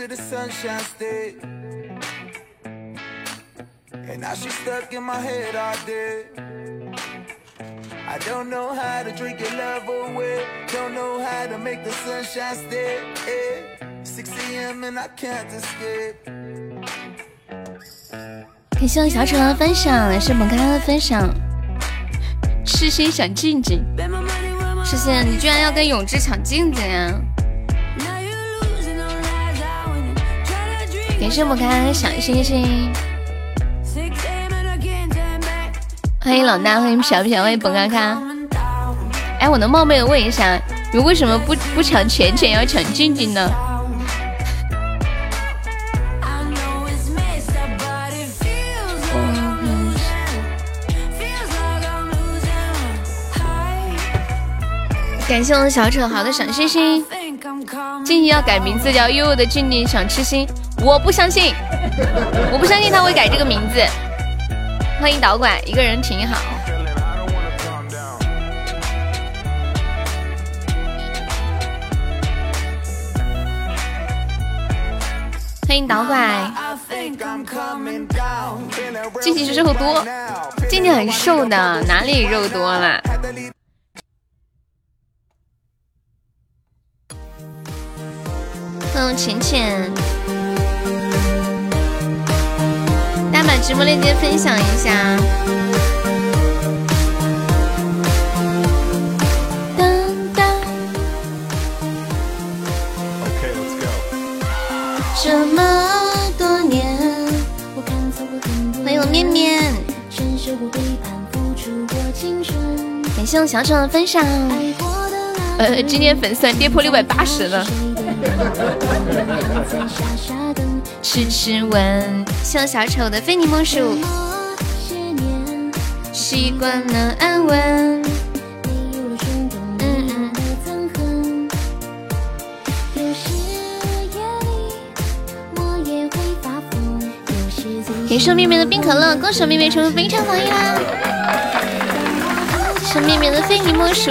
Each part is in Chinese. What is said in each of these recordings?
to the sunshine state. And now she's stuck in my head all day. I don't know how to drink your love away. Don't know how to make the sunshine stay. Eh. 6 a.m. and I can't escape. 感谢我小丑的分享，也是本咖的分享。痴心想静静，痴心，你居然要跟永志抢镜子呀！感谢我咖的小星星。欢迎老大，欢迎小小，欢迎本咖咖。哎，我能冒昧的问一下，你为什么不不抢浅浅，要抢静静呢？感谢我的小丑好的小心心，静静要改名字叫悠悠的静静小吃心，我不相信，我不相信他会改这个名字。欢迎导管，一个人挺好。欢迎导管，静静是肉多，静静很瘦的，哪里肉多了？嗯，浅浅，直播链接分享一下。当当。这么多年，欢迎我面面，感谢我小丑的分享。呃，今天粉丝跌破六百八十了。痴痴问，谢小丑的非你莫属。习惯了安稳。嗯嗯。感谢面面的冰可乐，恭喜面面成为非常榜一啦！是面面的非你莫属。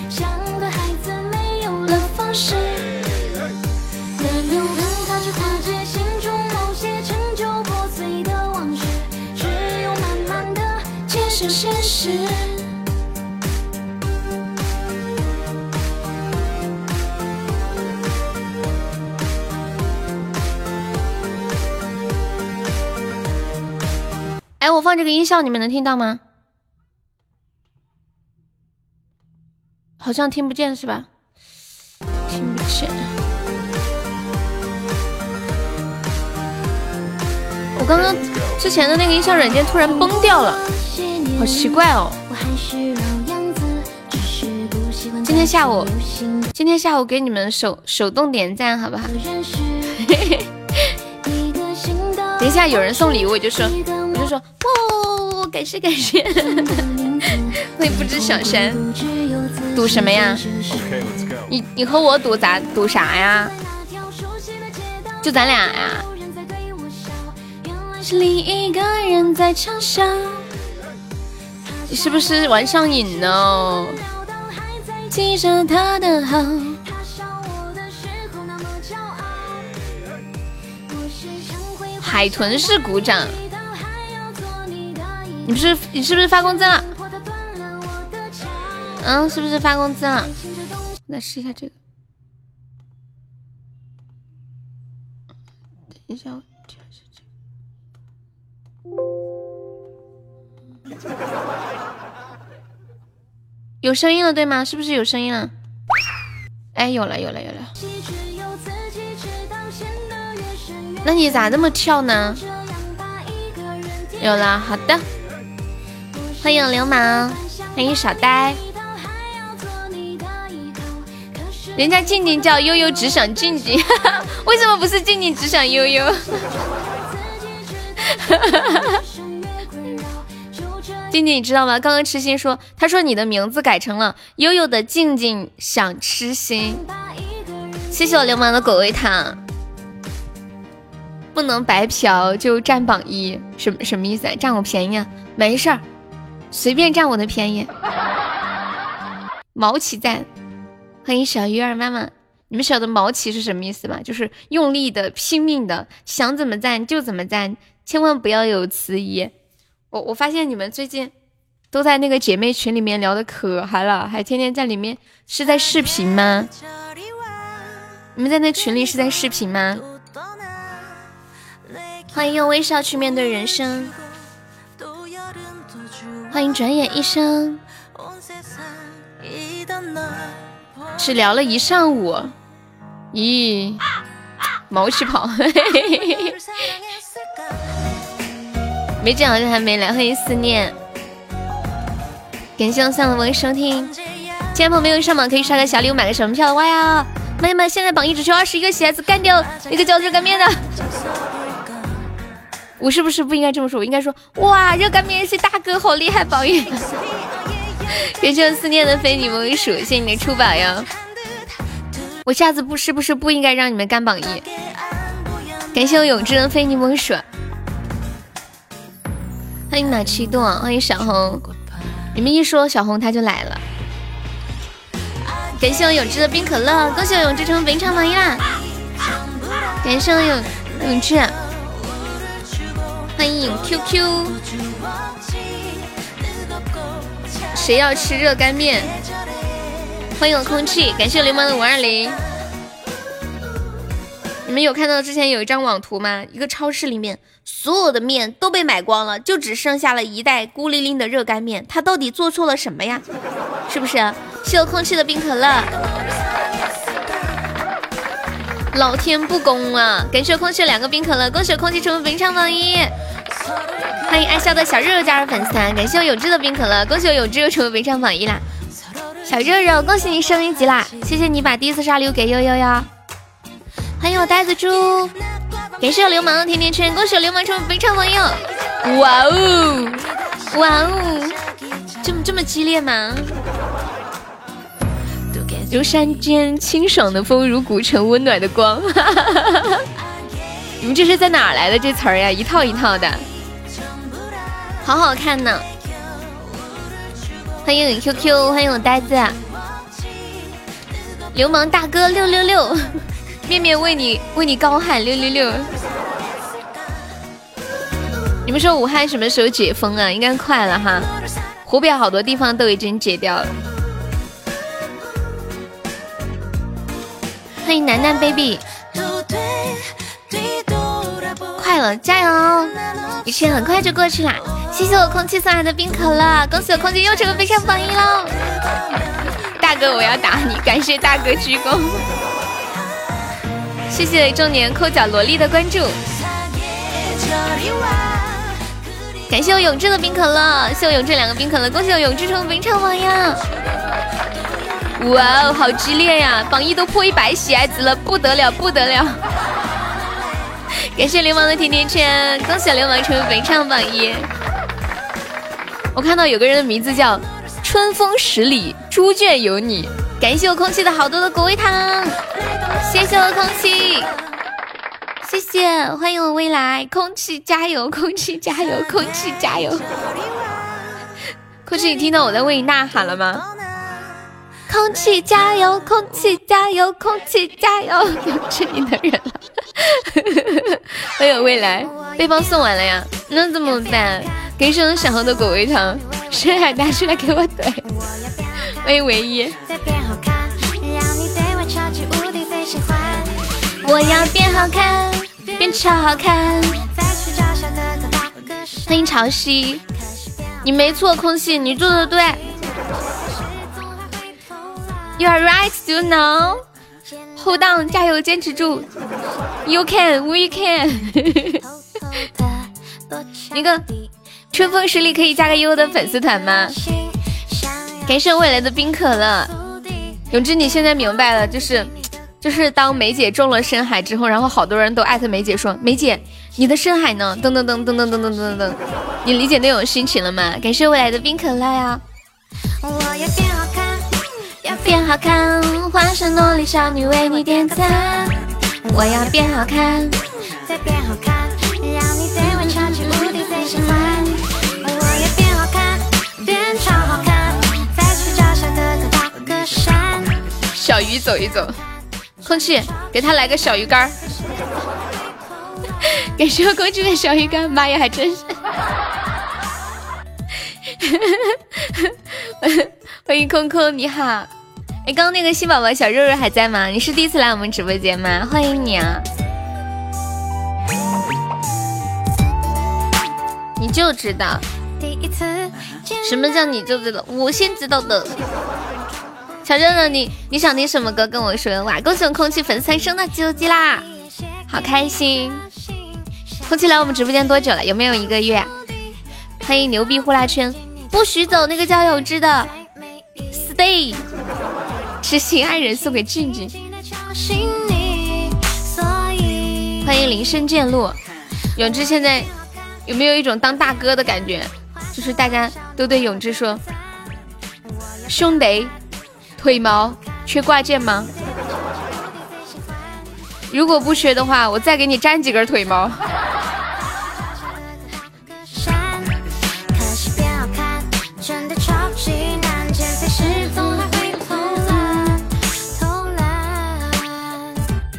是现实哎，我放这个音效，你们能听到吗？好像听不见是吧？听不见。我刚刚之前的那个音效软件突然崩掉了，好奇怪哦。今天下午，今天下午给你们手手动点赞，好不好？等一下有人送礼物，我就说。我就说哦，感谢感谢，欢迎不知小山，赌什么呀？你你和我赌咋赌啥呀？就咱俩呀？是另一个人在嘲笑，你是不是玩上瘾了？记着他的好。海豚式鼓掌。你不是你是不是发工资了？嗯，是不是发工资了？来试一下这个。等一下，我调一下这个。有声音了对吗？是不是有声音了？哎，有了有了有了。那你咋这么跳呢？有了，好的。欢迎流氓，欢迎傻呆。人家静静叫悠悠，只想静静，为什么不是静静只想悠悠？静静，你知道吗？刚刚痴心说，他说你的名字改成了悠悠的静静想痴心。谢谢我流氓的狗味糖。不能白嫖就占榜一，什什么意思啊？占我便宜？啊？没事儿，随便占我的便宜。毛起赞，欢迎小鱼儿妈妈。你们晓得毛起是什么意思吗？就是用力的、拼命的，想怎么赞就怎么赞，千万不要有迟疑。我我发现你们最近都在那个姐妹群里面聊的可嗨了，还天天在里面，是在视频吗？你们在那群里是在视频吗？欢迎用微笑去面对人生，欢迎转眼一生，只聊了一上午，咦，毛起跑，没讲的还没来，欢迎思念，感谢我三龙收听，今天朋友没有上榜可以刷个小礼物买个什么票哇呀，妹妹们现在榜一只需要二十一个鞋子干掉一个叫热干面的。我是不是不应该这么说？我应该说哇，热干面是大哥好厉害，榜一！感谢我思念的非你莫属，谢谢你的出榜呀！我下次不是不是不应该让你们干榜一？感谢我永志的非你莫属，欢迎马七栋，欢迎小红，你们一说小红他就来了。感谢我永志的冰可乐，恭喜我永志成本场榜一啦！感谢我永永志。欢迎 QQ，谁要吃热干面？欢迎我空气，感谢流氓的五二零。你们有看到之前有一张网图吗？一个超市里面所有的面都被买光了，就只剩下了一袋孤零零的热干面。他到底做错了什么呀？是不是？谢我空气的冰可乐。老天不公啊！感谢空气两个冰可乐，恭喜空气成为本场榜一。欢迎爱笑的小肉肉加入粉丝团，感谢我有志的冰可乐，恭喜我有志又成为本场榜一啦！小肉肉，恭喜你升一级啦！谢谢你把第一次刷礼物给悠悠哟！欢迎我呆子猪，感谢我流氓的甜甜圈，恭喜我流氓成为本场榜一！哇哦，哇哦，这么这么激烈吗？如山间清爽的风，如古城温暖的光。你们这是在哪来的这词儿呀？一套一套的。好好看呢！欢迎你 QQ，欢迎我呆子，流氓大哥六六六，面面为你为你高喊六六六。你们说武汉什么时候解封啊？应该快了哈，湖北好多地方都已经解掉了。欢迎楠楠 baby。快了，加油！一切很快就过去啦。谢谢我空气送来的冰可乐，恭喜我空气又成为非常榜一喽！大哥，我要打你！感谢大哥鞠躬。谢谢中年抠脚萝莉的关注。感谢我永志的冰可乐，谢我永志两个冰可乐，恭喜我永志成为非常榜一！哇哦，好激烈呀！榜一都破一百喜爱值了，不得了，不得了！感谢流氓的甜甜圈，恭喜流氓成为本场榜一。我看到有个人的名字叫春风十里，猪圈有你。感谢我空气的好多的果味糖，谢谢我空气，谢谢，欢迎我未来，空气加油，空气加油，空气加油。空气，你听到我在为你呐喊了吗？空气加油，空气加油，空气加油，有是你的人了。欢迎未来，背包送完了呀，那怎么办？给我小红的果味糖，深海大叔来给我怼。欢迎唯一，我要变好看，变超好看。欢迎潮汐，你没错，空气你做的对。You are right, you know. Hold on，加油，坚持住。You can, we can。那个春风十里可以加个悠悠的粉丝团吗？感谢未来的冰可乐。永志，你现在明白了，就是就是当梅姐中了深海之后，然后好多人都艾特梅姐说：“梅姐，你的深海呢？”噔噔噔噔噔噔噔噔噔，你理解那种心情了吗？感谢未来的冰可乐呀！我要变好看，要变好看，化身萝莉少女为你点赞。我要变好看，再变好看，让你对我超级无敌最喜欢。小鱼走一走。空气，给他来个小鱼干儿。感谢空气的小鱼干，妈呀，还真是。欢迎空空，你好。哎，刚刚那个新宝宝小肉肉还在吗？你是第一次来我们直播间吗？欢迎你啊！你就知道，什么叫你就知道？我先知道的。小热热，你你想听什么歌？跟我说哇！恭喜我空气粉丝升到九级啦，好开心！空气来我们直播间多久了？有没有一个月？欢迎牛逼呼啦圈，不许走！那个叫永志的，stay，痴心爱人送给静静。欢迎林深见鹿，永志现在有没有一种当大哥的感觉？就是大家都对永志说，兄弟。腿毛缺挂件吗？如果不缺的话，我再给你粘几根腿毛。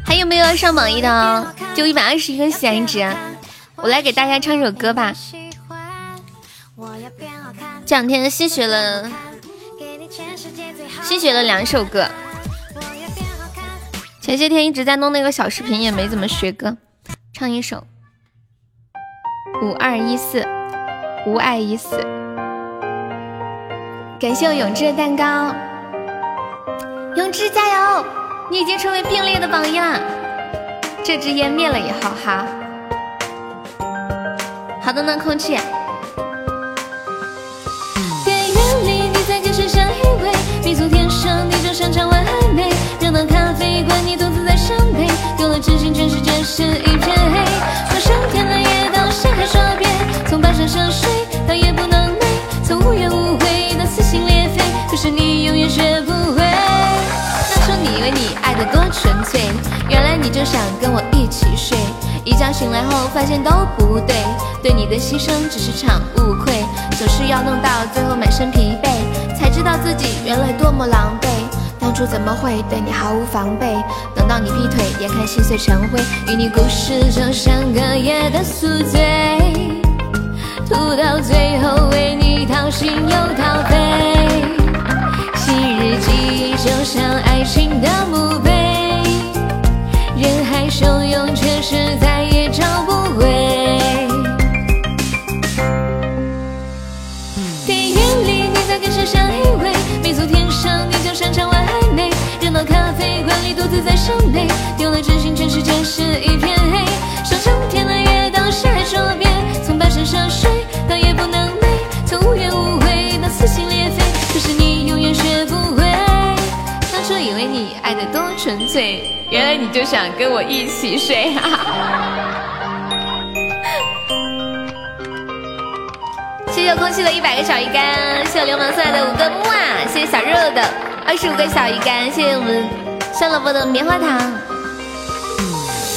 还有没有要上榜一的？就一百二十一个喜爱值，我来给大家唱首歌吧。这两天新学了。新学了两首歌，前些天一直在弄那个小视频，也没怎么学歌。唱一首五二一四，无爱已死。感谢我永志的蛋糕，永志加油！你已经成为并列的榜一了。这支烟灭了以后，哈好的呢，空气。像场完美，热闹咖啡馆，你独自在伤悲，丢了真心，全世界是一片黑。从上天的夜到山海说别，从半山涉水到夜不能寐，从无怨无悔到撕心裂肺，可是你永远学不会。当初你以为你爱的多纯粹，原来你就想跟我一起睡。一觉醒来后发现都不对，对你的牺牲只是场误会，总是要弄到最后满身疲惫，知道自己原来多么狼狈。当初怎么会对你毫无防备？等到你劈腿，眼看心碎成灰，与你故事就像隔夜的宿醉，吐到最后为你掏心又掏肺。昔日记忆就像爱情的墓碑，人海汹涌，却是在偎？弥足天上，你就擅长完。咖啡馆里独自在伤悲，丢了真心，全世界是一片黑。说成天的夜到山海说别，从跋山涉水到夜不能寐，从无怨无悔到撕心裂肺，可是你永远学不会。当初以为你爱的多纯粹，原来你就想跟我一起睡。谢谢空气的一百个小鱼干，谢谢流氓送来的五个木啊，谢谢小肉肉的。二十五个小鱼干，谢谢我们小萝卜的棉花糖。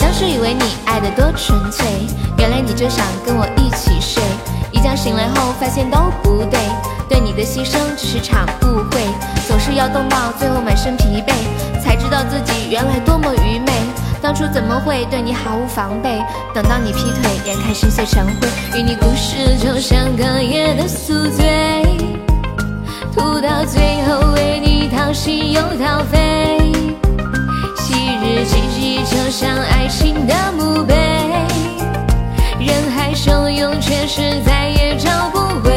当时以为你爱的多纯粹，原来你就想跟我一起睡。一觉醒来后发现都不对，对你的牺牲只是场误会，总是要动到最后满身疲惫，才知道自己原来多么愚昧。当初怎么会对你毫无防备？等到你劈腿，眼看心碎成灰，与你故事就像隔夜的宿醉。吐到最后，为你掏心又掏肺。昔日记忆就像爱情的墓碑，人海汹涌，却是再也找不回。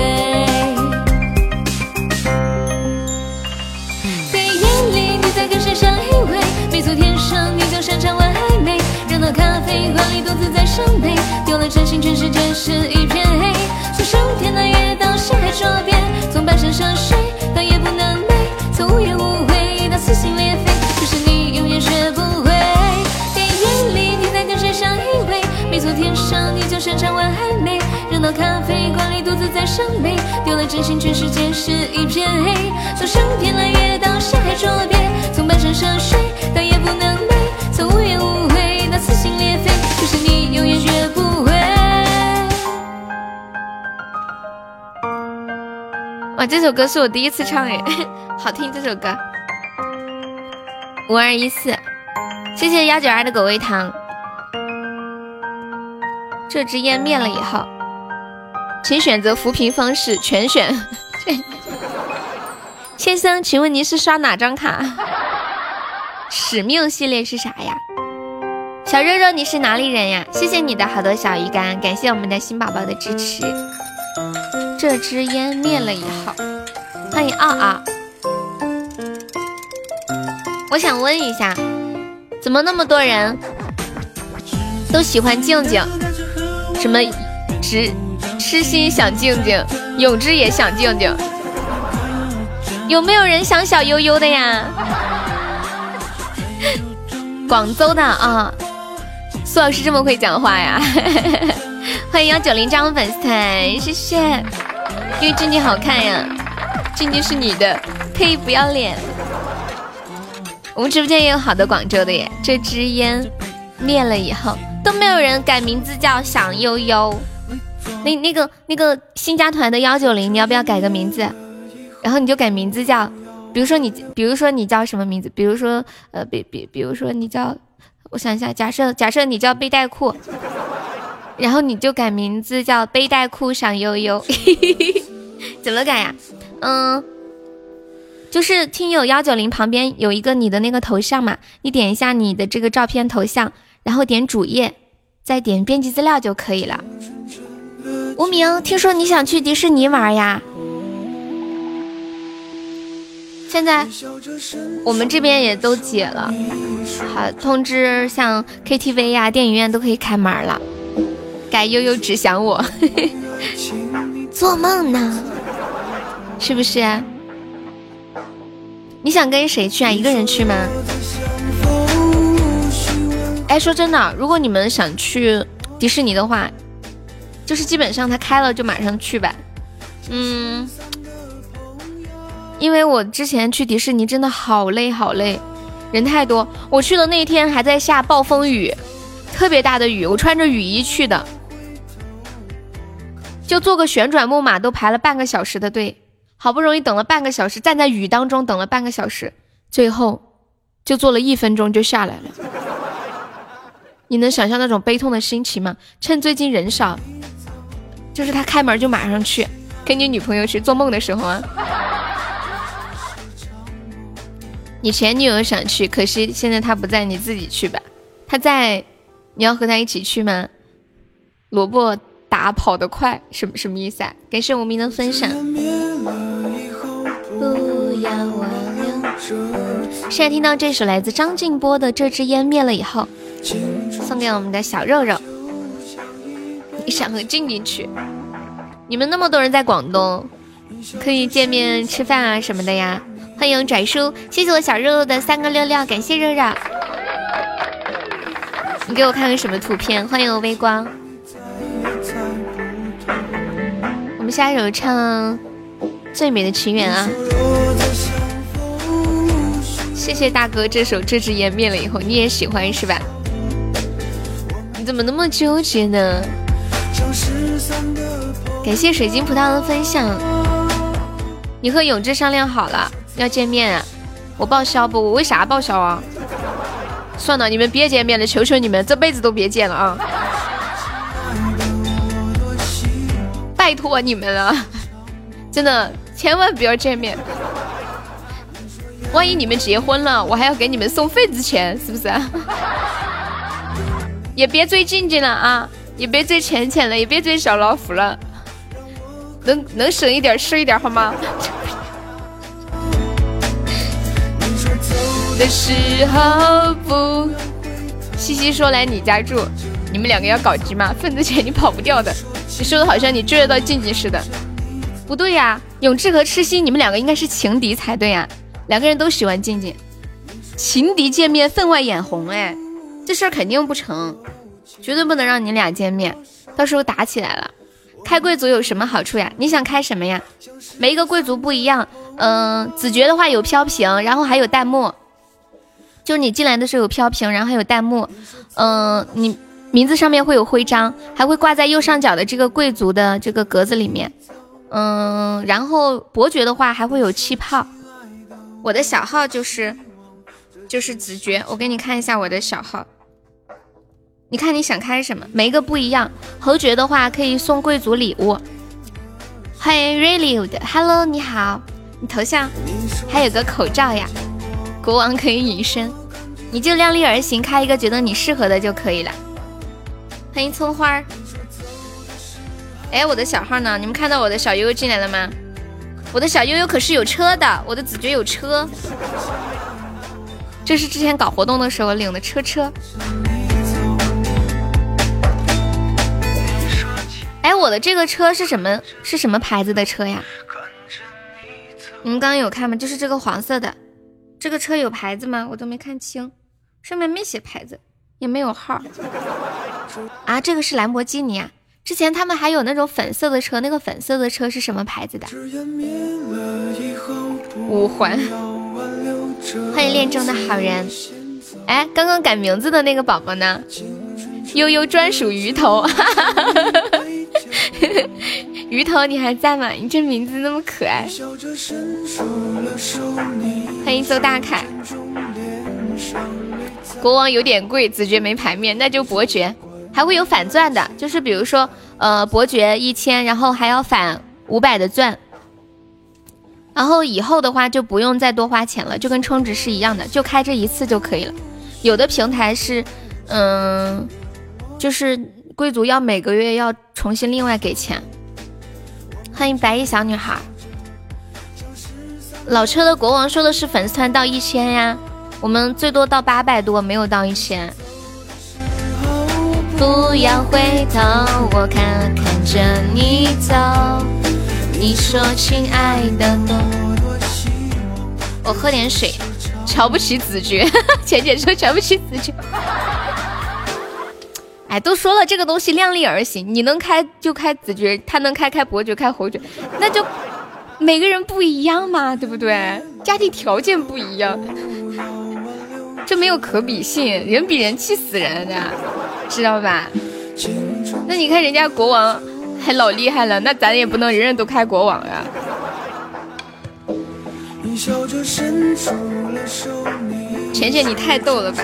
电影里你在跟谁相依偎？弥足天上，你就山长弯暧昧，让到咖啡馆里独自在伤悲。丢了真心，全世界是一片黑。从上天南夜到山海桌边，从半山涉水，到夜不能寐。从无怨无悔到撕心裂肺，就是你永远学不会。电影里，你在跟谁相依偎？没错，天上，你就山长弯暧昧。让到咖啡馆里独自在伤悲。丢了真心，全世界是一片黑。从上天南夜到山海桌边，从半山涉水，到夜不能。裂肺，就是你永远学不会。哇，这首歌是我第一次唱哎，好听这首歌。五二一四，谢谢幺九二的狗味糖。这支烟灭了以后，请选择扶贫方式，全选。先生，请问您是刷哪张卡？使命系列是啥呀？小肉肉，你是哪里人呀？谢谢你的好多小鱼干，感谢我们的新宝宝的支持。这支烟灭了以后，欢迎奥奥。我想问一下，怎么那么多人都喜欢静静？什么，痴痴心想静静，永志也想静静，有没有人想小悠悠的呀？广州的啊，苏老师这么会讲话呀！欢迎幺九零加入粉丝团，谢谢。因为俊俊好看呀，俊俊是你的，可以不要脸。我们直播间也有好多广州的耶。这支烟灭了以后。都没有人改名字叫想悠悠，那那个那个新加团的幺九零，你要不要改个名字？然后你就改名字叫，比如说你，比如说你叫什么名字？比如说呃，比比，比如说你叫，我想一下，假设假设你叫背带裤，然后你就改名字叫背带裤想悠悠，怎么改呀？嗯，就是听友幺九零旁边有一个你的那个头像嘛，你点一下你的这个照片头像。然后点主页，再点编辑资料就可以了。无名，听说你想去迪士尼玩呀？现在我们这边也都解了，好通知，像 KTV 呀、电影院都可以开门了。改悠悠只想我，做梦呢？是不是？你想跟谁去啊？一个人去吗？哎，说真的，如果你们想去迪士尼的话，就是基本上他开了就马上去吧。嗯，因为我之前去迪士尼真的好累好累，人太多。我去的那一天还在下暴风雨，特别大的雨，我穿着雨衣去的，就坐个旋转木马都排了半个小时的队，好不容易等了半个小时，站在雨当中等了半个小时，最后就坐了一分钟就下来了。你能想象那种悲痛的心情吗？趁最近人少，就是他开门就马上去，跟你女朋友去做梦的时候啊。你前女友想去，可惜现在她不在，你自己去吧。她在，你要和她一起去吗？萝卜打跑得快，什么什么意思啊？感谢无名的分享。现在听到这首来自张静波的《这支烟灭了以后》。送给我们的小肉肉，你想和静静去？你们那么多人在广东，可以见面吃饭啊什么的呀。欢迎拽叔，谢谢我小肉肉的三个六六，感谢肉肉。你给我看个什么图片？欢迎微光。我们下一首唱《最美的情缘》啊。谢谢大哥，这首这支烟灭了以后，你也喜欢是吧？你怎么那么纠结呢？感谢水晶葡萄的分享。你和永志商量好了要见面？我报销不？我为啥报销啊？算了，你们别见面了，求求你们，这辈子都别见了啊！拜托你们了，真的，千万不要见面。万一你们结婚了，我还要给你们送份子钱，是不是？也别追静静了啊！也别追浅浅了，也别追小老虎了，能能省一点是一点好吗？的时候不，西西说来你家住，你们两个要搞基吗？份子钱你跑不掉的，你说的好像你追得到静静似的，不对呀，永志和痴心你们两个应该是情敌才对呀，两个人都喜欢静静，情敌见面分外眼红哎。这事儿肯定不成，绝对不能让你俩见面，到时候打起来了，开贵族有什么好处呀？你想开什么呀？每一个贵族不一样。嗯，子爵的话有飘屏，然后还有弹幕。就你进来的时候有飘屏，然后还有弹幕。嗯，你名字上面会有徽章，还会挂在右上角的这个贵族的这个格子里面。嗯，然后伯爵的话还会有气泡。我的小号就是就是子爵，我给你看一下我的小号。你看你想开什么？每一个不一样。侯爵的话可以送贵族礼物。欢迎 Relude，Hello，你好。你头像还有个口罩呀。国王可以隐身，你就量力而行，开一个觉得你适合的就可以了。欢迎葱花儿。哎，我的小号呢？你们看到我的小悠悠进来了吗？我的小悠悠可是有车的，我的子爵有车，这是之前搞活动的时候领的车车。哎，我的这个车是什么？是什么牌子的车呀？你们刚刚有看吗？就是这个黄色的，这个车有牌子吗？我都没看清，上面没写牌子，也没有号。啊，这个是兰博基尼啊。之前他们还有那种粉色的车，那个粉色的车是什么牌子的？五环。欢迎恋中的好人。哎，刚刚改名字的那个宝宝呢？悠悠专属鱼头。鱼头，你还在吗？你这名字那么可爱。欢迎邹大凯。国王有点贵，子爵没牌面，那就伯爵。还会有返钻的，就是比如说，呃，伯爵一千，然后还要返五百的钻，然后以后的话就不用再多花钱了，就跟充值是一样的，就开这一次就可以了。有的平台是，嗯，就是贵族要每个月要重新另外给钱。欢迎白衣小女孩，老车的国王说的是粉丝团到一千呀，我们最多到八百多，没有到一千。不要回头，我看看着你走。你说亲爱的，我喝点水。瞧不起子爵，浅浅说瞧不起子爵。哎，都说了这个东西量力而行，你能开就开子爵，他能开开伯爵开侯爵，那就每个人不一样嘛，对不对？家庭条件不一样，这没有可比性，人比人气死人的。知道吧？那你看人家国王还老厉害了，那咱也不能人人都开国王呀。浅浅，你太逗了吧？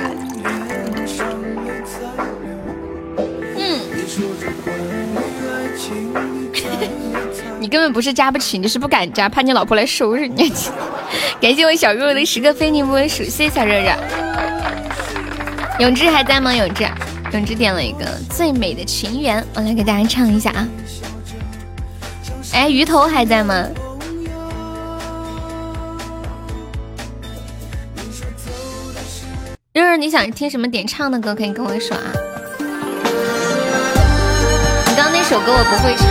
你根本不是加不起，你是不敢加，怕你老婆来收拾你。感谢我小肉肉的十个非你不属，谢谢小热热。永志还在吗？永志。永志点了一个最美的情缘，我来给大家唱一下啊！哎，鱼头还在吗？肉肉，你想听什么点唱的歌？可以跟我说啊！首歌我不会唱。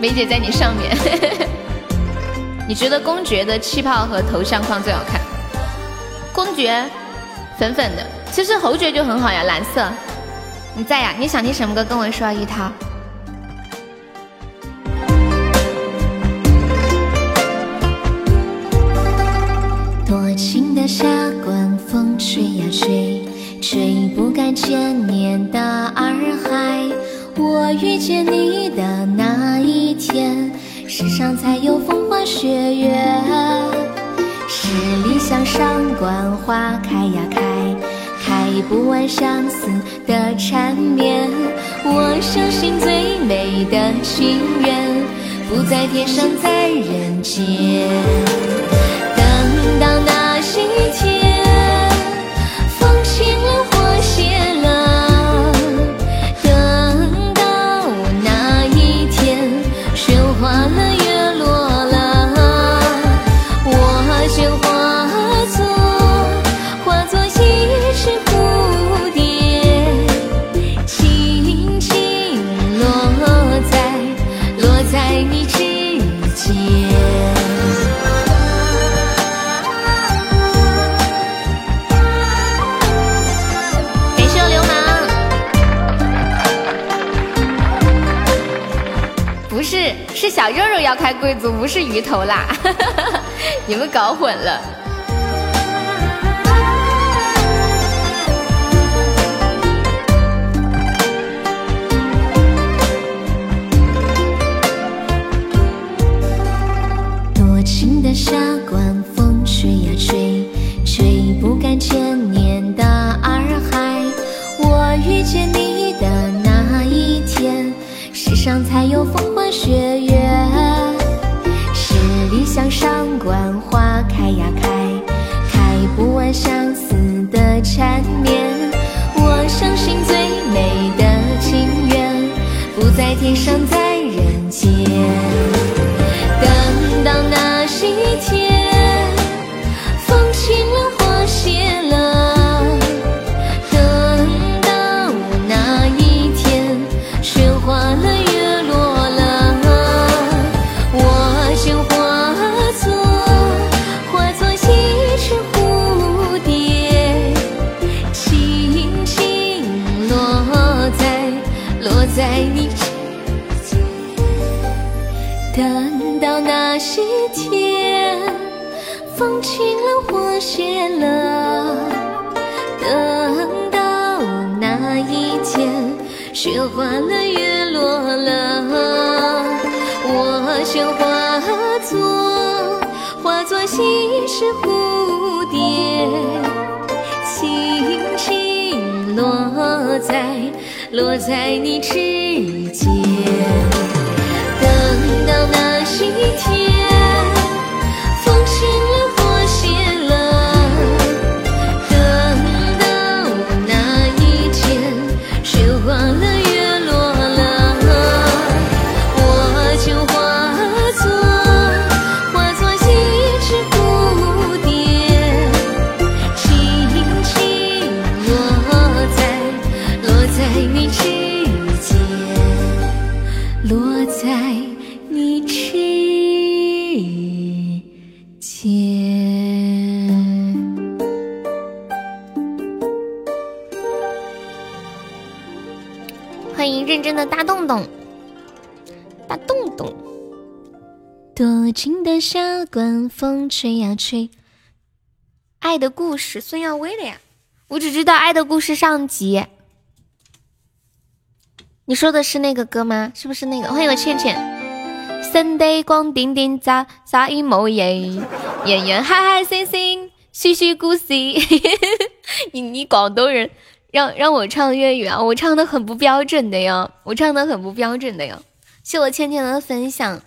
梅姐在你上面。你觉得公爵的气泡和头像框最好看？公爵粉粉的，其实侯爵就很好呀，蓝色。你在呀？你想听什么歌？跟我说一套。多情的下关风吹呀吹，吹不干千年的洱海。我遇见你的那一天。世上才有风花雪月，十里香上关花开呀开，开不完相思的缠绵。我相信最美的情缘，不在天上，在人间。等到那肉肉要开贵族，不是鱼头啦，你们搞混了。多情的傻瓜，风吹呀吹，吹不干千年的洱海。我遇见你的那一天。世上才有风花雪月，向上观花开呀开，开不完相思的缠绵。我相信最美的情缘，不在天上，在人间。是蝴蝶，轻轻落在。落在你指尖，等到那一天，风轻了，花谢了，等到那一天，雪化了。情的傻瓜，风吹呀吹。爱的故事，孙耀威的呀。我只知道《爱的故事》上集。你说的是那个歌吗？是不是那个？欢迎我倩倩。Sunday 光丁丁咋咋一模耶，演员嗨嗨星星，嘘嘘故事。你你广东人。让让我唱粤语啊！我唱的很不标准的呀，我唱的很不标准的呀。谢我倩倩的分享，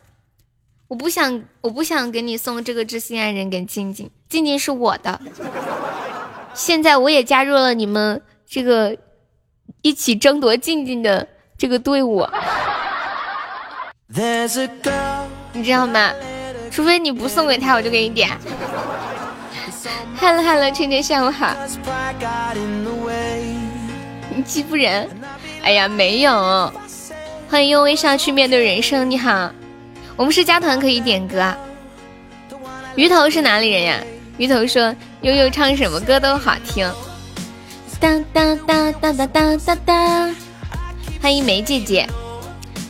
我不想我不想给你送这个知心爱人给静静，静静是我的。现在我也加入了你们这个一起争夺静静的这个队伍，你知道吗？除非你不送给他，我就给你点。Hello Hello，倩倩下午好。你欺负人？哎呀，没有。欢迎用微笑去面对人生。你好，我们是加团可以点歌。鱼头是哪里人呀？鱼头说悠悠唱什么歌都好听。哒哒哒哒哒哒哒。欢迎梅姐姐。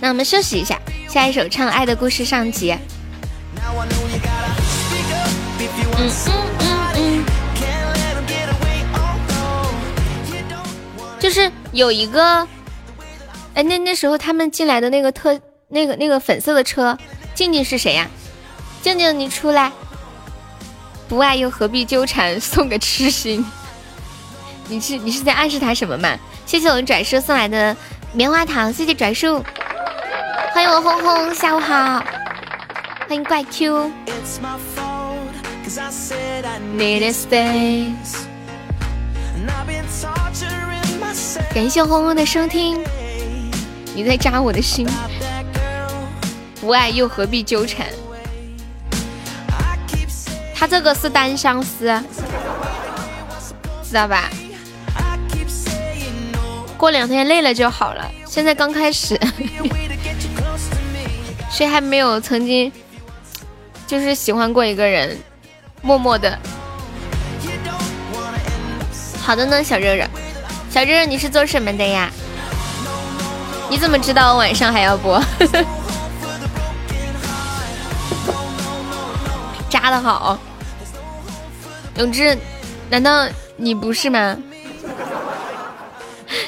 那我们休息一下，下一首唱《爱的故事》上集。嗯嗯。就是有一个，哎，那那时候他们进来的那个特那个那个粉色的车，静静是谁呀？静静你出来，不爱又何必纠缠，送个痴心。你是你是在暗示他什么吗？谢谢我们拽叔送来的棉花糖，谢谢拽叔，欢迎我轰轰，下午好，欢迎怪 Q。感谢轰轰的收听，你在扎我的心，不爱又何必纠缠？他这个是单相思，知道吧？过两天累了就好了，现在刚开始，谁还没有曾经就是喜欢过一个人，默默的。好的呢，小热热。小热热，你是做什么的呀？你怎么知道我晚上还要播？扎的好。永志，难道你不是吗？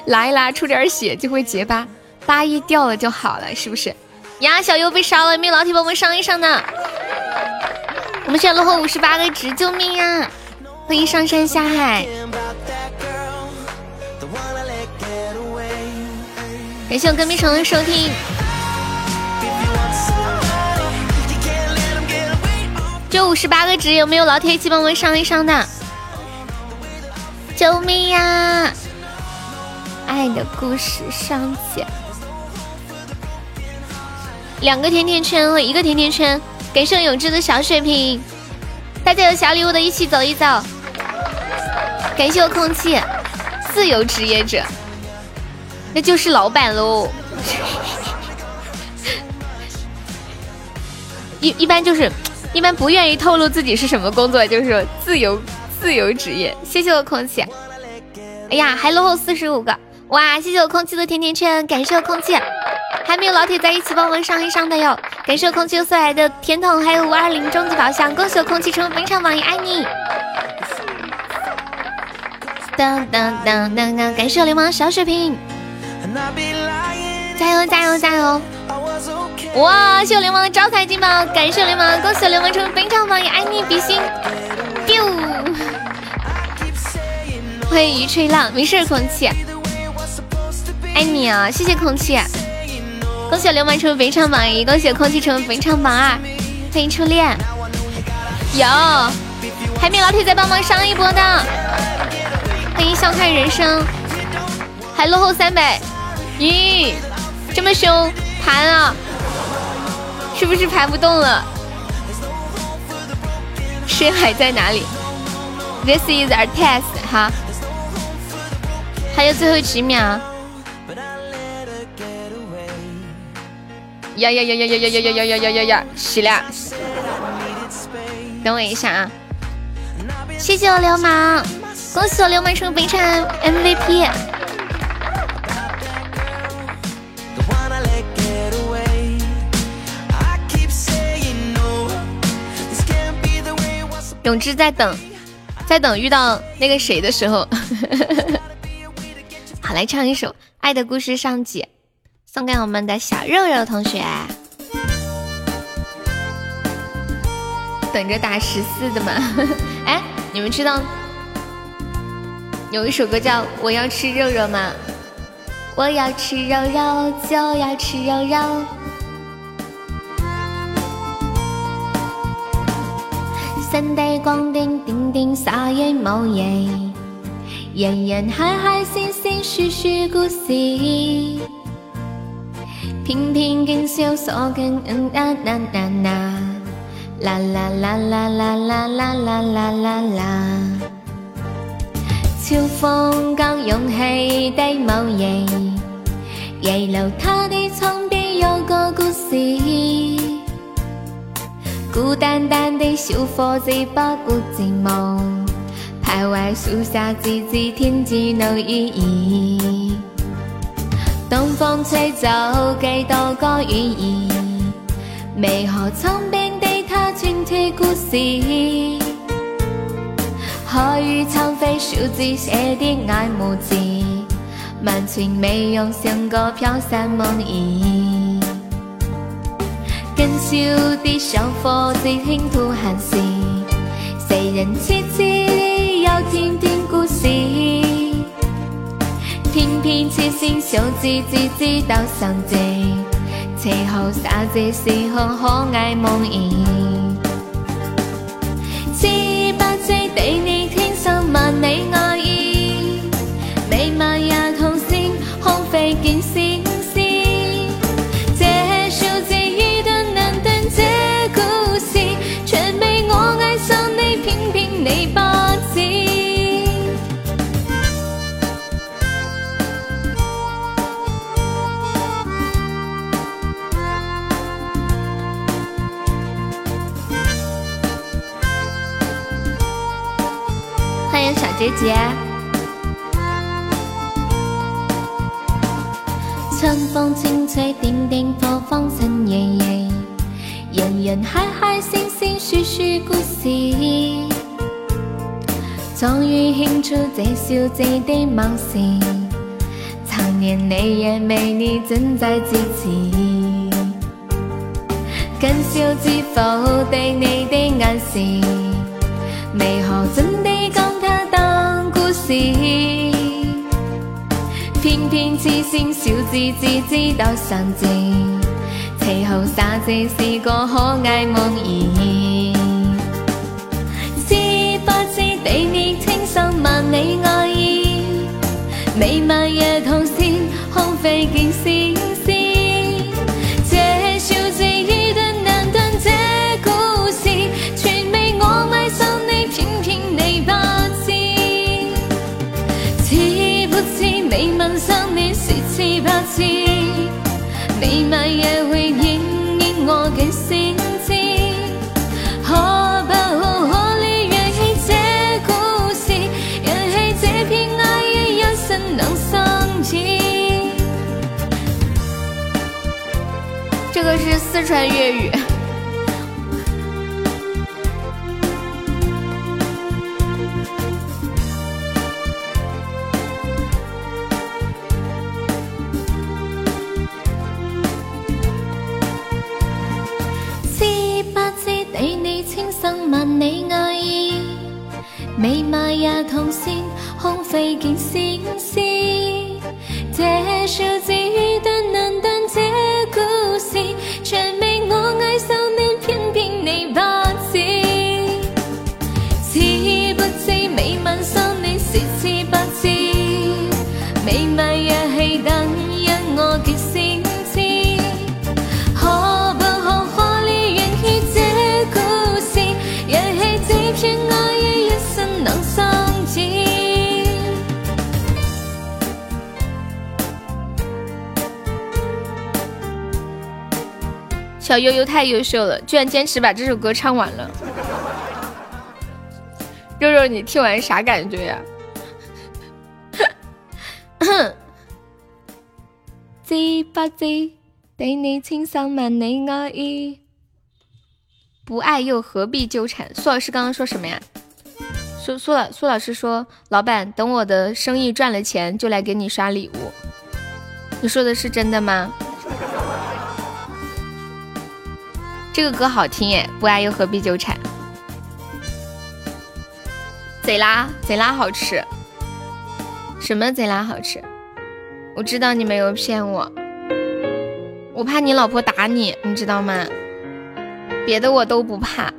拉一拉出点血就会结疤，疤一掉了就好了，是不是？呀，小优被杀了，没有老铁帮我们上一上呢。我们现在落后五十八个值，救命啊！欢迎上山下海，感谢我隔壁城的收听。就五十八个值，有没有老铁一起帮我们上一上的？救命呀！爱的故事上集，两个甜甜圈和一个甜甜圈，给盛永志的小水瓶。大家有小礼物的，一起走一走。感谢我空气，自由职业者，那就是老板喽。一一般就是，一般不愿意透露自己是什么工作，就是自由自由职业。谢谢我空气。哎呀，还落后四十五个。哇！谢谢我空气的甜甜圈，感谢我空气，还没有老铁在一起帮我上一上的哟。感谢我空气送来的甜筒，还有五二零终极宝箱，恭喜我空气成为本场榜一，爱你！当当当当当！感谢我流氓小水瓶，加油加油加油！哇！谢谢我流氓的招财进宝，感谢我流氓，恭喜我流氓成为本场榜一，爱你比心！biu！欢迎鱼吹浪，没事，空气。爱你啊！谢谢空气，恭喜流氓成为本场榜一，恭喜空气成为本场榜二，欢迎初恋。有，还没有老铁再帮忙上一波的，欢迎笑看人生，还落后三百。咦，这么凶，盘啊？是不是盘不动了？深海在哪里？This is our test，哈，还有最后几秒。呀呀呀呀呀呀呀呀呀呀呀呀！洗了，等我一下啊！谢谢我流氓，恭喜我流氓成本场 MVP。永志在等，在等遇到那个谁的时候。好，来唱一首《爱的故事》上集。送给我们的小肉肉同学，等着打十四的吗？哎，你们知道有一首歌叫《我要吃肉肉》吗？我要吃肉肉，就要吃肉肉。三地光丁丁丁撒野冇嘢，人人开开心心说说故事。平平跟笑锁跟嗯啦啦啦啦，啦啦啦啦啦啦啦啦啦啦啦。秋风刚涌起的某夜，夜楼他的窗边有个故事。孤单单的小伙子不顾寂寞徘徊树下自至天际露意儿东风吹走几多个月儿为何窗邊的他穿起故事。刻于窗扉小子写的爱慕字萬全未用像个飘散梦儿今宵的小伙子倾吐闲事，谁人痴知有甜甜故事？偏偏痴心小子只知道神迹，其后傻子是何可爱梦儿？知不知对你天生万里爱。呀，春风轻吹，点点火光，衬夜夜，人人开开心心说说故事。终于庆祝这小聚的往时，曾年你也为你准备支持。今宵知否？对你的暗示，为何真的讲他？事？偏偏痴心小子只知道上镜，其后洒这是个可爱梦儿。知不知地你清秀万里爱意，美漫夜同线，空飞见星星。你晚夜会演绎我嘅先知。可不可以让起这故事，让起这片爱意，一生能相依？这个是四川粤语。你爱意，美貌也同線，空费件心思，这小子小悠悠太优秀了，居然坚持把这首歌唱完了。肉肉，你听完啥感觉呀？知不知對你千生万里爱意？不爱又何必纠缠？苏老师刚刚说什么呀？苏苏老苏老师说，老板，等我的生意赚了钱，就来给你刷礼物。你说的是真的吗？这个歌好听耶，不爱又何必纠缠？贼拉贼拉好吃，什么贼拉好吃？我知道你没有骗我，我怕你老婆打你，你知道吗？别的我都不怕。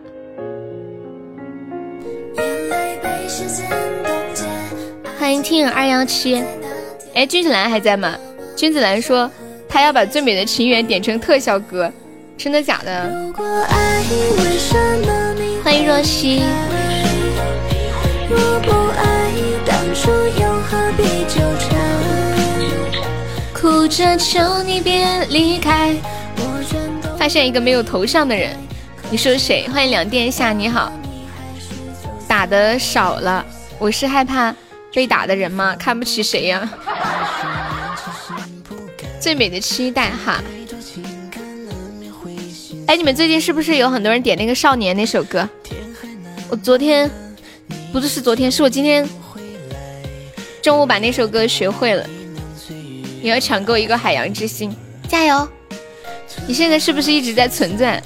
欢迎听友二幺七，哎，君子兰还在吗？君子兰说他要把《最美的情缘》点成特效歌，真的假的？欢迎若曦。若不爱，当初又何必纠缠？哭着求你别离开。发现一个没有头像的人，你说谁？欢迎两殿下，你好。打的少了，我是害怕被打的人吗？看不起谁呀？最美的期待哈。哎，你们最近是不是有很多人点那个《少年》那首歌？我昨天不是是昨天，是我今天中午把那首歌学会了。你要抢购一个海洋之心，加油！你现在是不是一直在存钻？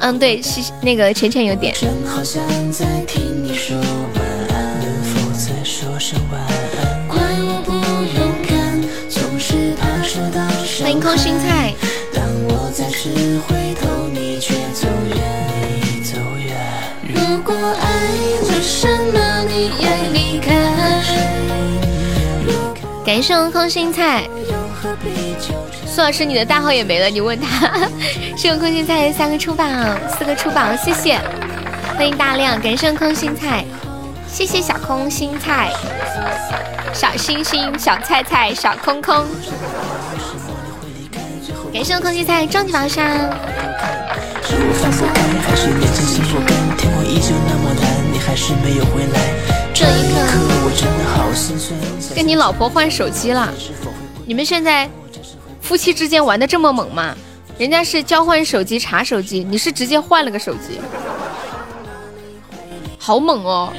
嗯，对，是那个浅浅有点。欢感谢我空心菜。苏老师，你的大号也没了，你问他。谢我空心菜三个出宝，四个出宝，谢谢。欢迎大亮，感谢空心菜，谢谢小空心菜，小星星，小菜菜，小空空。感谢空心菜终极宝箱。这一刻，跟你老婆换手机了？你们现在夫妻之间玩的这么猛吗？人家是交换手机查手机，你是直接换了个手机，好猛哦！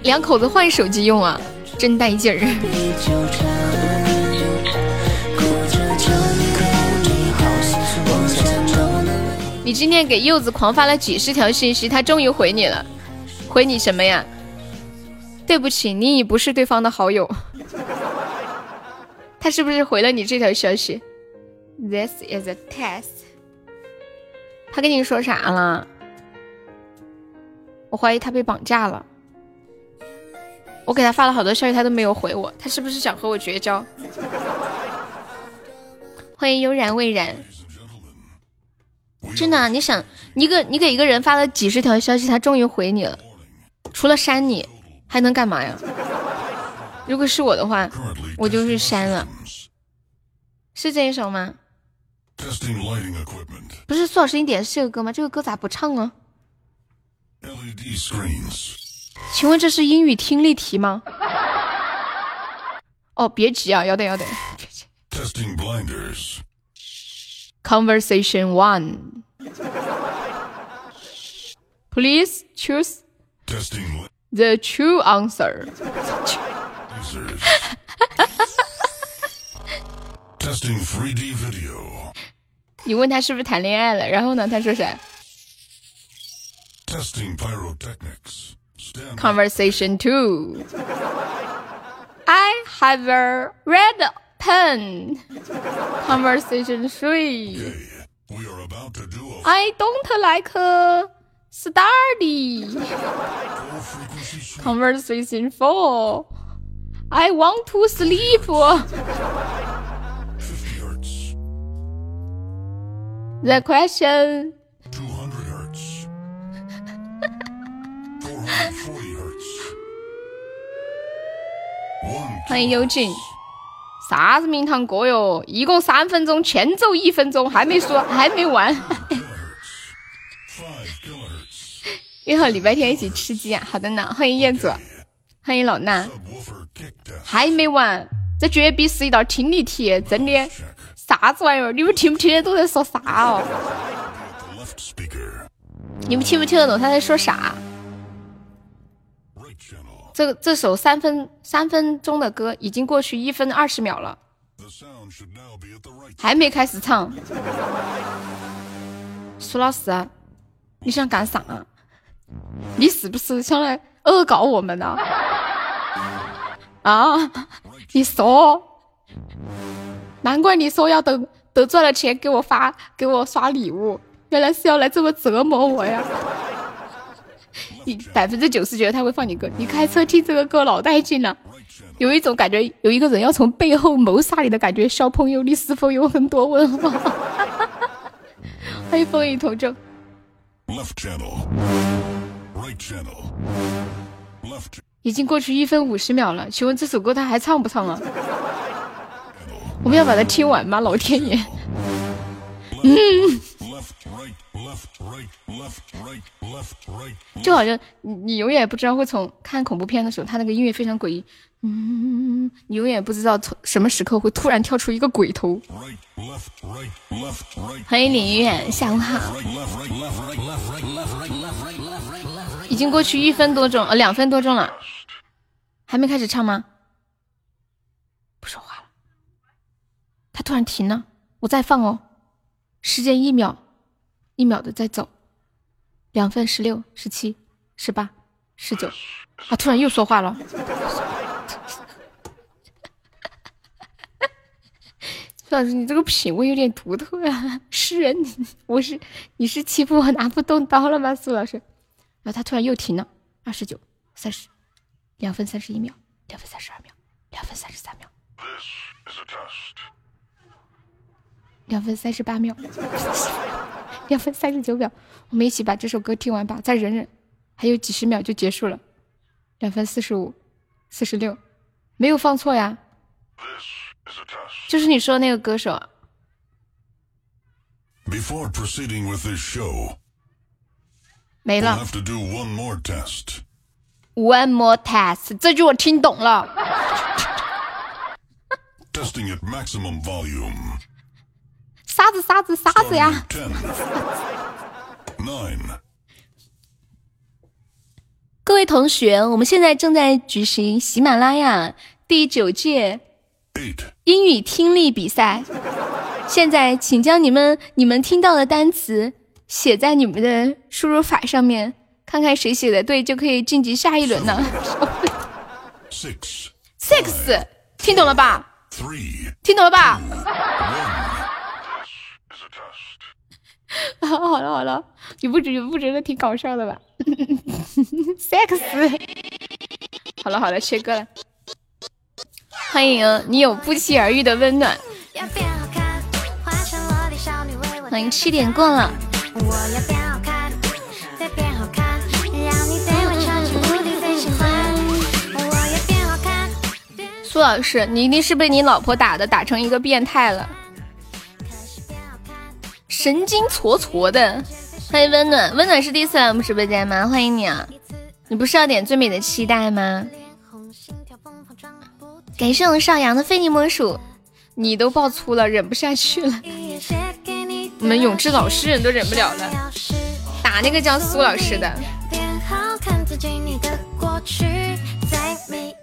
两口子换手机用啊，真带劲儿。你今天给柚子狂发了几十条信息，他终于回你了，回你什么呀？对不起，你已不是对方的好友。他是不是回了你这条消息？This is a test。他跟你说啥了？我怀疑他被绑架了。我给他发了好多消息，他都没有回我。他是不是想和我绝交？欢迎悠然未然。真的，你想，你个你给一个人发了几十条消息，他终于回你了，除了删你。还能干嘛呀？如果是我的话，我就是删了。是这一首吗？不是苏老师，你点的是这个歌吗？这个歌咋不唱啊？请问这是英语听力题吗？哦，别急啊，要得要得。Conversation one. Please choose. The true answer. Testing 3D video. 你问他是不是谈恋爱了，然后呢？他说啥？Testing pyrotechnics. Conversation two. I have a red pen. Conversation three. I don't like Study. Conversation four. I want to sleep. The question. 200 hertz. 440 hertz. 欢迎幽静。啥子名堂歌哟？一共三分钟，前奏一分钟，还没说，还没完。约好礼拜天一起吃鸡啊！好的呢，欢迎燕子，欢迎老衲，还没完，这绝逼是一道听力题，真的，啥子玩意儿？你们听不听得懂在说啥哦？你们听不听得懂他在说啥？这这首三分三分钟的歌已经过去一分二十秒了，还没开始唱。苏老师，你想干啥？你是不是想来恶搞我们呢？啊！你说，难怪你说要等等赚了钱给我发给我刷礼物，原来是要来这么折磨我呀！你百分之九十觉得他会放你歌，你开车听这个歌老带劲了，有一种感觉有一个人要从背后谋杀你的感觉。小朋友，你是否有很多问号？欢迎风雨同舟。已经过去一分五十秒了，请问这首歌他还唱不唱啊？我们要把它听完吗？老天爷！嗯，就好像你你永远不知道会从看恐怖片的时候，他那个音乐非常诡异。嗯，你永远不知道从什么时刻会突然跳出一个鬼头。欢迎李远，下午好。已经过去一分多钟，呃，两分多钟了，还没开始唱吗？不说话了。他突然停了，我再放哦。时间一秒，一秒的在走。两分十六、十七、十八、十九，他突然又说话了。苏老师，你这个品味有点独特啊！诗人，我是你是欺负我拿不动刀了吗？苏老师。然后他突然又停了，二十九、三十，两分三十一秒，两分三十二秒，两分三十三秒，两分三十八秒，两分三十九秒。我们一起把这首歌听完吧，再忍忍，还有几十秒就结束了。两分四十五、四十六，没有放错呀，就是你说的那个歌手。Before proceeding with this show. 没了。One more test，这句我听懂了。啥子啥子啥子呀？各位同学，我们现在正在举行喜马拉雅第九届英语听力比赛。现在，请将你们你们听到的单词写在你们的输入法上面，看看谁写的对，就可以晋级下一轮呢。Six six，听懂了吧？听懂了吧？好了好了，你不觉你不觉得挺搞笑的吧？Sex，好了好了，切歌了。欢迎你有不期而遇的温暖。欢迎七点过了。苏老师，你一定是被你老婆打的，打成一个变态了。神经搓搓的，欢迎温暖，温暖是第一次来我们直播间吗？欢迎你啊！你不是要点最美的期待吗？感谢我们少阳的非你莫属，你都爆粗了，忍不下去了。我们永志老师人都忍不了了，打那个叫苏老师的。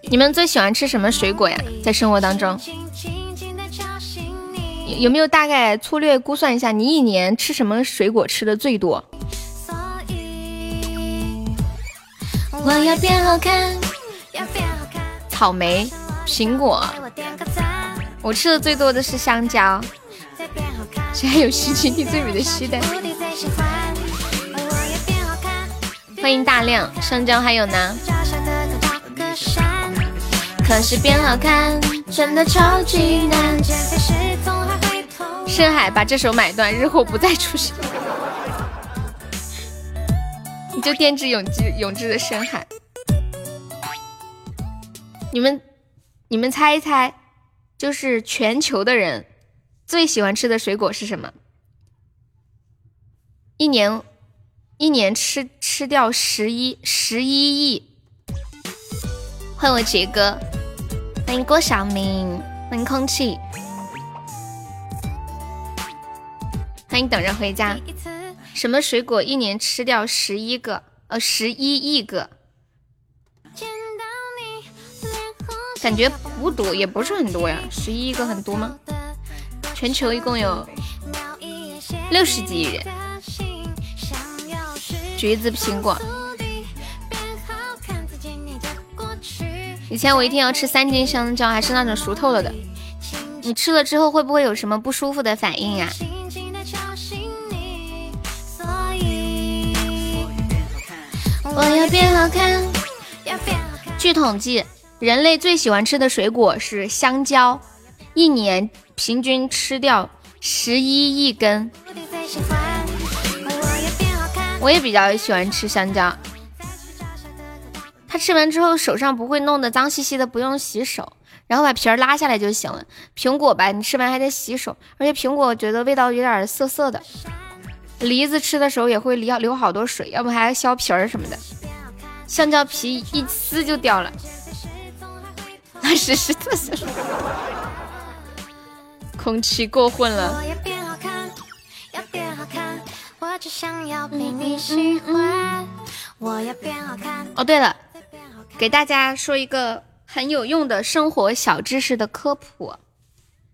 你们最喜欢吃什么水果呀？在生活当中？有没有大概粗略估算一下，你一年吃什么水果吃的最多？草莓、苹果，我吃的最多的是香蕉。谁还有心情听最美的期待？欢迎大亮，香蕉还有呢。可是变好看真的超级难。深海把这首买断，日后不再出现。你就惦记永志永志的深海。你们你们猜一猜，就是全球的人最喜欢吃的水果是什么？一年一年吃吃掉十一十一亿。欢迎我杰哥，欢迎郭晓明，欢迎空气。欢迎等着回家。什么水果一年吃掉十一个？呃，十一亿个。感觉不多，也不是很多呀。十一个很多吗？全球一共有六十几亿人。橘子、苹果。以前我一天要吃三斤香蕉，还是那种熟透了的。你吃了之后会不会有什么不舒服的反应呀？我要变好看。据统计，人类最喜欢吃的水果是香蕉，一年平均吃掉十一亿根。我也比较喜欢吃香蕉，它吃完之后手上不会弄得脏兮兮的，不用洗手，然后把皮儿拉下来就行了。苹果吧，你吃完还得洗手，而且苹果我觉得味道有点涩涩的。梨子吃的时候也会流流好多水，要不还要削皮儿什么的。香蕉皮一撕就掉了，那是是特色。空气过混了。哦，对了，给大家说一个很有用的生活小知识的科普，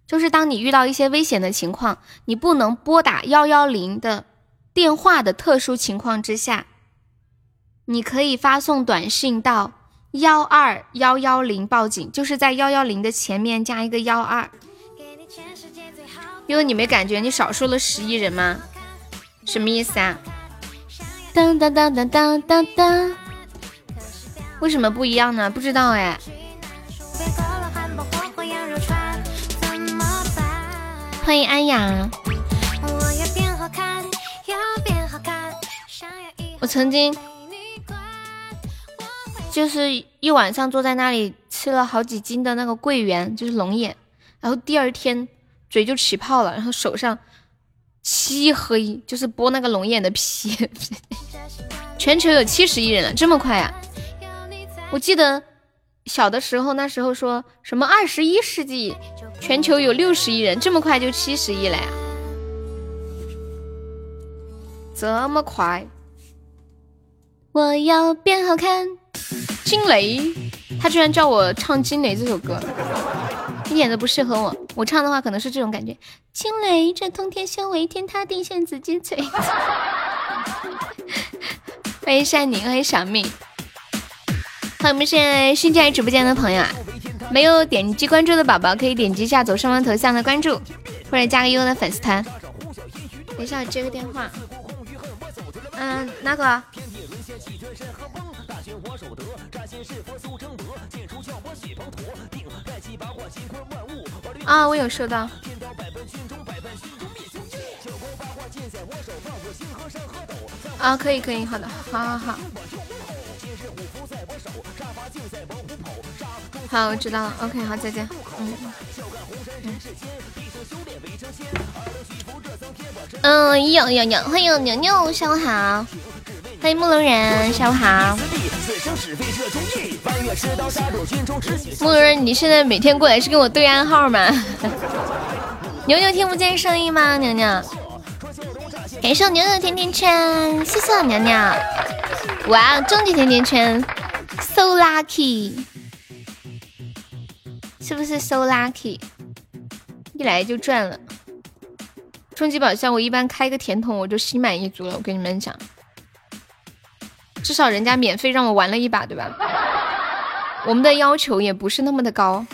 就是当你遇到一些危险的情况，你不能拨打幺幺零的。电话的特殊情况之下，你可以发送短信到幺二幺幺零报警，就是在幺幺零的前面加一个幺二。因为你没感觉你少说了十亿人吗？什么意思啊？当当当当当当当，为什么不一样呢？不知道哎。欢迎安雅。我曾经就是一晚上坐在那里吃了好几斤的那个桂圆，就是龙眼，然后第二天嘴就起泡了，然后手上漆黑，就是剥那个龙眼的皮。全球有七十亿人了，这么快呀？我记得小的时候，那时候说什么二十一世纪全球有六十亿人，这么快就七十亿了呀？这么快，我要变好看。惊雷，他居然叫我唱《惊雷》这首歌，一点都不适合我。我唱的话可能是这种感觉：惊雷，这通天修为，天塌地陷紫金锤。欢迎善宁，欢迎小蜜，欢迎我们现在新进来直播间的朋友啊！没有点击关注的宝宝可以点击一下左上方头像的关注，或者加个悠悠的粉丝团。等一下，我接个电话。嗯，哪个？啊，我有收到。啊，可以可以，好的，好好好。好，我知道了。OK，好，再见。嗯嗯，有有有，欢迎牛牛，下午好。欢迎木龙人，下午好。木龙人，你现在每天过来是跟我对暗号吗？牛牛听不见声音吗？牛牛，感谢牛牛的甜甜圈，谢谢牛牛。哇，终极甜甜圈，so lucky，是不是 so lucky？一来就赚了。终极宝箱，我一般开个甜筒我就心满意足了。我跟你们讲。至少人家免费让我玩了一把，对吧？我们的要求也不是那么的高。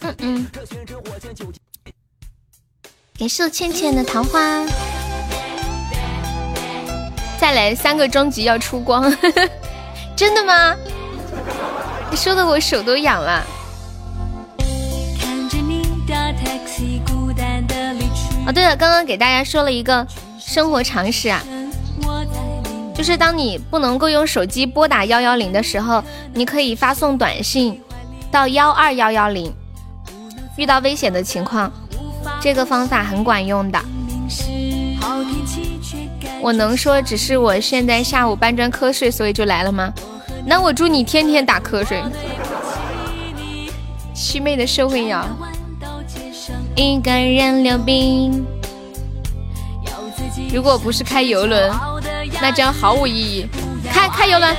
嗯嗯。感谢倩倩的桃花。再来三个终极要出光，真的吗？你说的我手都痒了。哦，对了，刚刚给大家说了一个生活常识啊。就是当你不能够用手机拨打幺幺零的时候，你可以发送短信到幺二幺幺零。遇到危险的情况，这个方法很管用的。我能说只是我现在下午搬砖瞌睡，所以就来了吗？那我祝你天天打瞌睡。七妹的社会摇，一个人溜冰。如果不是开游轮。那将毫无意义。开开游轮。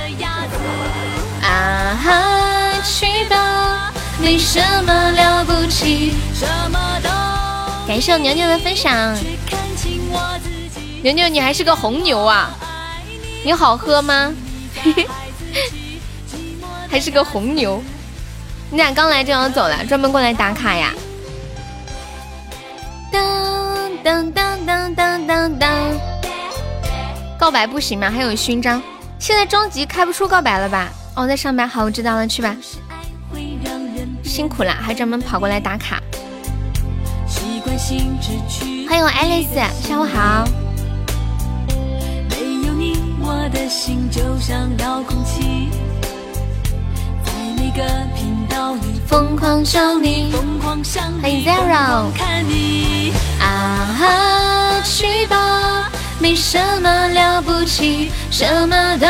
啊哈，去吧，没什么了不起。感谢牛牛的分享。牛牛，你还是个红牛啊？你好喝吗？还是个红牛？你俩刚来就要走了，专门过来打卡呀？当当当当当当当。告白不行吗？还有勋章，现在终极开不出告白了吧？哦，在上班，好，我知道了，去吧。辛苦了，还专门跑过来打卡。习惯性欢迎爱丽丝，下午好。没有你，我的心就像遥控器，在每个平欢迎 Zero。啊哈，去吧。没什么了不起，什么都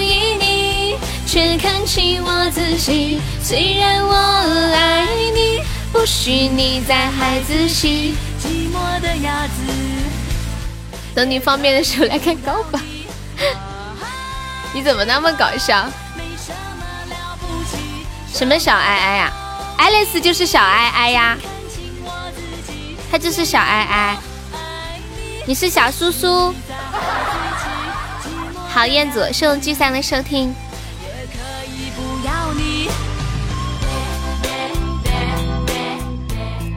依你，却看清我自己。虽然我爱你，不许你再孩子气。寂寞的鸭子，等你方便的时候来看高吧。你怎么那么搞笑？什么小哀哀呀？爱丽丝就是小哀哀呀，她就是小哀哀。你是小叔叔，好燕子，谢谢聚散的收听。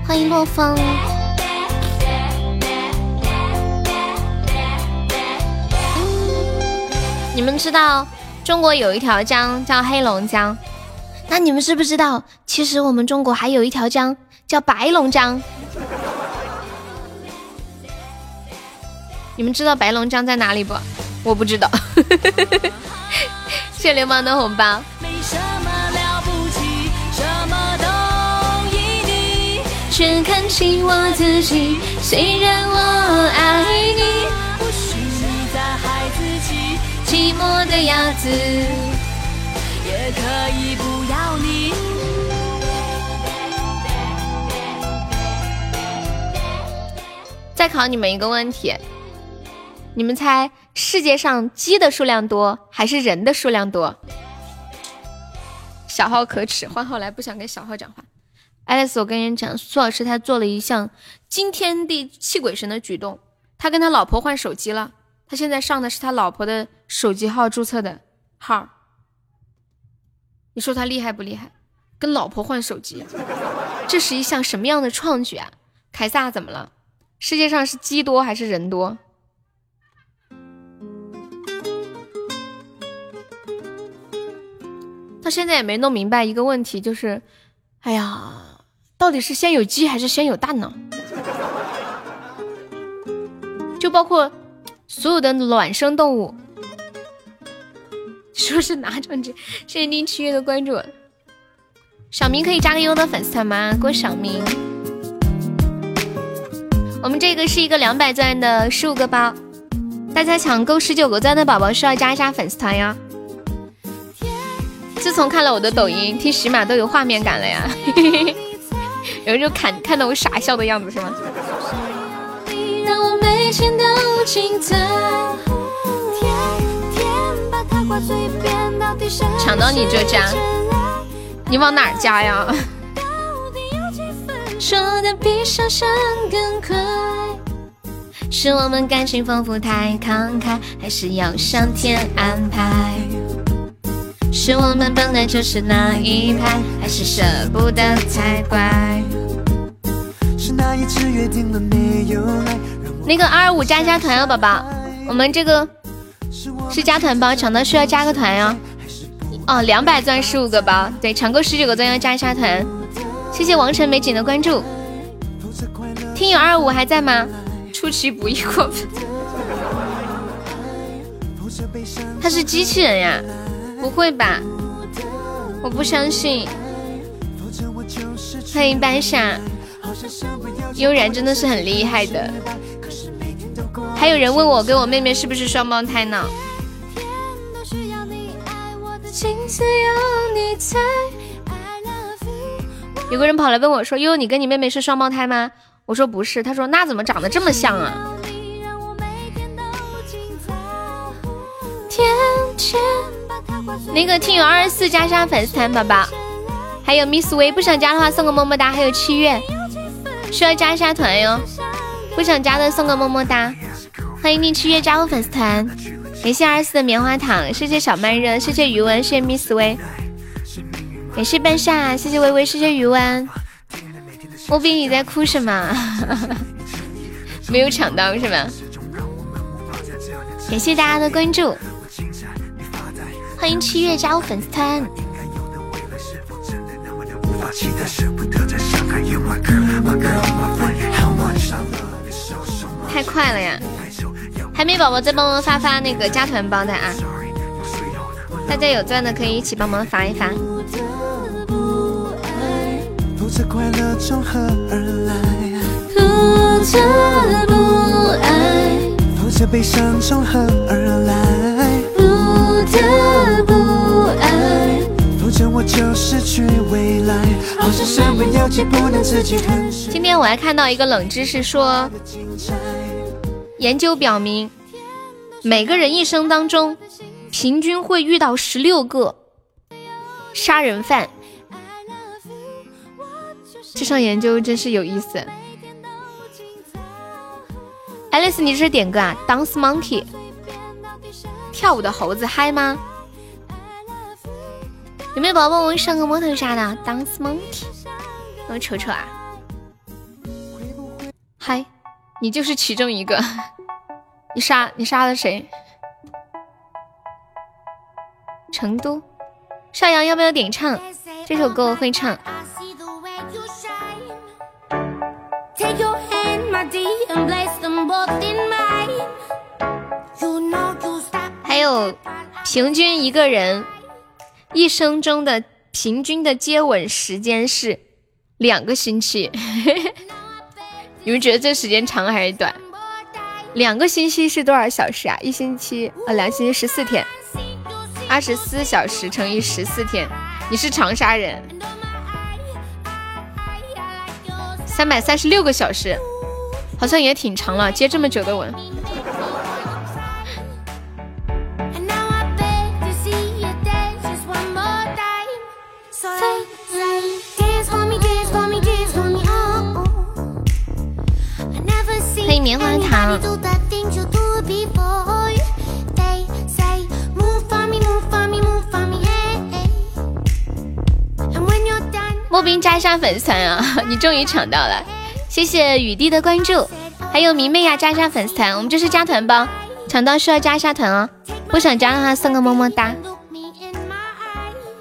欢迎洛风。你们知道中国有一条江叫黑龙江，那你们知不知道，其实我们中国还有一条江叫白龙江？你们知道白龙江在哪里不？我不知道。谢流氓的红包。却看清我自己，虽然我爱你，不许你再孩子气。寂寞的鸭子，再考你们一个问题，你们猜世界上鸡的数量多还是人的数量多？小号可耻，换号来，不想跟小号讲话。爱丽丝，我跟你讲，苏老师他做了一项惊天地泣鬼神的举动，他跟他老婆换手机了，他现在上的是他老婆的手机号注册的号。你说他厉害不厉害？跟老婆换手机，这是一项什么样的创举啊？凯撒怎么了？世界上是鸡多还是人多？到现在也没弄明白一个问题，就是，哎呀，到底是先有鸡还是先有蛋呢？就包括所有的卵生动物，说是哪种鸡？谢谢您七月的关注，小明可以加个优的粉丝团吗？郭小明。我们这个是一个两百钻的十五个包，大家抢够十九个钻的宝宝需要加一下粉丝团哟。自从看了我的抖音，听喜马都有画面感了呀。有人就看看到我傻笑的样子是吗？抢到你这加，你往哪儿加呀？说的比想象更快，是我们感情丰富太慷慨，还是要上天安排？是我们本来就是那一派，还是舍不得才怪？是那一次约定了没有来？那个二五加加团哦，宝宝，我们这个是加团包，抢到需要加个团哟。哦，两百钻十五个包，对，抢够十九个钻要加一下团。谢谢王晨美景的关注，听友二五还在吗？出其不意过分，他是机器人呀？不会吧？我不相信。欢迎白傻，悠然真的是很厉害的。还有人问我跟我妹妹是不是双胞胎呢？有个人跑来问我说：“悠悠，你跟你妹妹是双胞胎吗？”我说：“不是。”他说：“那怎么长得这么像啊？”那个听友二十四加上粉丝团宝宝，还有 Miss 薇，不想加的话送个么么哒。还有七月需要加一下团哟，不想加的送个么么哒。欢迎你七月加入粉丝团，感谢二十四的棉花糖，谢谢小慢热，谢谢余文，谢谢 Miss 薇。感谢半夏，谢谢微微，谢谢余温。莫比你在哭什么？没有抢到是吧？感谢大家的关注，欢迎七月加入粉丝团。太快了呀！海绵宝宝再帮忙发发那个加团包的啊！大家有钻的可以一起帮忙发一发。不知快乐从何而来，不得不爱，否则悲伤从何而来，不得不爱，否则我就失去未来。好像身不由己，不能自己狠心。今天我还看到一个冷知识，说研究表明，每个人一生当中平均会遇到十六个杀人犯。这项研究真是有意思。爱丽丝，你这是点歌啊？Dance Monkey，跳舞的猴子嗨吗？有没有宝宝帮我上个摸头杀的？Dance Monkey，我瞅瞅啊。嗨，你就是其中一个。你杀你杀了谁？成都，邵阳要不要点唱？这首歌我会唱。还有，平均一个人一生中的平均的接吻时间是两个星期。你们觉得这时间长还是短？两个星期是多少小时啊？一星期啊，两星期十四天，二十四小时乘以十四天，你是长沙人。三百三十六个小时，好像也挺长了，接这么久的吻。欢迎棉花糖。莫冰加一下粉丝团啊！你终于抢到了，谢谢雨滴的关注，还有迷妹呀，加一下粉丝团，我们这是加团包，抢到需要加一下团哦。不想加的话送个么么哒。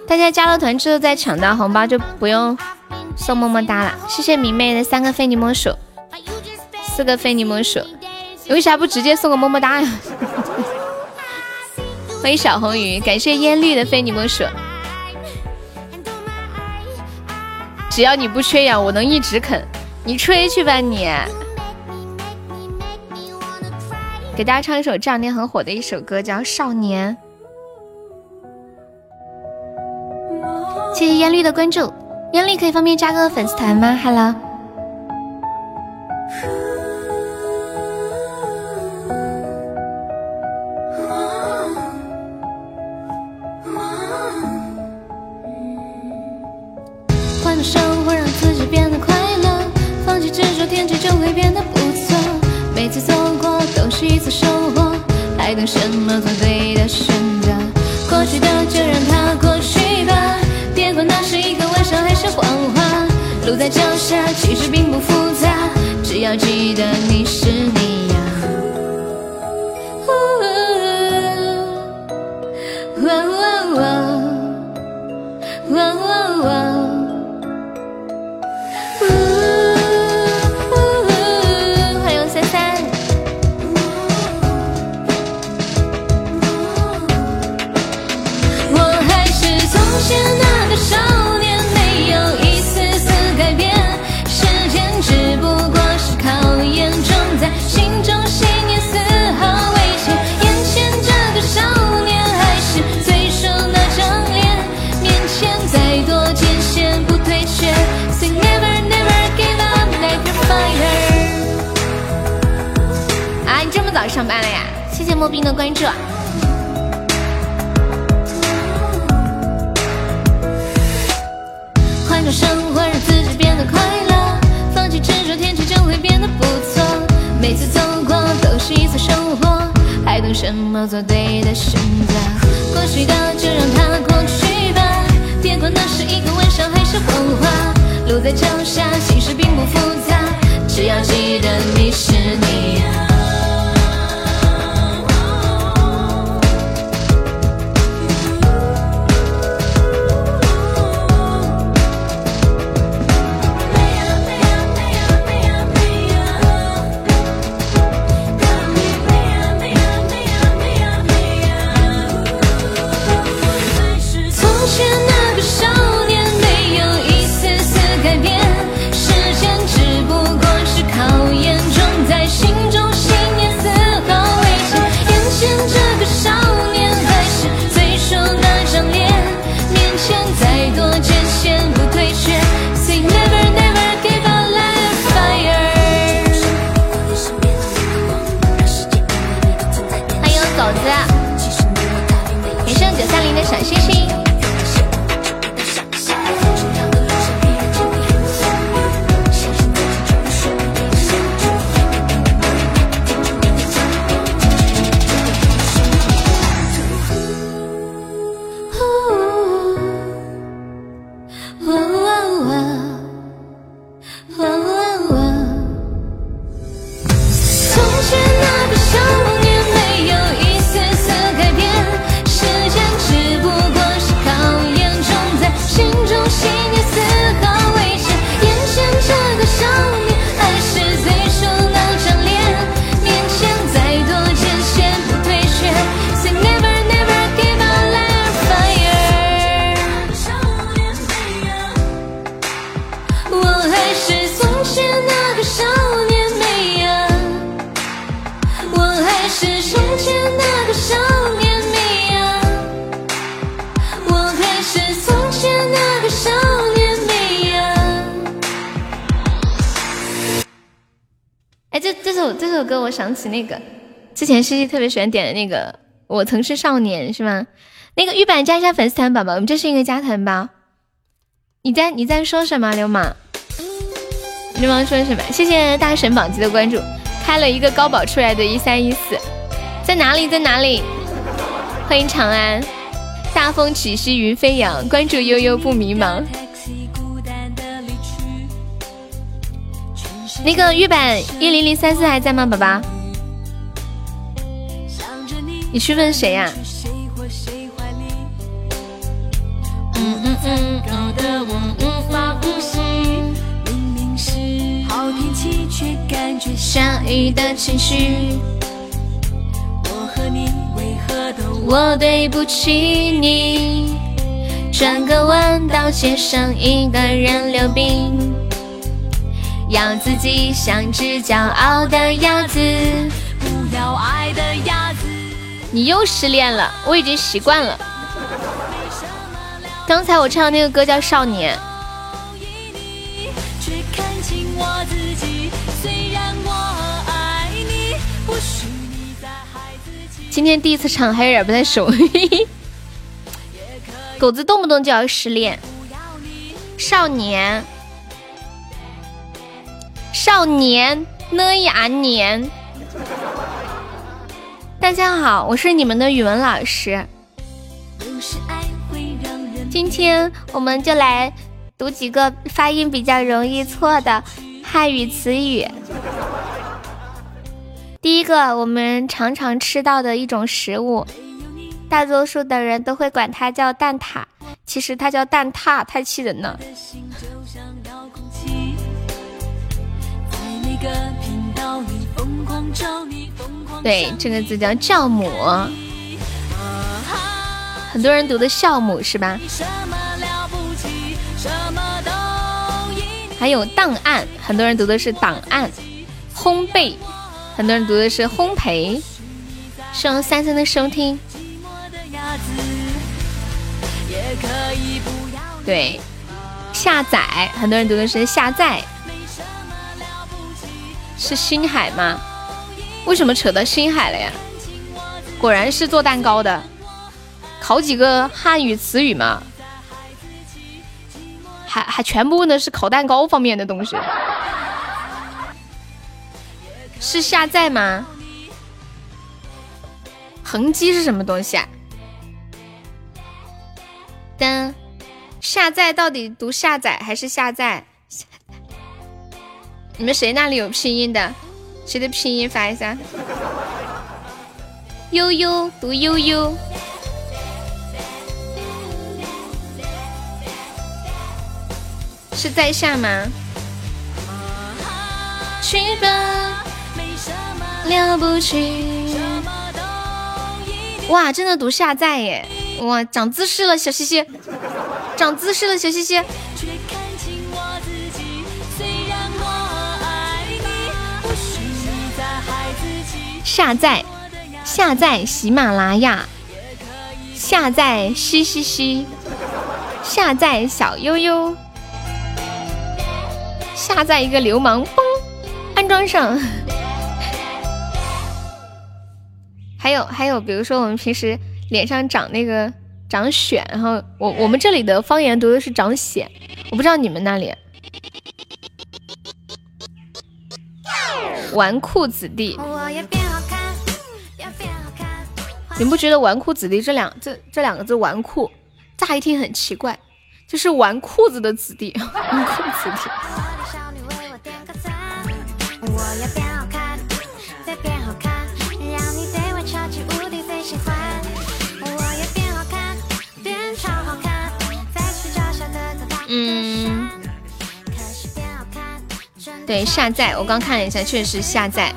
大家加了团之后再抢到红包就不用送么么哒了。谢谢迷妹的三个非你莫属，四个非你莫属，你为啥不直接送个么么哒呀？欢迎小红鱼，感谢烟绿的非你莫属。只要你不缺氧，我能一直啃。你吹去吧你。给大家唱一首这两天很火的一首歌，叫《少年》。谢谢烟绿的关注，烟绿可以方便加个粉丝团吗？Hello。还等什么做对的选择？过去的就让它过去吧，别管那是一个玩笑还是谎话。路在脚下其实并不复杂，只要记得你是你上班了呀？谢谢莫冰的关注。换种生活让自己变得快乐，放弃执着天气就会变得不错。每次走过都是一次收获，还等什么做对的选择？过去的就让它过去吧，别管那是一个玩笑还是谎话。路在脚下其实并不复杂，只要记得你是你呀。这首歌我想起那个之前西西特别喜欢点的那个《我曾是少年》是吗？那个玉板加一下粉丝团宝宝，我们这是一个加团包。你在你在说什么，流氓？流氓说什么？谢谢大神榜级的关注，开了一个高保出来的一三一四，在哪里在哪里？欢迎长安，大风起兮云飞扬，关注悠悠不迷茫。那个玉版一零零三四还在吗，宝宝？你去问谁呀？嗯嗯嗯，搞得我无法呼吸。明明是好天气，却感觉下雨的情绪。我和你为何都我对不起你？转个弯，到街上一个人溜冰。要自己像只骄傲的鸭子，不要爱的鸭子。你又失恋了，我已经习惯了。刚才我唱的那个歌叫《少年》。今天第一次唱，还有点不太熟。狗子动不动就要失恋。少年。少年呢呀年，大家好，我是你们的语文老师。今天我们就来读几个发音比较容易错的汉语词语。第一个，我们常常吃到的一种食物，大多数的人都会管它叫蛋挞，其实它叫蛋挞，太气人了。对，这个字叫酵母，很多人读的酵母是吧？还有档案，很多人读的是档案。烘焙，很多人读的是烘焙。希望三三的收听。对，下载，很多人读的是下载。是星海吗？为什么扯到星海了呀？果然是做蛋糕的，考几个汉语词语嘛，还还全部问的是烤蛋糕方面的东西，是下载吗？横机是什么东西啊？噔，下载到底读下载还是下载？你们谁那里有拼音的？谁的拼音发一下？悠悠读悠悠，是在下吗？区分了不起。哇，真的读下载耶！哇，长姿势了，小西西，长姿势了，小西西。下载，下载喜马拉雅，下载嘻嘻嘻，下载小悠悠，下载一个流氓，嘣，安装上。还有还有，比如说我们平时脸上长那个长癣，然后我我们这里的方言读的是长癣，我不知道你们那里。纨绔子弟。你不觉得“纨绔子弟”这两这这两个字“纨绔”乍一听很奇怪，就是纨绔子的子弟，纨绔子弟。对，下载，我刚看了一下，确实下载，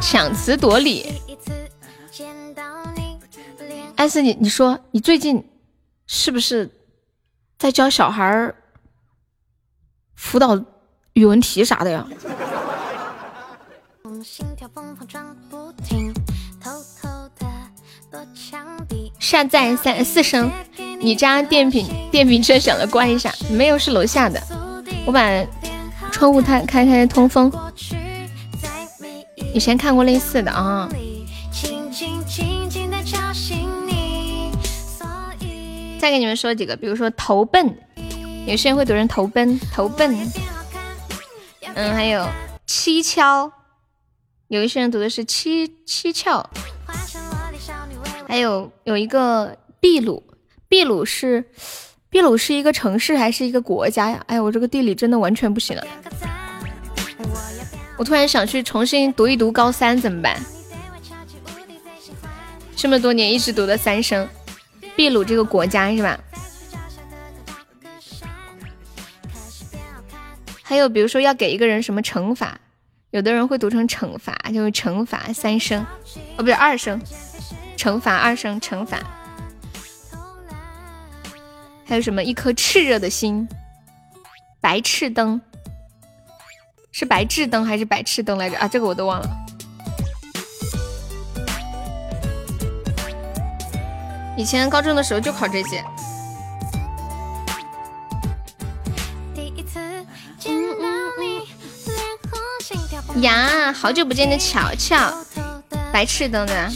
强词夺理。艾斯，你你说你最近是不是在教小孩儿辅导语文题啥的呀？下载三四声，你家电瓶电瓶车响了，关一下。没有，是楼下的。我把窗户开开开通风。以前看过类似的啊。再给你们说几个，比如说投奔，有些人会读成投奔，投奔。嗯，还有七窍，有一些人读的是七七窍。还有有一个秘鲁，秘鲁是秘鲁是一个城市还是一个国家呀？哎，我这个地理真的完全不行了。我突然想去重新读一读高三，怎么办？这么多年一直读的三声，秘鲁这个国家是吧？还有比如说要给一个人什么惩罚，有的人会读成惩罚，就是惩罚三声，哦不是二声，惩罚二声惩罚。还有什么一颗炽热的心，白炽灯。是白炽灯还是白炽灯来着啊？这个我都忘了。以前高中的时候就考这些。呀，好久不见的巧巧，白炽灯的。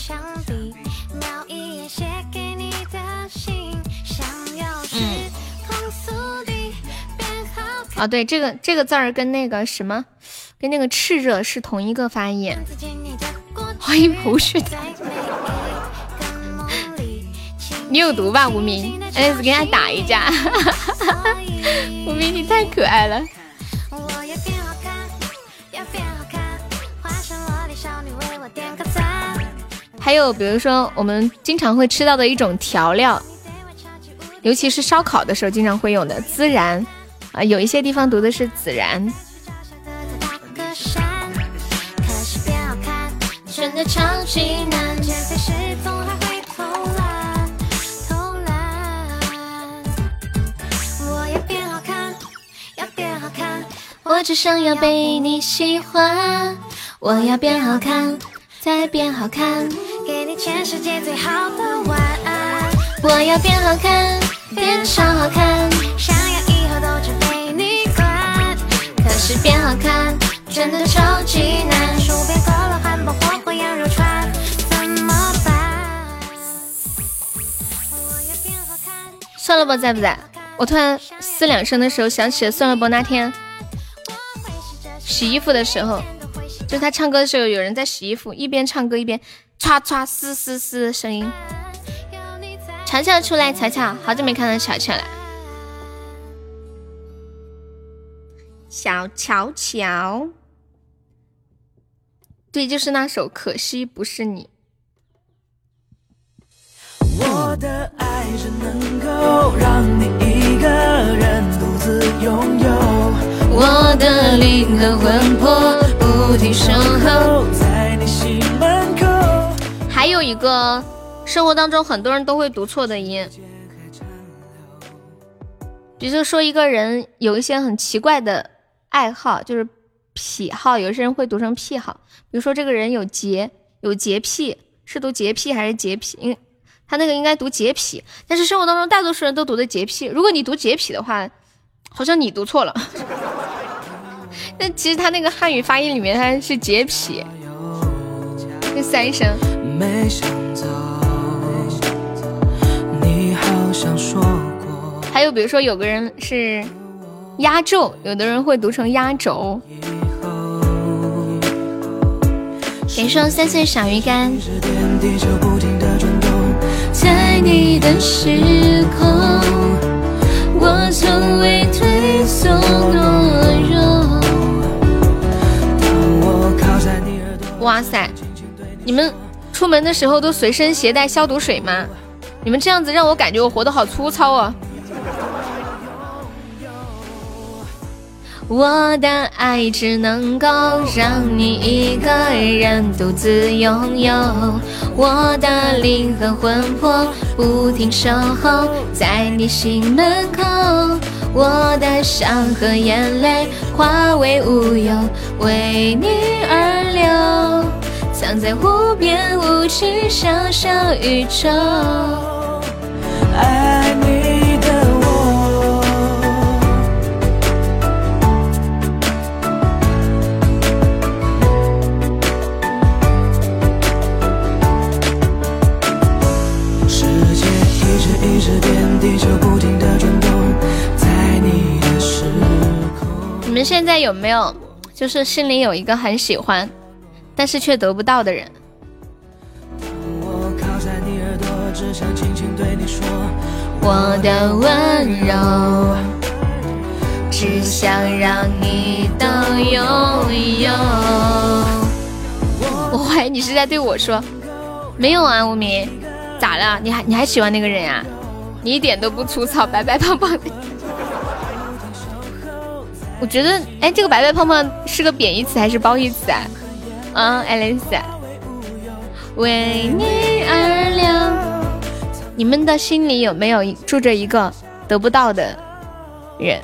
啊，对，这个这个字儿跟那个什么，跟那个炽热是同一个发音。欢迎胡雪，你有毒吧，无名？S 给他打一架。无名你太可爱了。还有比如说我们经常会吃到的一种调料，尤其是烧烤的时候经常会用的孜然。啊，有一些地方读的是孜然。我只想要被你喜欢，我要变好看，再变好看，给你全世界最好的晚安。我要变好看，变超好看，想要都只。是变好看，真的超级难。薯片、可乐、汉堡、火锅、羊肉串，怎么办？算了吧，在不在？我突然嘶两声的时候，想起了算了吧那天洗衣服的时候，就他唱歌的时候，有人在洗衣服，一边唱歌一边唰唰嘶嘶嘶的声音。乔乔出来，乔乔，好久没看到乔乔了。小乔乔，对，就是那首《可惜不是你》。我的爱只能够让你一个人独自拥有，我的灵和魂魄不停守候在你心门口。还有一个生活当中很多人都会读错的音，比如说一个人有一些很奇怪的。爱好就是癖好，有些人会读成癖好。比如说这个人有洁有洁癖，是读洁癖还是洁癖？因为他那个应该读洁癖，但是生活当中大多数人都读的洁癖。如果你读洁癖的话，好像你读错了。但其实他那个汉语发音里面他是洁癖，那三声。还有比如说有个人是。压轴，有的人会读成压轴。给双三岁小鱼干。在你的时空，我从未退缩懦弱。哇塞，你们出门的时候都随身携带消毒水吗？你们这样子让我感觉我活得好粗糙啊！我的爱只能够让你一个人独自拥有，我的灵和魂魄不停守候在你心门口，我的伤和眼泪化为乌有，为你而流，藏在无边无际小小宇宙。爱现在有没有就是心里有一个很喜欢，但是却得不到的人？我的温柔，只想让你都拥有。我怀疑你是在对我说，没有啊，无名，咋了？你还你还喜欢那个人呀？你一点都不粗糙，白白胖胖的。我觉得，哎，这个白白胖胖是个贬义词还是褒义词啊？嗯，爱丽丝，为你而亮。你们的心里有没有住着一个得不到的人？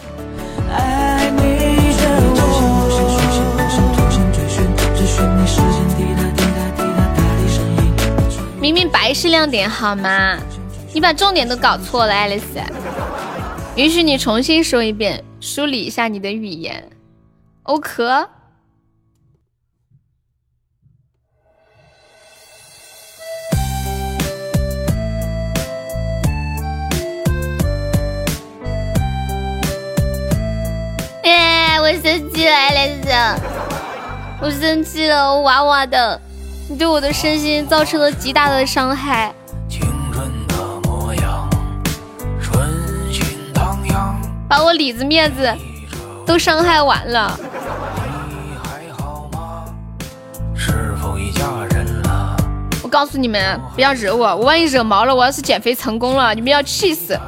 明明白是亮点好吗？你把重点都搞错了，爱丽丝。允许你重新说一遍，梳理一下你的语言。欧壳。我生气了，爱丽丝，我生气了，我哇哇的，你对我的身心造成了极大的伤害。把我里子面子都伤害完了。我告诉你们，不要惹我，我万一惹毛了，我要是减肥成功了，你们要气死。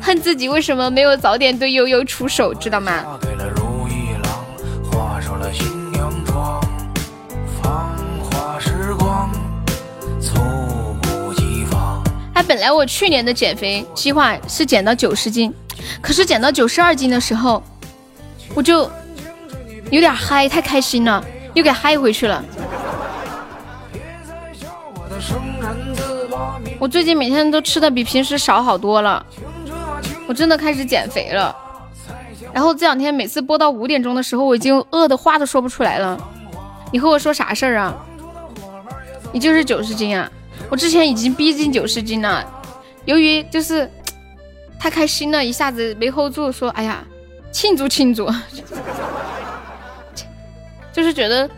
恨自己为什么没有早点对悠悠出手，知道吗？本来我去年的减肥计划是减到九十斤，可是减到九十二斤的时候，我就有点嗨，太开心了，又给嗨回去了。我最近每天都吃的比平时少好多了。我真的开始减肥了，然后这两天每次播到五点钟的时候，我已经饿的话都说不出来了。你和我说啥事儿啊？你就是九十斤啊？我之前已经逼近九十斤了，由于就是太开心了，一下子没 hold 住，说哎呀，庆祝庆祝，就是觉得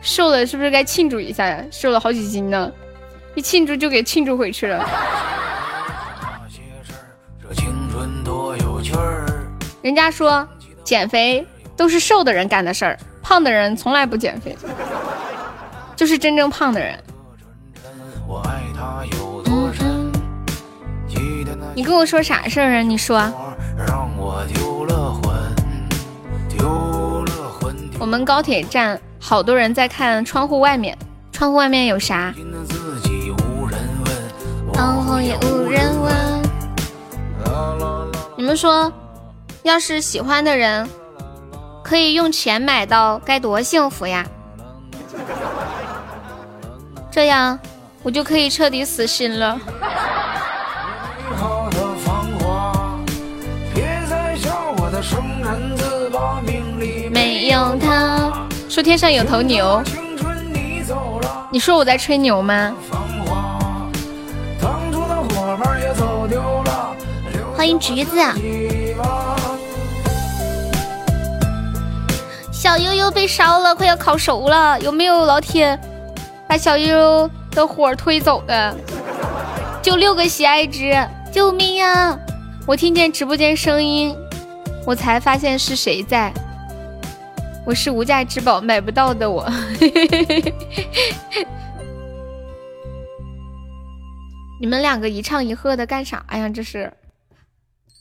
瘦了是不是该庆祝一下呀？瘦了好几斤呢，一庆祝就给庆祝回去了。人家说减肥都是瘦的人干的事儿，胖的人从来不减肥，就是真正胖的人。你跟我说啥事儿啊？你说。我们高铁站好多人在看窗户外面，窗户外面有啥？窗户也无人问。你们说。要是喜欢的人可以用钱买到，该多幸福呀！这样我就可以彻底死心了。有他，说天上有头牛，你说我在吹牛吗？欢迎橘子。小悠悠被烧了，快要烤熟了，有没有老铁把小悠悠的火推走的？就六个喜爱值，救命呀！我听见直播间声音，我才发现是谁在。我是无价之宝，买不到的我。你们两个一唱一和的干啥呀？这是，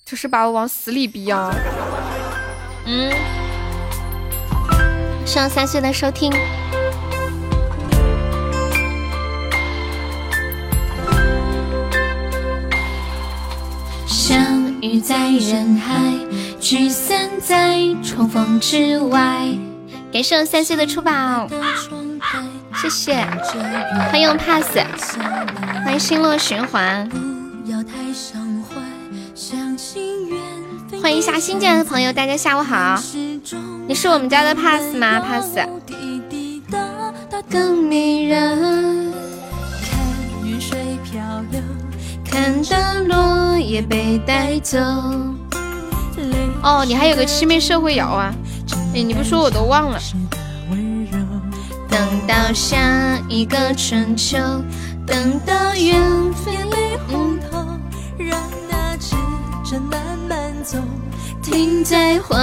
这是把我往死里逼啊！嗯。上三岁的收听，相遇在人海，聚散在重逢之外。感谢我三岁的出宝，谢谢，欢迎 pass，欢迎星落循环，欢迎一下新进来的朋友，大家下午好。你是我们家的 pass 吗？pass。看到落也被带走。哦，你还有个七妹社会摇啊？哎，你不说我都忘了。等到下一个春秋，等到缘分里红透，让那指针慢慢走，停在花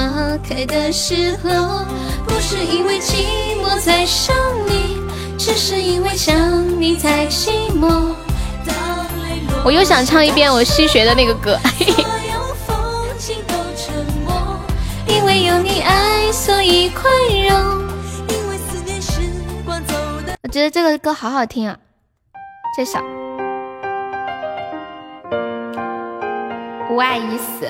开的时候。不是因为寂寞才想你，只是因为想你才寂寞。我又想唱一遍我新学的那个歌。因为有你爱，所以宽容。因为思念是光走的我觉得这个歌好好听啊，这首无爱已死。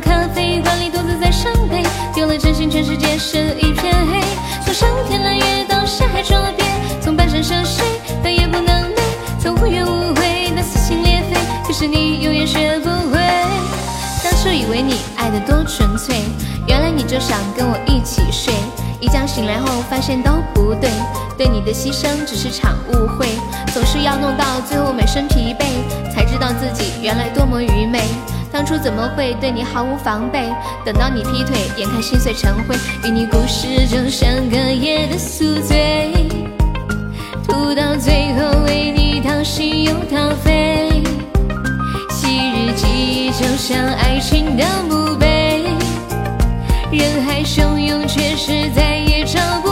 咖啡馆里独自在伤悲，丢了真心全世界是一片黑。从上天揽月到下海捉鳖，从半山涉水到夜不能寐，从无怨无悔到撕心裂肺，可是你永远学不会。当初以为你爱的多纯粹，原来你就想跟我一起睡。一觉醒来后发现都不对，对你的牺牲只是场误会，总是要弄到最后满身疲惫，才知道自己原来多么愚昧。当初怎么会对你毫无防备？等到你劈腿，眼看心碎成灰，与你故事就像隔夜的宿醉，吐到最后为你掏心又掏肺。昔日记忆就像爱情的墓碑，人海汹涌，却是再也找不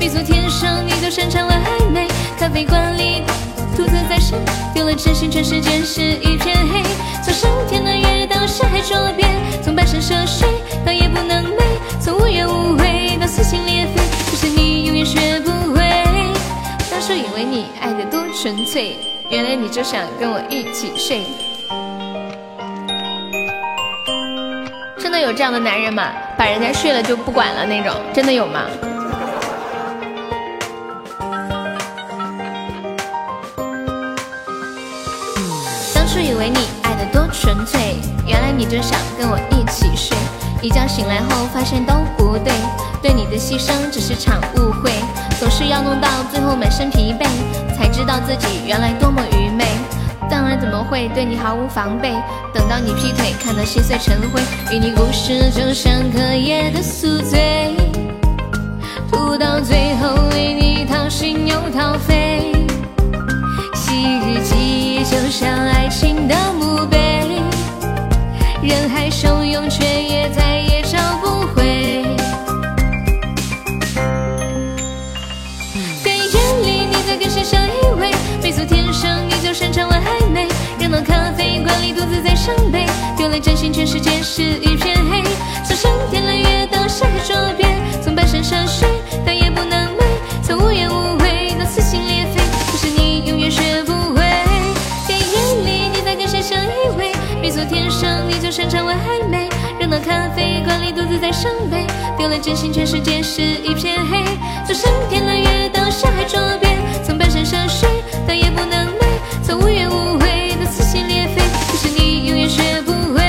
偎？迷途天生你就擅长玩暧昧。咖啡馆里独自在身，丢了真心，全世界是一片黑。从上天揽月到山海捉鳖，从半山涉水到夜不能寐，从无怨无悔到撕心裂肺，可是你永远学不会。当初以为你爱的多纯粹，原来你就想跟我一起睡。真的有这样的男人吗？把人家睡了就不管了那种，真的有吗？自以为你爱的多纯粹，原来你就想跟我一起睡。一觉醒来后发现都不对，对你的牺牲只是场误会，总是要弄到最后满身疲惫，才知道自己原来多么愚昧。当然怎么会对你毫无防备？等到你劈腿，看得心碎成灰，与你故事就像隔夜的宿醉，吐到最后为你掏心又掏肺。就像爱情的墓碑，人海汹涌，却也再也找不回。电影里你在跟谁相依偎？迷途天生你就擅长玩暧昧。热闹咖啡馆里独自在伤悲，丢了真心，全世界是一片黑。从上天揽月到下海捉鳖，从跋山涉水到夜不偎？迷途天生你就擅长玩暧昧。热闹咖啡馆里独自在伤悲，丢了真心，全世界是一片黑。从上天揽月到下海捉鳖，从跋山涉水到夜不能寐，从无怨无悔到撕心裂肺，可是你永远学不会。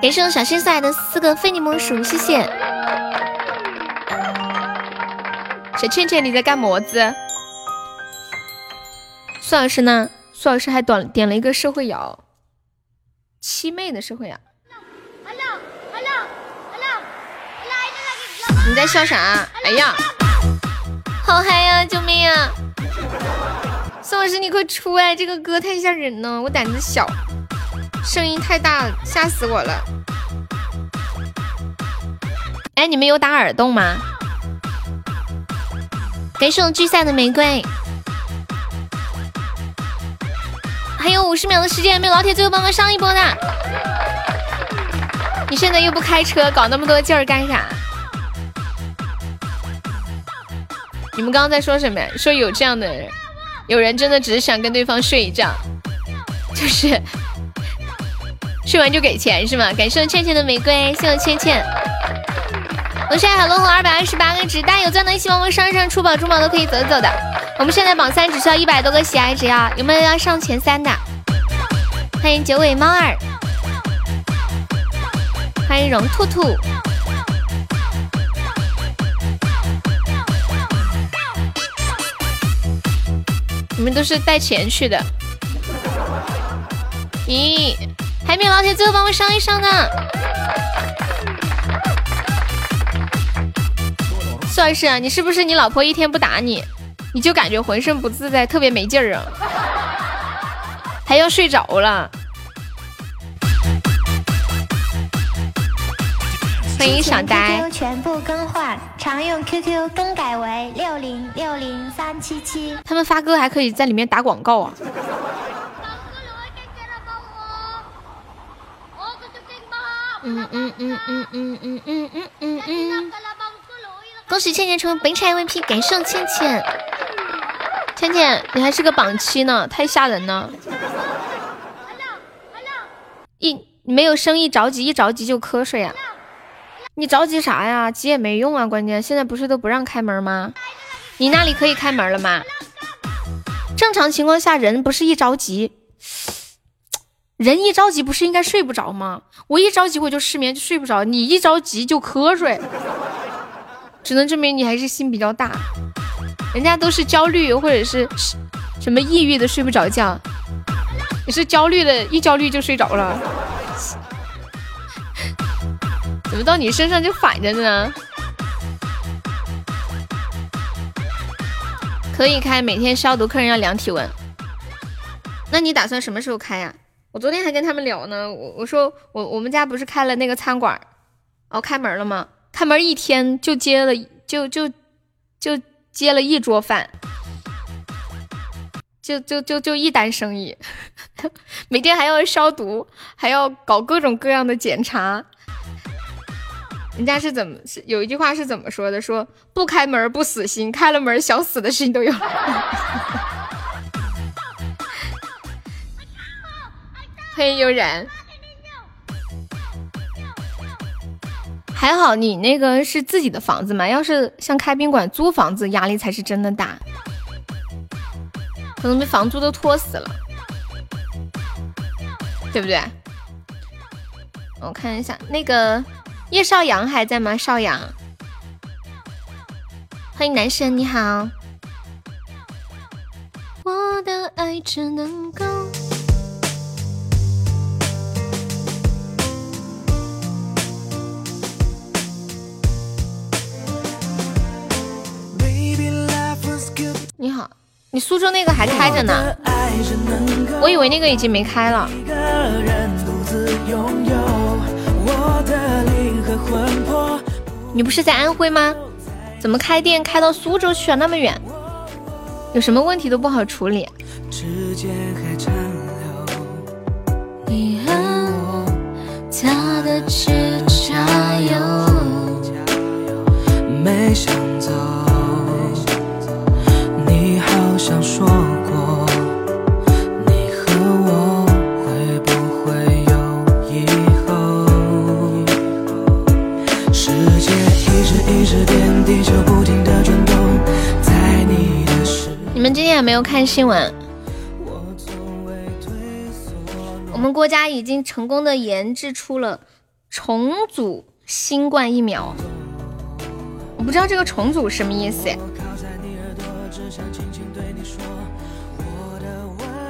感谢我小心思来的四个非你莫属，谢谢。小倩倩，你在干么子？苏老师呢？苏老师还点点了一个社会摇，七妹的社会摇。你在笑啥？哎呀，好嗨呀！救命呀！苏老师，你快出来！这个歌太吓人了，我胆子小，声音太大，吓死我了。哎，你们有打耳洞吗？感谢我聚散的玫瑰，还有五十秒的时间，没有老铁最后帮忙上一波的。你现在又不开车，搞那么多劲儿干啥？你们刚刚在说什么？说有这样的人，有人真的只是想跟对方睡一觉，就是睡完就给钱是吗？感谢我倩倩的玫瑰，谢我倩倩。我现在海龙红二百二十八个值，大家有钻的一起帮忙上一上出宝珠宝都可以走走的。我们现在榜三只需要一百多个喜爱值啊，有没有要上前三的？欢迎九尾猫儿，欢迎荣兔兔。你们都是带钱去的？咦，海绵老铁，最后帮我上一上呢？苏老师，你是不是你老婆一天不打你，你就感觉浑身不自在，特别没劲儿啊？还要睡着了？欢迎小呆。QQ 全部更换，常用 QQ 更改为六零六零三七七。他们发歌还可以在里面打广告啊！嗯嗯嗯嗯嗯嗯嗯嗯嗯嗯。恭喜倩倩成为本场 MVP，感谢倩倩。倩倩，你还是个榜七呢，太吓人了。一没有生意着急，一着急就瞌睡啊。你着急啥呀？急也没用啊！关键现在不是都不让开门吗？你那里可以开门了吗？正常情况下，人不是一着急，人一着急不是应该睡不着吗？我一着急我就失眠，就睡不着。你一着急就瞌睡，只能证明你还是心比较大。人家都是焦虑或者是什么抑郁的睡不着觉，你是焦虑的，一焦虑就睡着了。怎么到你身上就反着呢？可以开，每天消毒，客人要量体温。那你打算什么时候开呀？我昨天还跟他们聊呢，我我说我我们家不是开了那个餐馆，哦，开门了吗？开门一天就接了就就就接了一桌饭，就就就就一单生意，每天还要消毒，还要搞各种各样的检查。人家是怎么有一句话是怎么说的？说不开门不死心，开了门想死的心都有。欢迎悠然，还好你那个是自己的房子嘛？要是像开宾馆租房子，压力才是真的大，可能被房租都拖死了，对不对？我看一下那个。叶少阳还在吗？少阳，欢迎男神，你好。我的爱只能够。你苏州那个还开着呢，我以为那个已经没开了。你不是在安徽吗？怎么开店开到苏州去啊？那么远，有什么问题都不好处理。没想走，你们今天有没有看新闻？我们国家已经成功的研制出了重组新冠疫苗。我不知道这个重组什么意思。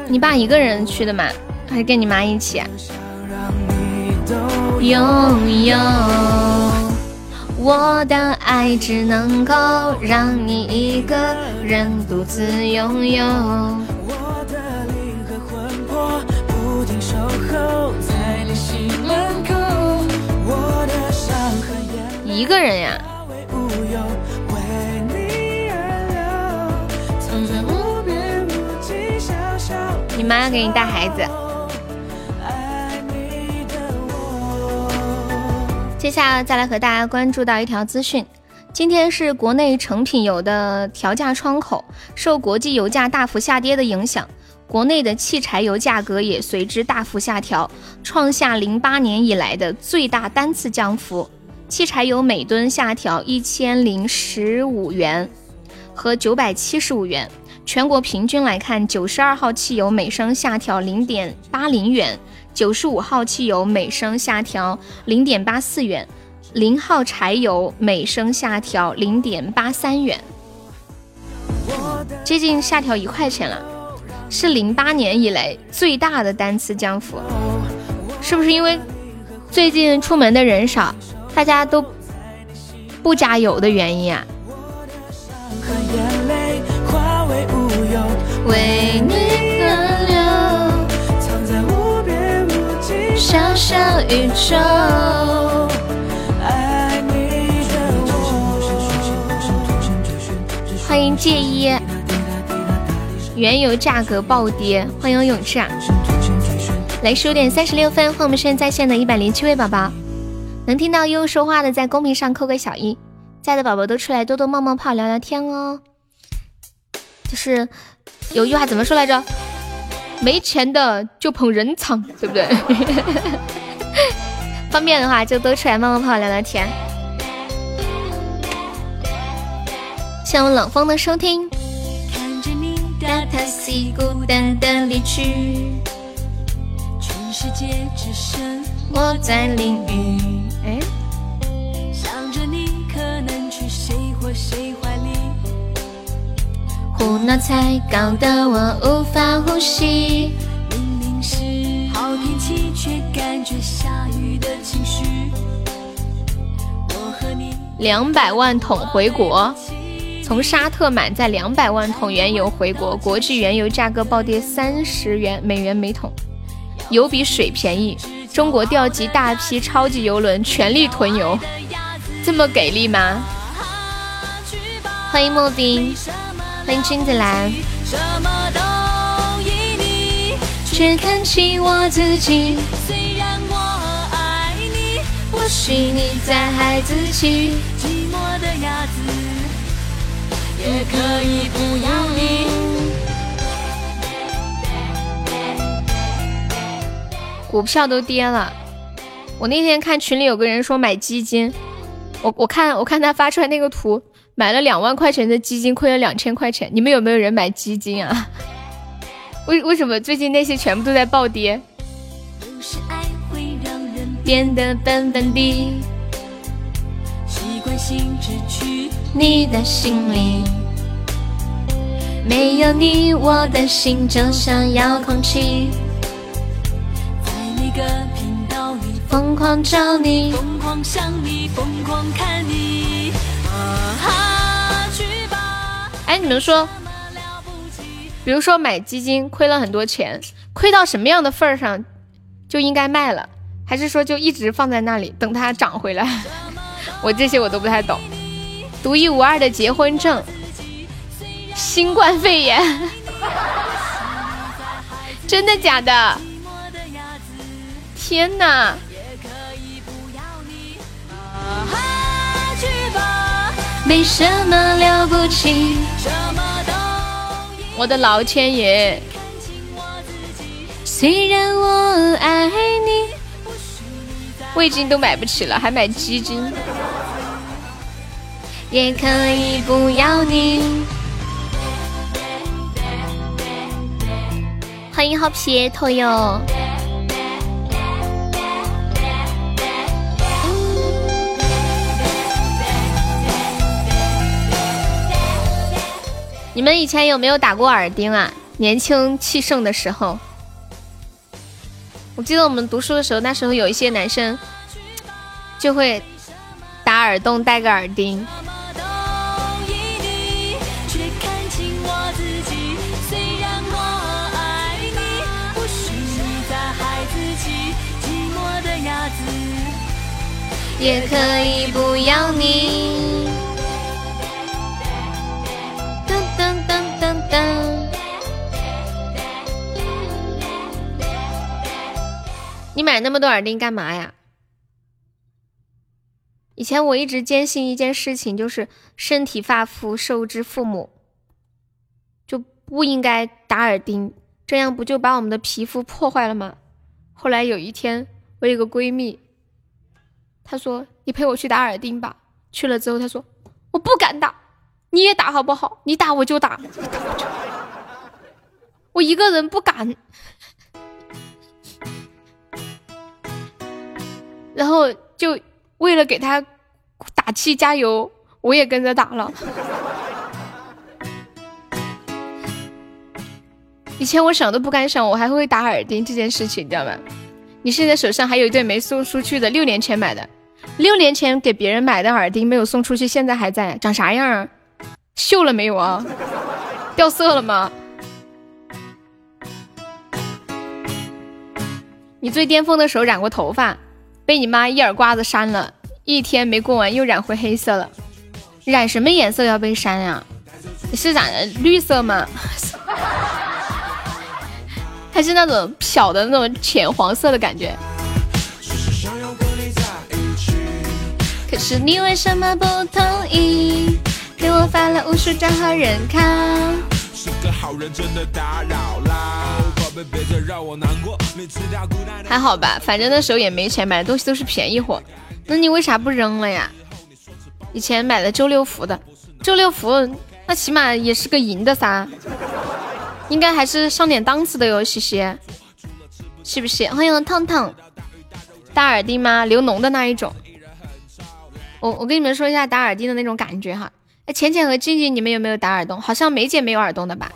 你爸一个人去的吗？还是跟你妈一起？拥有。我的爱只能够让你一个人独自拥有。我的灵和魂魄不停守候在你心门口。我的伤和眼一个人呀。妈给你带孩子。接下来再来和大家关注到一条资讯，今天是国内成品油的调价窗口，受国际油价大幅下跌的影响，国内的汽柴油价格也随之大幅下调，创下零八年以来的最大单次降幅。汽柴油每吨下调一千零十五元和九百七十五元，全国平均来看，九十二号汽油每升下调零点八零元，九十五号汽油每升下调零点八四元。零号柴油每升下调零点八三元，接近下调一块钱了，是零八年以来最大的单次降幅。是不是因为最近出门的人少，大家都不加油的原因啊？为你小小宇宙。欢迎介一，原油价格暴跌，欢迎永志啊！来十五点三十六分，欢迎我们现在在线的一百零七位宝宝，能听到悠悠说话的，在公屏上扣个小一，在的宝宝都出来多多冒冒泡聊聊天哦。就是有一句话怎么说来着？没钱的就捧人场，对不对？方便的话就多出来冒冒泡聊聊天。谢我冷风的收听。看着你的 taxi 孤单的离去，全世界只剩我在淋雨。哎，想着你可能去谁或谁胡闹才搞得我无法呼吸。明明是好天气，却感觉下雨的情绪。我和你两百万桶回国。从沙特满载两百万桶原油回国，国际原油价格暴跌三十元美元每桶，油比水便宜。中国调集大批超级油轮，全力囤油，这么给力吗？欢迎莫冰，欢迎君子兰。什么都依你却看清我自己，虽然我爱你，或许你在孩子气，寂寞的鸭子。也可以不要你。股票都跌了，我那天看群里有个人说买基金，我我看我看他发出来那个图，买了两万块钱的基金亏了两千块钱。你们有没有人买基金啊？为为什么最近那些全部都在暴跌？变得笨笨的，习惯性只去你的心里。没有你，我的心就像遥控器，在每个频道里疯狂找你，疯狂想你，疯狂看你。哎，你们说，比如说买基金亏了很多钱，亏到什么样的份儿上就应该卖了，还是说就一直放在那里等它涨回来？我这些我都不太懂。独一无二的结婚证。新冠肺炎，真的假的？天哪！没什么了不起。我的老天爷！虽然我爱你，味精都买不起了，还买鸡精？也可以不要你。欢迎好皮头哟！你们以前有没有打过耳钉啊？年轻气盛的时候，我记得我们读书的时候，那时候有一些男生 就会打耳洞，戴个耳钉。也可以不要你。噔。你买那么多耳钉干嘛呀？以前我一直坚信一件事情，就是身体发肤受之父母，就不应该打耳钉，这样不就把我们的皮肤破坏了吗？后来有一天，我有个闺蜜，她说：“你陪我去打耳钉吧。”去了之后，她说：“我不敢打，你也打好不好？你打我就打，我一个人不敢。”然后就为了给他打气加油，我也跟着打了。以前我想都不敢想，我还会打耳钉这件事情，你知道吗？你现在手上还有一对没送出去的，六年前买的，六年前给别人买的耳钉没有送出去，现在还在，长啥样啊？锈了没有啊？掉色了吗？你最巅峰的时候染过头发？被你妈一耳刮子扇了，一天没过完又染回黑色了。染什么颜色要被扇呀？你是染的绿色吗？还是那种漂的那种浅黄色的感觉？可是你为什么不同意？给我发了无数张好人卡。是个好人真的打扰啦。还好吧，反正那时候也没钱，买的东西都是便宜货。那你为啥不扔了呀？以前买的周六福的，周六福那起码也是个银的噻，应该还是上点档次的哟，西西，是不是？欢迎烫烫，打耳钉吗？流脓的那一种。我我跟你们说一下打耳钉的那种感觉哈。哎，浅浅和静静，你们有没有打耳洞？好像梅姐没有耳洞的吧？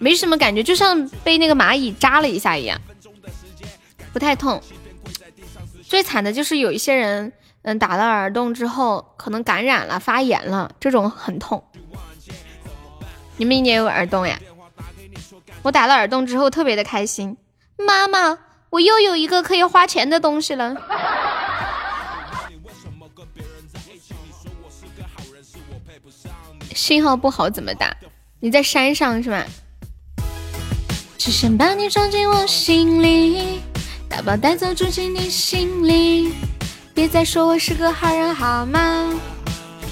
没什么感觉，就像被那个蚂蚁扎了一下一样，不太痛。最惨的就是有一些人，嗯，打了耳洞之后可能感染了、发炎了，这种很痛。你们也有耳洞呀？我打了耳洞之后特别的开心，妈妈，我又有一个可以花钱的东西了。信号不好怎么打？你在山上是吧？只想把你装进我心里，打包带走住进你心里，别再说我是个好人好吗？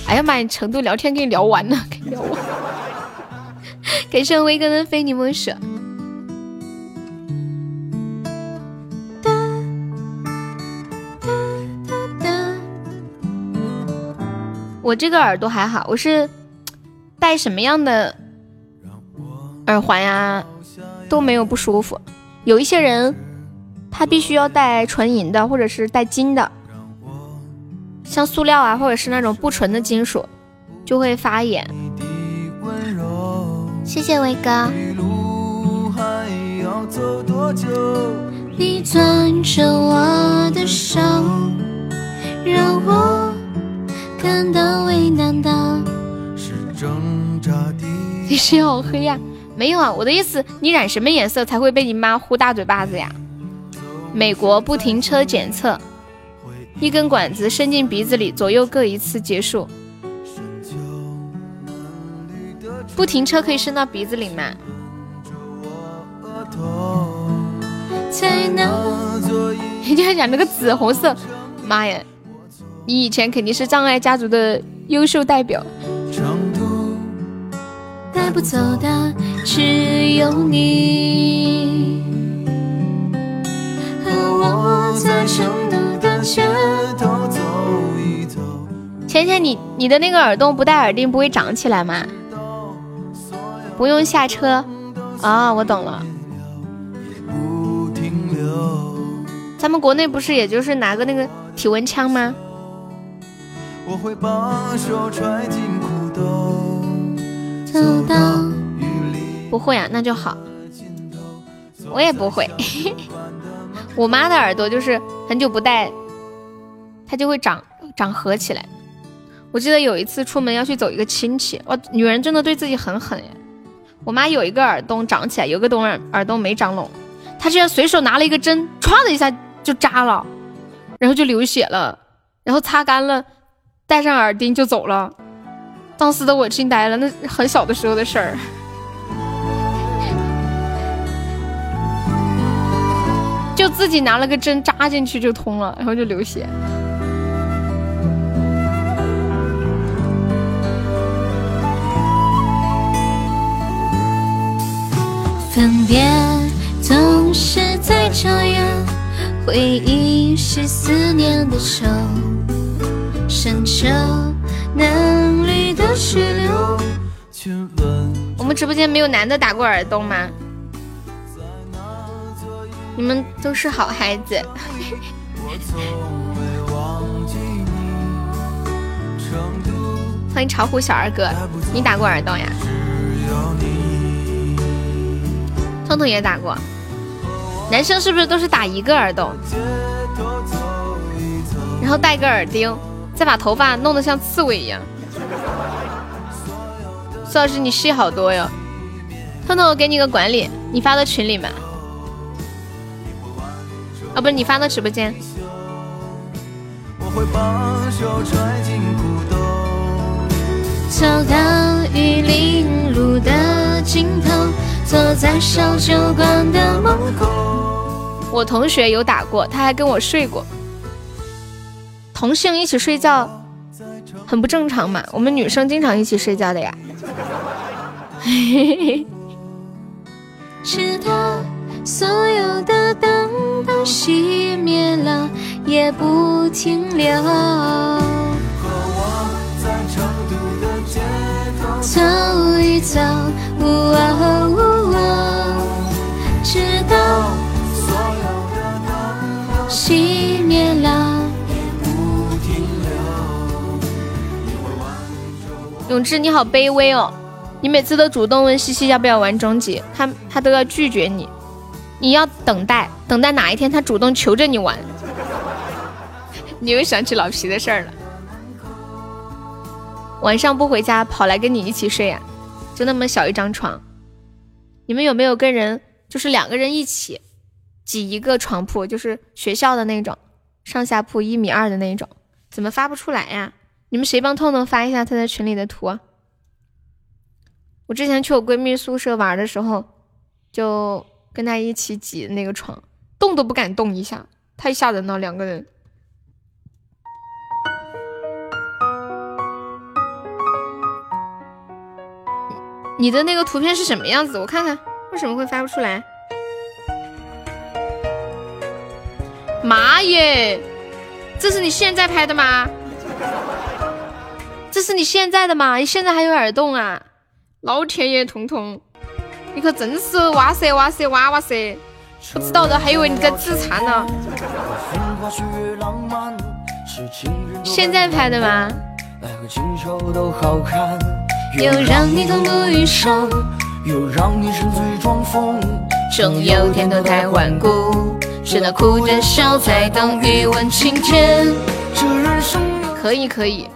哎呀妈呀，成都聊天给你聊完了，给你聊完。感谢威哥的非你莫属。哒哒哒哒。我这个耳朵还好，我是戴什么样的耳环呀？都没有不舒服，有一些人他必须要戴纯银的或者是带金的，像塑料啊或者是那种不纯的金属就会发炎。谢谢威哥。你攥着我的手，让我感到为难的。你是好黑呀。没有啊，我的意思，你染什么颜色才会被你妈呼大嘴巴子呀？美国不停车检测，一根管子伸进鼻子里，左右各一次，结束。不停车可以伸到鼻子里吗？人家染了个紫红色，妈呀！你以前肯定是障碍家族的优秀代表。带不走的只有你。和我在成都的街头走一走。浅浅，你你的那个耳洞不戴耳钉不会长起来吗？不用下车啊，我懂了。咱们国内不是也就是拿个那个体温枪吗？我会把手揣进裤兜。走到不会啊，那就好。我也不会。我妈的耳朵就是很久不戴，它就会长长合起来。我记得有一次出门要去走一个亲戚，哇，女人真的对自己很狠耶。我妈有一个耳洞长起来，有个洞耳耳洞没长拢，她居然随手拿了一个针，唰的一下就扎了，然后就流血了，然后擦干了，戴上耳钉就走了。当时的我惊呆了，那很小的时候的事儿。就自己拿了个针扎进去就通了，然后就流血。分别总是在这样，回忆是思念的愁，深秋嫩绿的水流。我们直播间没有男的打过耳洞吗？你们都是好孩子。欢迎巢湖小二哥，你打过耳洞呀？彤彤也打过。男生是不是都是打一个耳洞，然后戴个耳钉，再把头发弄得像刺猬一样？苏老师，你戏好多哟。彤彤，我给你个管理，你发到群里面。啊，不是你发到直播间。走到玉林路的尽头，坐在小酒馆的门口。我同学有打过，他还跟我睡过。同性一起睡觉很不正常嘛？我们女生经常一起睡觉的呀。嘿嘿嘿。直到所有的灯都熄灭了，也不停留。和我在成都的街头走一走，直到所有的灯都熄灭了，永志，你好卑微哦。你每次都主动问西西要不要玩终极，他他都要拒绝你，你要等待，等待哪一天他主动求着你玩。你又想起老皮的事儿了，晚上不回家跑来跟你一起睡呀？就那么小一张床，你们有没有跟人就是两个人一起挤一个床铺，就是学校的那种上下铺一米二的那种？怎么发不出来呀？你们谁帮痛痛发一下他在群里的图？啊我之前去我闺蜜宿舍玩的时候，就跟她一起挤那个床，动都不敢动一下，太吓人了。两个人，你的那个图片是什么样子？我看看，为什么会发不出来？妈耶，这是你现在拍的吗？这是你现在的吗？你现在还有耳洞啊？老天爷，彤彤，你可真是哇塞哇塞哇哇塞！不知道的还以为你在自残呢。现在拍的吗？又让你痛不欲生，又让你沉醉装疯，总有天脱胎换骨，直到哭着笑才懂欲问情天。可以可以，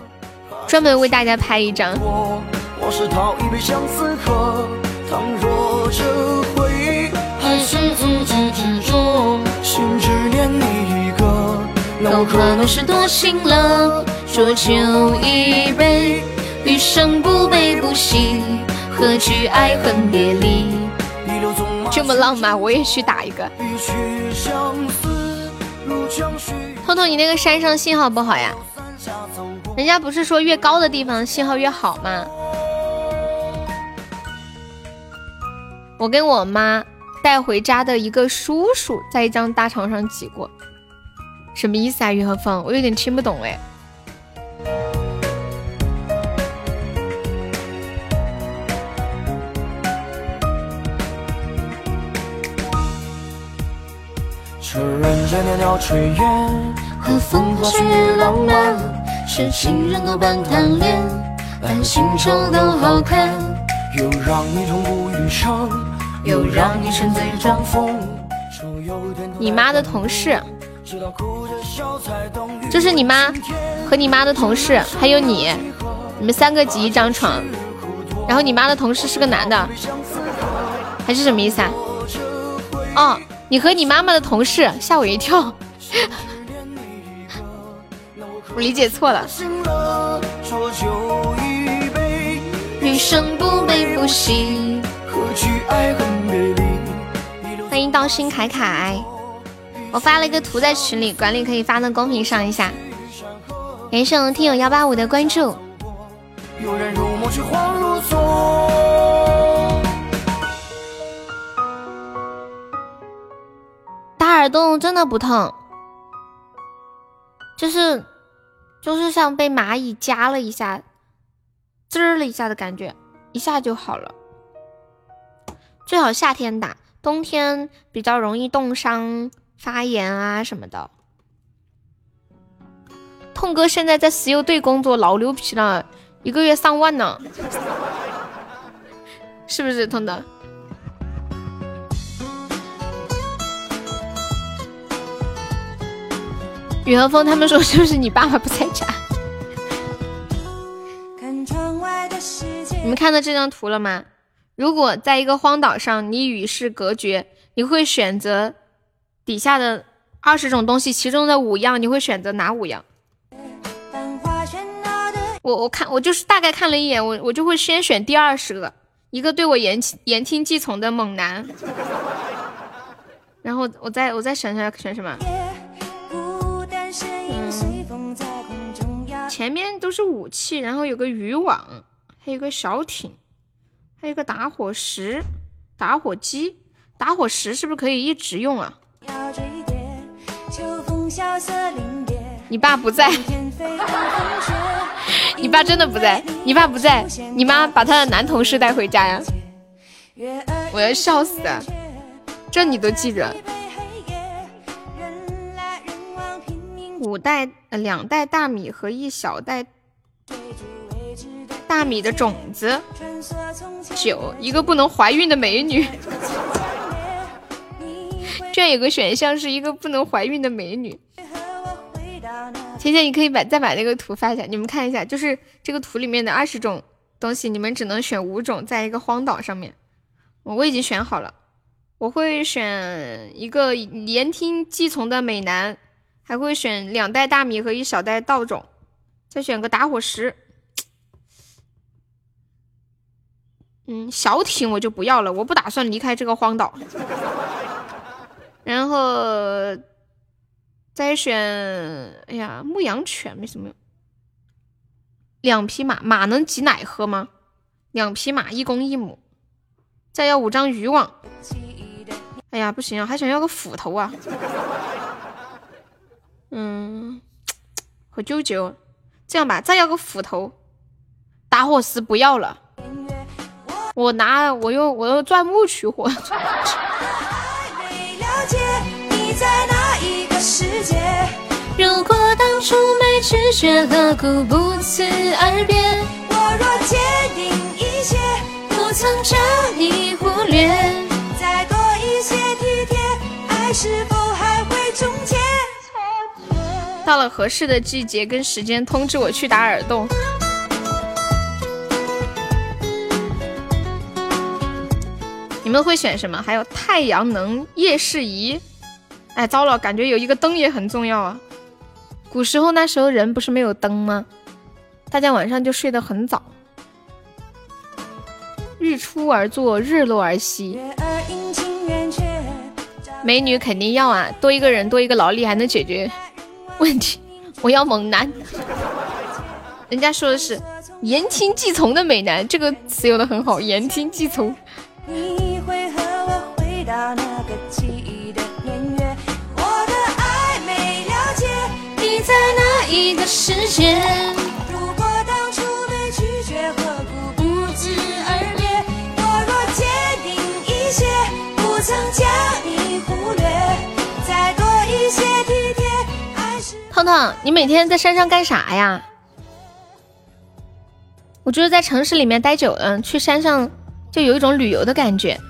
专门为大家拍一张。我是相思喝，倘若这回忆还执着，心只念你一个，又可能是多心了。浊酒一杯，余生不悲不喜，何惧爱恨别离？这么浪漫，我也去打一个。偷偷，你那个山上信号不好呀？人家不是说越高的地方信号越好吗？我跟我妈带回家的一个叔叔在一张大床上挤过，什么意思啊？于和风，我有点听不懂哎。人间袅袅炊烟，和风花雪月浪漫，是情人多半贪恋，爱情丑都好看，又让你痛不欲生。又让你沉醉装疯。你妈的同事，就是你妈和你妈的同事，还有你，你们三个挤一张床，然后你妈的同事是个男的，还是什么意思啊？哦，你和你妈妈的同事，吓我一跳，我理解错了。余生不悲不喜。欢迎道心凯凯，我发了一个图在群里，管理可以发到公屏上一下。感谢我们听友幺八五的关注。打耳洞真的不痛，就是就是像被蚂蚁夹了一下，滋了一下的感觉，一下就好了。最好夏天打，冬天比较容易冻伤、发炎啊什么的。痛哥现在在石油队工作，老牛皮了，一个月上万呢，是不是痛的？雨和风他们说是不是你爸爸不在家？你们看到这张图了吗？如果在一个荒岛上，你与世隔绝，你会选择底下的二十种东西，其中的五样，你会选择哪五样？我我看我就是大概看了一眼，我我就会先选第二十个，一个对我言言听计从的猛男，然后我再我再想想选什么。前面都是武器，然后有个渔网，还有个小艇。还有个打火石、打火机、打火石是不是可以一直用啊？你爸不在，你爸真的不在，你爸不在，你妈把她的男同事带回家呀？我要笑死了，这你都记着？五袋两袋大米和一小袋。大米的种子，九一个不能怀孕的美女，居然有个选项是一个不能怀孕的美女。甜甜，你可以把再把那个图发一下，你们看一下，就是这个图里面的二十种东西，你们只能选五种，在一个荒岛上面。我已经选好了，我会选一个言听计从的美男，还会选两袋大米和一小袋稻种，再选个打火石。嗯，小艇我就不要了，我不打算离开这个荒岛。然后再选，哎呀，牧羊犬没什么用。两匹马，马能挤奶喝吗？两匹马，一公一母。再要五张渔网。哎呀，不行啊，还想要个斧头啊。嗯，好纠结哦。这样吧，再要个斧头，打火石不要了。我拿我用我用钻木取火。如果当初没拒绝，何苦不辞而别？我若坚定一切，不曾将你忽略。再多一些体贴，爱是否？到了合适的季节跟时间，通知我去打耳洞。你们会选什么？还有太阳能夜视仪。哎，糟了，感觉有一个灯也很重要啊。古时候那时候人不是没有灯吗？大家晚上就睡得很早。日出而作，日落而息。美女肯定要啊，多一个人多一个劳力还能解决问题。我要猛男。人家说的是言听计从的美男，这个词用的很好，言听计从。你会和我回到那个记忆的年月，我的爱没了解，你在哪一个世界？彤彤，你每天在山上干啥呀？我觉得在城市里面待久了，去山上。就有一种旅游的感觉。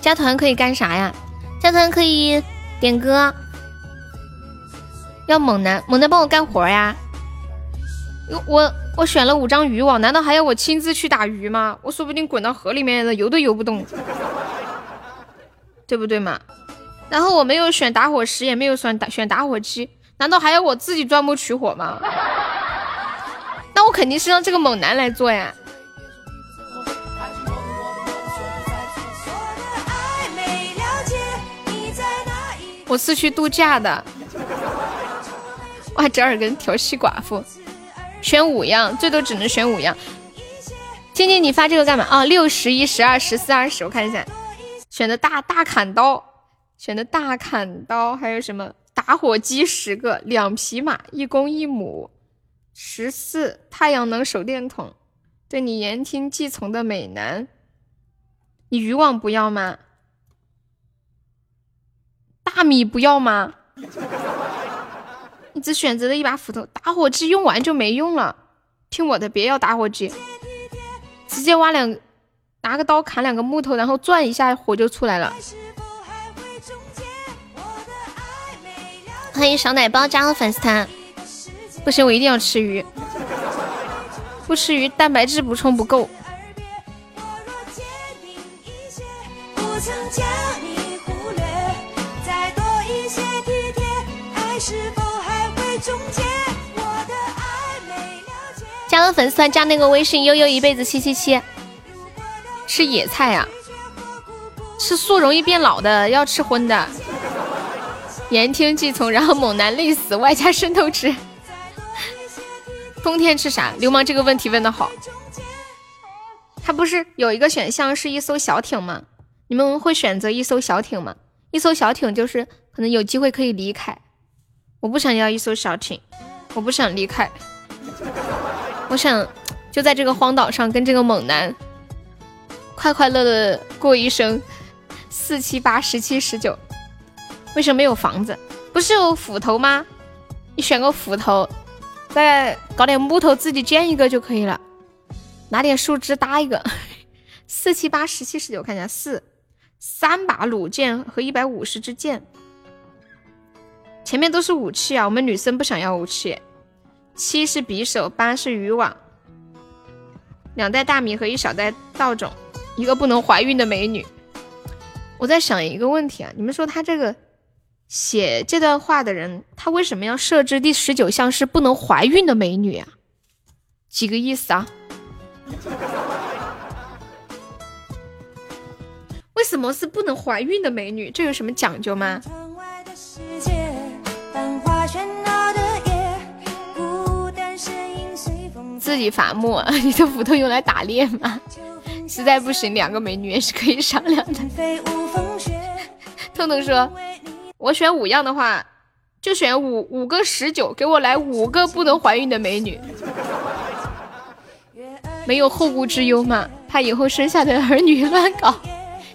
加团可以干啥呀？加团可以点歌。要猛男，猛男帮我干活呀。我我选了五张渔网，难道还要我亲自去打鱼吗？我说不定滚到河里面了，游都游不动，对不对嘛？然后我没有选打火石，也没有选打选打火机，难道还要我自己钻木取火吗？那我肯定是让这个猛男来做呀。我是去度假的。哇，折耳根调戏寡妇，选五样，最多只能选五样。静静，你发这个干嘛啊？六十一、十二、十四、二十，我看一下。选的大大砍刀，选的大砍刀，还有什么打火机十个，两匹马，一公一母，十四太阳能手电筒，对你言听计从的美男。你渔网不要吗？大米不要吗？你只选择了一把斧头，打火机用完就没用了。听我的，别要打火机。直接挖两，拿个刀砍两个木头，然后转一下，火就出来了。欢迎小奶包加入粉丝团。不行，我一定要吃鱼，不吃鱼蛋白质补充不够。加了粉丝团，加那个微信悠悠一辈子七七七。吃野菜啊，吃素容易变老的，要吃荤的。言听计从，然后猛男累死，外加渗透值。冬天吃啥？流氓这个问题问的好。他不是有一个选项是一艘小艇吗？你们会选择一艘小艇吗？一艘小艇就是可能有机会可以离开。我不想要一艘小艇，我不想离开。我想就在这个荒岛上跟这个猛男快快乐乐过一生，四七八十七十九。为什么没有房子？不是有斧头吗？你选个斧头，再搞点木头自己建一个就可以了。拿点树枝搭一个。四七八十七十九，看一下四三把弩箭和一百五十支箭。前面都是武器啊，我们女生不想要武器。七是匕首，八是渔网，两袋大米和一小袋稻种，一个不能怀孕的美女。我在想一个问题啊，你们说他这个写这段话的人，他为什么要设置第十九项是不能怀孕的美女啊？几个意思啊？为什么是不能怀孕的美女？这有什么讲究吗？自己伐木，你的斧头用来打猎吗？实在不行，两个美女也是可以商量的。痛痛说：“我选五样的话，就选五五个十九，给我来五个不能怀孕的美女，没有后顾之忧嘛？怕以后生下的儿女乱搞，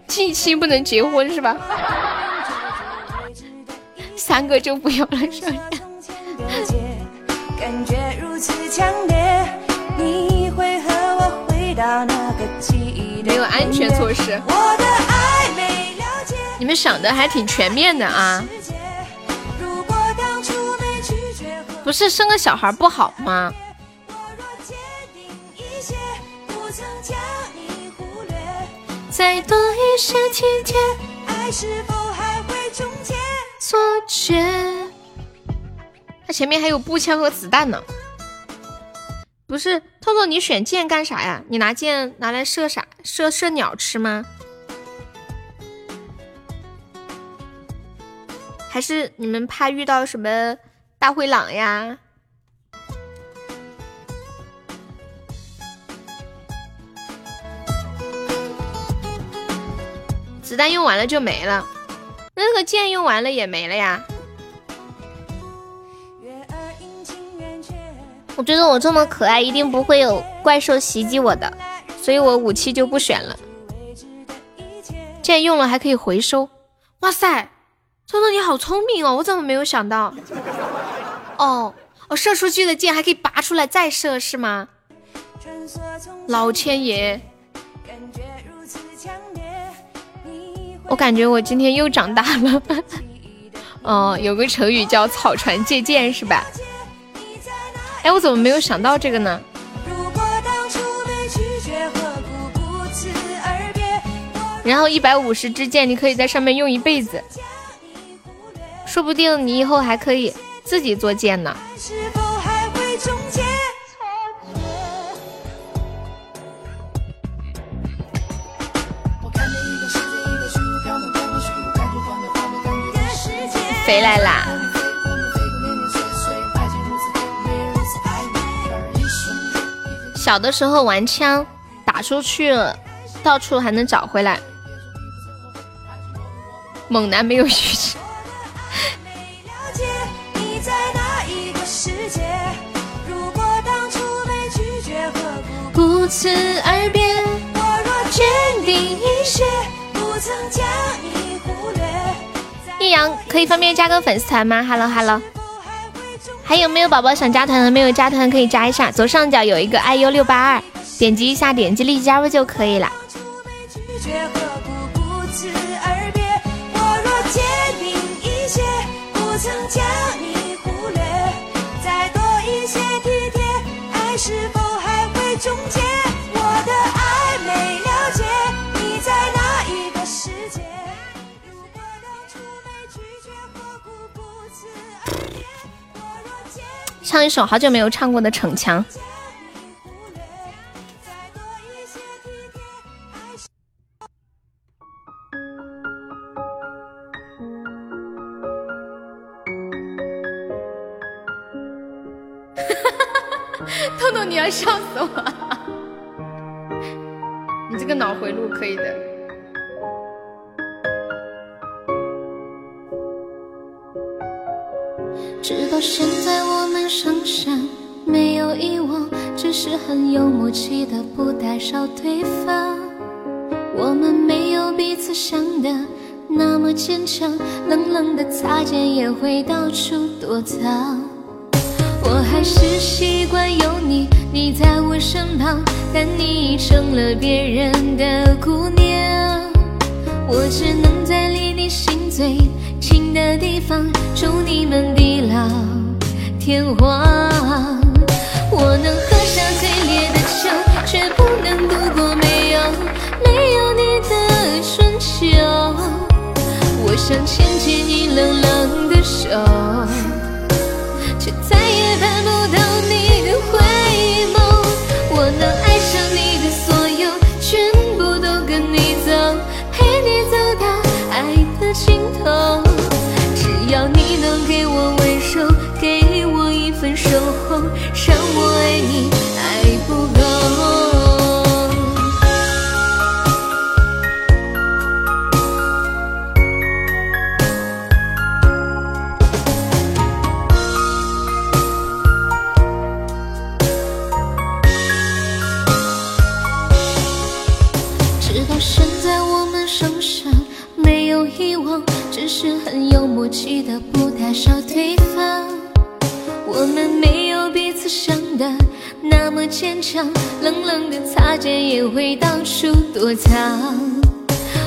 近亲不能结婚是吧？三个就不要了，是吧？”没有安全措施，你们想的还挺全面的啊！不是生个小孩不好吗？再多一些体贴，爱是否还会终结？错觉。他前面还有步枪和子弹呢。不是，透透，你选剑干啥呀？你拿剑拿来射啥？射射鸟吃吗？还是你们怕遇到什么大灰狼呀？子弹用完了就没了，那个剑用完了也没了呀。我觉得我这么可爱，一定不会有怪兽袭击我的，所以我武器就不选了。剑用了还可以回收，哇塞，聪聪你好聪明哦，我怎么没有想到？哦，哦，射出去的箭还可以拔出来再射是吗？老天爷，我感觉我今天又长大了。哦，有个成语叫草船借箭是吧？哎，我怎么没有想到这个呢？然后一百五十支箭，你可以在上面用一辈子，说不定你以后还可以自己做剑呢。回来啦！小的时候玩枪，打出去了，到处还能找回来。猛男没有语气。不辞而别，我若坚定一些，不曾将你忽略。易阳，可以方便加个粉丝团吗？Hello Hello，还有没有宝宝想加团的？没有加团可以加一下，左上角有一个 IU 六八二，点击一下，点击立即加入就可以了。唱一首好久没有唱过的《逞强》。豆豆，你要笑死我！你这个脑回路可以的。直到现在，我们剩下没有遗忘，只是很有默契的不打扰对方。我们没有彼此想的那么坚强，冷冷的擦肩也会到处躲藏。我还是习惯有你，你在我身旁，但你已成了别人的姑娘。我只能在离你心最。近的地方，祝你们地老天荒。我能喝下最烈的酒，却不能度过没有没有你的春秋。我想牵起你冷冷的手，很有默契的不打扰对方，我们没有彼此想的那么坚强，冷冷的擦肩也会到处躲藏。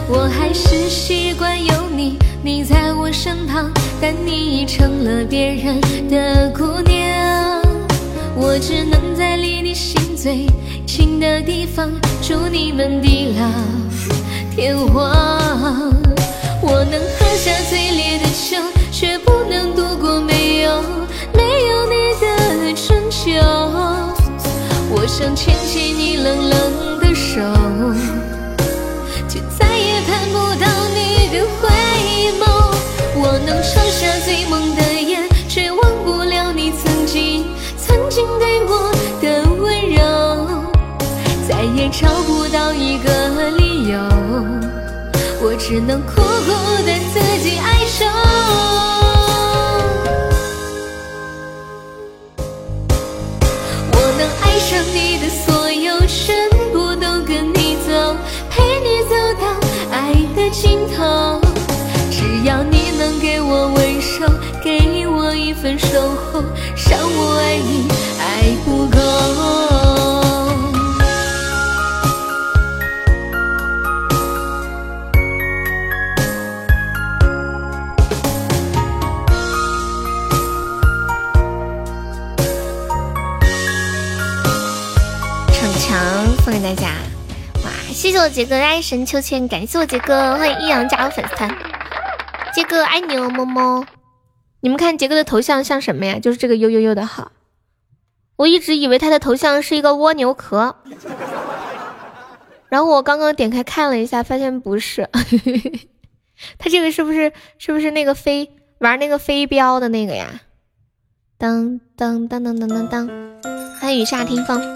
我还是习惯有你，你在我身旁，但你已成了别人的姑娘。我只能在离你心最近的地方，祝你们地老天荒。我能喝下最烈的酒，却不能度过没有没有你的春秋。我想牵起你冷冷的手，却再也盼不到你的回眸。我能抽下最猛的烟，却忘不了你曾经曾经对我的温柔。再也找不到一个。我只能苦苦的自己哀愁。我能爱上你的所有，全部都跟你走，陪你走到爱的尽头。只要你能给我温柔，给我一份守候，让我爱你爱不够。大家，哇！谢谢我杰哥的爱神秋千，感谢我杰哥，欢迎易阳加入粉丝团，杰哥爱你哦，么么。你们看杰哥的头像像什么呀？就是这个悠悠悠的号。我一直以为他的头像是一个蜗牛壳，然后我刚刚点开看了一下，发现不是。他这个是不是是不是那个飞玩那个飞镖的那个呀。当当当当当当当，欢迎雨下听风。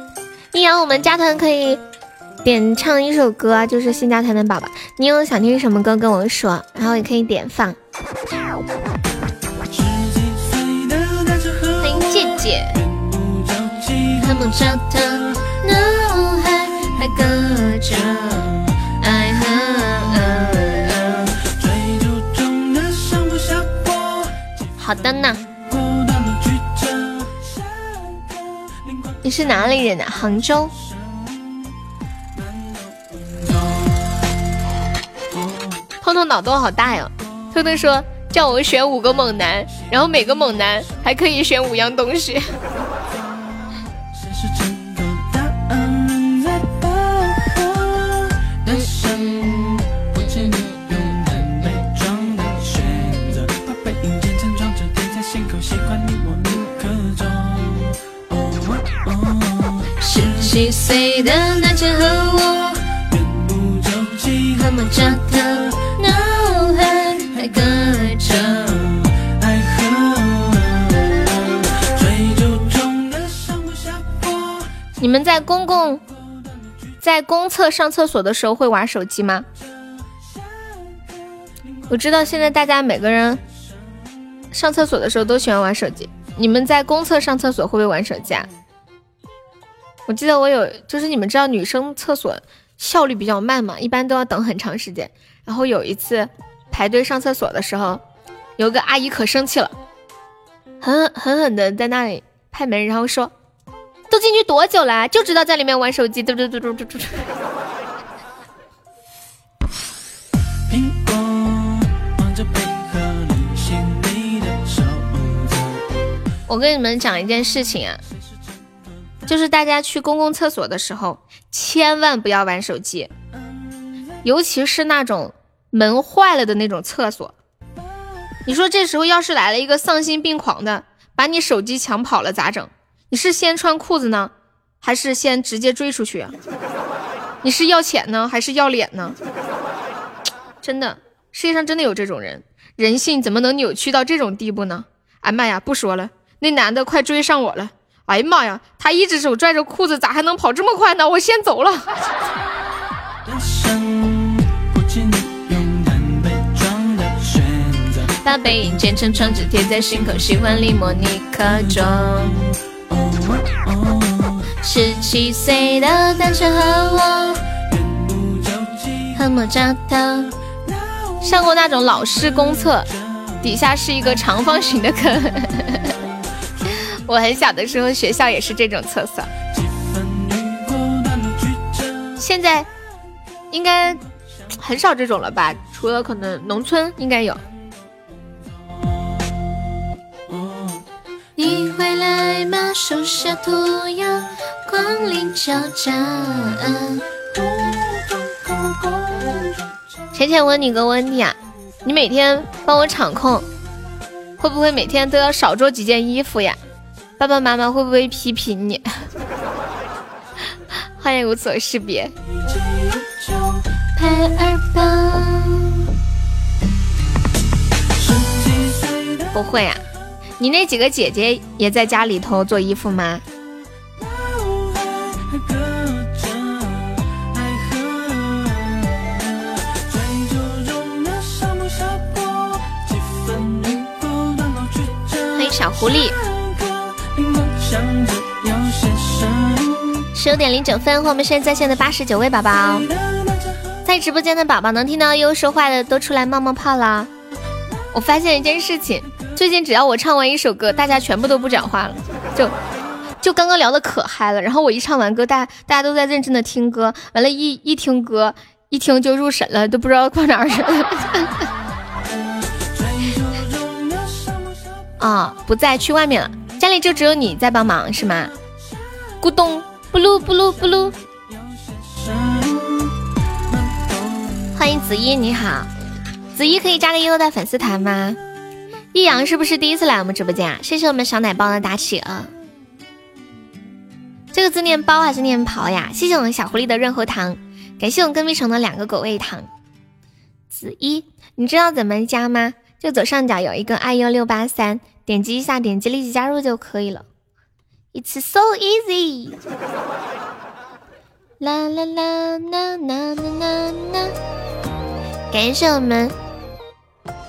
易阳，我们加团可以点唱一首歌，就是新加团的宝宝，你有想听什么歌跟我说，然后也可以点放。欢迎姐姐。好的呢。你是哪里人呢？杭州。彤彤脑洞好大哟！彤彤说叫我选五个猛男，然后每个猛男还可以选五样东西。七岁的男生和我，远不着急，和莫扎特，脑海还隔着爱河。追逐中的上不下坡。你们在公共在公厕上厕所的时候会玩手机吗？我知道现在大家每个人上厕所的时候都喜欢玩手机。你们在公厕上厕所会不会玩手机啊？我记得我有，就是你们知道女生厕所效率比较慢嘛，一般都要等很长时间。然后有一次排队上厕所的时候，有个阿姨可生气了，狠狠狠的在那里拍门，然后说：“都进去多久了，就知道在里面玩手机，嘟嘟嘟嘟嘟嘟。”我跟你们讲一件事情啊。就是大家去公共厕所的时候，千万不要玩手机，尤其是那种门坏了的那种厕所。你说这时候要是来了一个丧心病狂的，把你手机抢跑了咋整？你是先穿裤子呢，还是先直接追出去？你是要钱呢，还是要脸呢？真的，世界上真的有这种人，人性怎么能扭曲到这种地步呢？哎妈呀，不说了，那男的快追上我了。哎呀妈呀！他一只手拽着裤子，咋还能跑这么快呢？我先走了。把背影剪成窗纸贴在心口，喜欢离莫尼克中。十七岁的单纯和我，和莫扎特。上过那种老式公厕，底下是一个长方形的坑。我很小的时候，学校也是这种厕所。现在应该很少这种了吧？除了可能农村应该有。你会来吗？手下涂鸦，光临交战。浅浅问你个问题啊，你每天帮我场控，会不会每天都要少做几件衣服呀？爸爸妈妈会不会批评你？欢迎无所识别。不会啊，你那几个姐姐也在家里头做衣服吗？欢迎小狐狸。十九点零九分，和我们现在在线的八十九位宝宝，在直播间的宝宝能听到优说话的都出来冒冒泡了。我发现一件事情，最近只要我唱完一首歌，大家全部都不讲话了，就就刚刚聊的可嗨了。然后我一唱完歌，大大家都在认真的听歌，完了，一一听歌，一听就入神了，都不知道放哪儿去了。啊，不在，去外面了。家里就只有你在帮忙是吗？咕咚，布噜布噜布噜。欢迎子一，你好，子一可以加个悠悠的粉丝团吗？易阳是不是第一次来我们直播间啊？谢谢我们小奶包的打起啊。这个字念包还是念袍呀？谢谢我们小狐狸的润喉糖，感谢我们跟屁虫的两个狗味糖。子一，你知道怎么加吗？就左上角有一个爱优六八三，点击一下，点击立即加入就可以了。It's so easy。啦啦啦啦啦啦啦啦！感谢我们。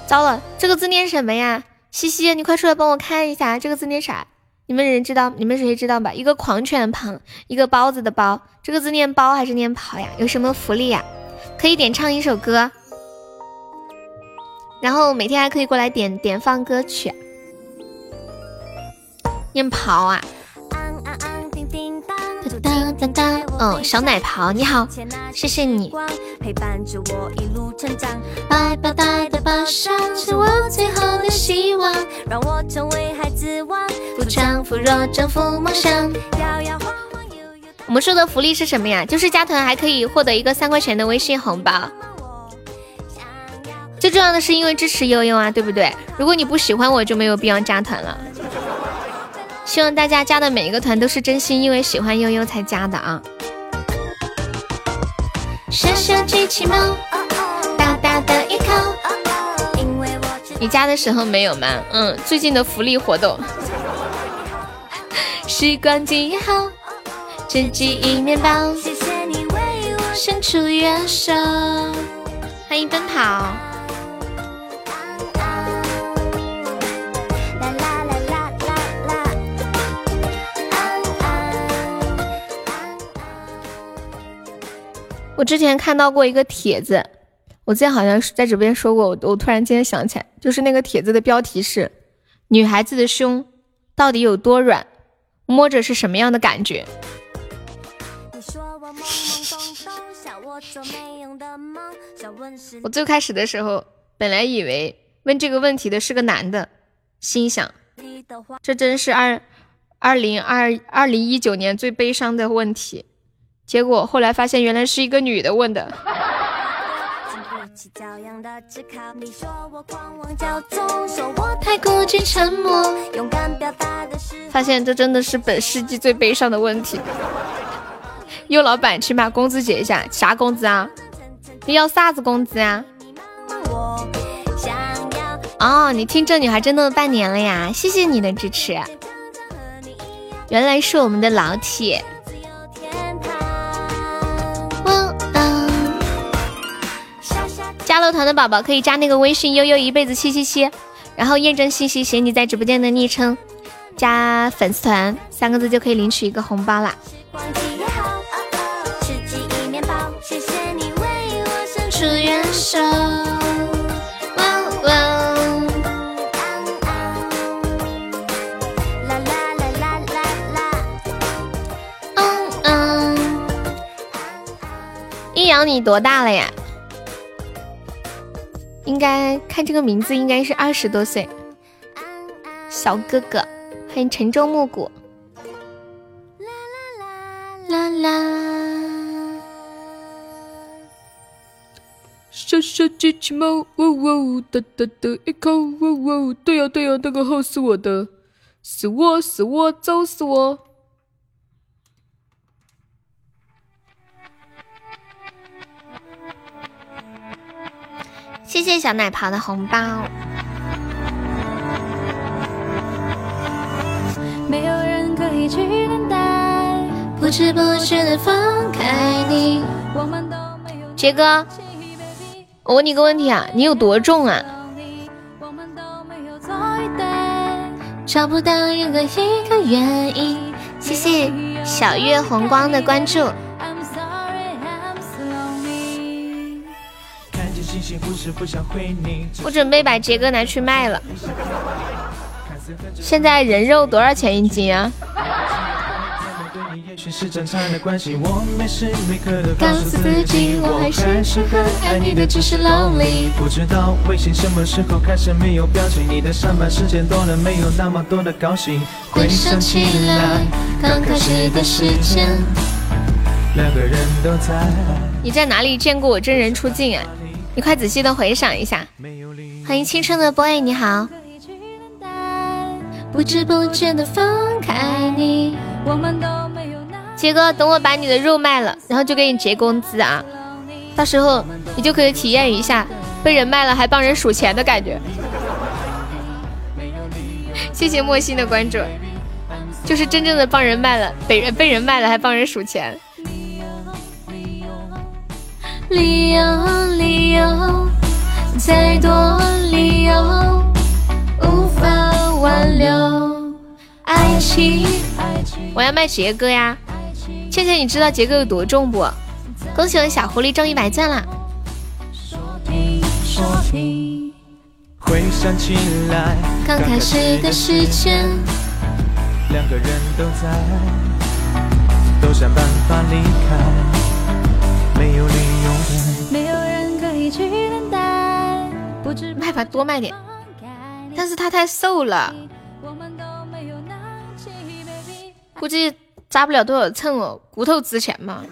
糟了，这个字念什么呀？西西，你快出来帮我看一下，这个字念啥？你们人知道？你们谁知道吧？一个狂犬旁，一个包子的包，这个字念包还是念跑呀？有什么福利呀？可以点唱一首歌，然后每天还可以过来点点放歌曲。念跑啊！当当当，嗯，小奶袍你好，谢谢你。陪伴着我一路成长，白白带的芭莎是我最后的希望，让我成为孩子王，扶强扶弱，征服梦想。摇摇我们说的福利是什么呀？就是加团还可以获得一个三块钱的微信红包。最重要的是因为支持悠悠啊，对不对？如果你不喜欢我，就没有必要加团了。希望大家加的每一个团都是真心因为喜欢悠悠才加的啊！小小机器猫，大大的一口。你加的时候没有吗？嗯，最近的福利活动。时光静好，只记忆面包。谢谢你为我伸出援手。欢迎奔跑。我之前看到过一个帖子，我之前好像是在直播间说过，我我突然间想起来，就是那个帖子的标题是“女孩子的胸到底有多软，摸着是什么样的感觉”。我最开始的时候，本来以为问这个问题的是个男的，心想，这真是二二零二二零一九年最悲伤的问题。结果后来发现，原来是一个女的问的。发现这真的是本世纪最悲伤的问题。有老板，请把工资结一下。啥工资啊？你要啥子工资啊？哦，你听这女孩真的半年了呀？谢谢你的支持。原来是我们的老铁。加了团的宝宝可以加那个微信悠悠一辈子七七七，然后验证信息写你在直播间的昵称，加粉丝团三个字就可以领取一个红包啦。一阳，你多大了呀？应该看这个名字，应该是二十多岁，小哥哥。欢迎沉舟暮鼓。啦啦啦啦啦！小小机器猫，喔喔，哒哒的一口，喔喔。对呀对呀，那个号是我的，是我是我就是我。谢谢小奶袍的红包。没有人可以去等待，不知不觉的放开你。杰哥，我问你个问题啊，你有多重啊？找不到任何一个原因。谢谢小月红光的关注。我准备把杰哥拿去卖了。现在人肉多少钱一斤啊？告诉自己，我还是适合爱你的，只是 lonely。不知道微信什么时候开始没有表情，你的上班时间多了，没有那么多的高兴。回想起来，刚开始的时间，两个人都在。你在哪里见过我真人出镜啊？你快仔细的回想一下，欢迎青春的 boy，你好。杰哥，等我把你的肉卖了，然后就给你结工资啊，到时候你就可以体验一下被人卖了还帮人数钱的感觉。谢谢莫心的关注，就是真正的帮人卖了，被人被人卖了还帮人数钱。理由理由再多理由无法挽留爱情。我要卖杰哥呀，倩倩你知道杰哥有多重不？恭喜我小狐狸中一百钻了。回想起来，刚开始的时间，两个人都在，都想办法离开，卖吧，多卖点，但是他太瘦了，估计扎不了多少秤哦，骨头值钱嘛。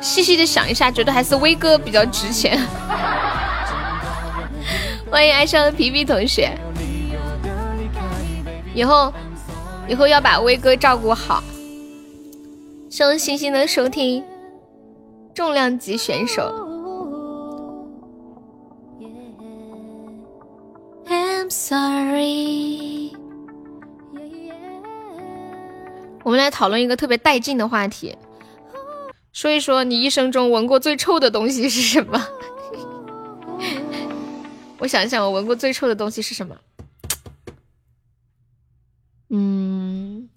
细细的想一下，觉得还是威哥比较值钱。欢迎爱上的皮皮同学，以后以后要把威哥照顾好。谢星星的收听，重量级选手。I'm sorry。我们来讨论一个特别带劲的话题，说一说你一生中闻过最臭的东西是什么？我想一想，我闻过最臭的东西是什么？嗯，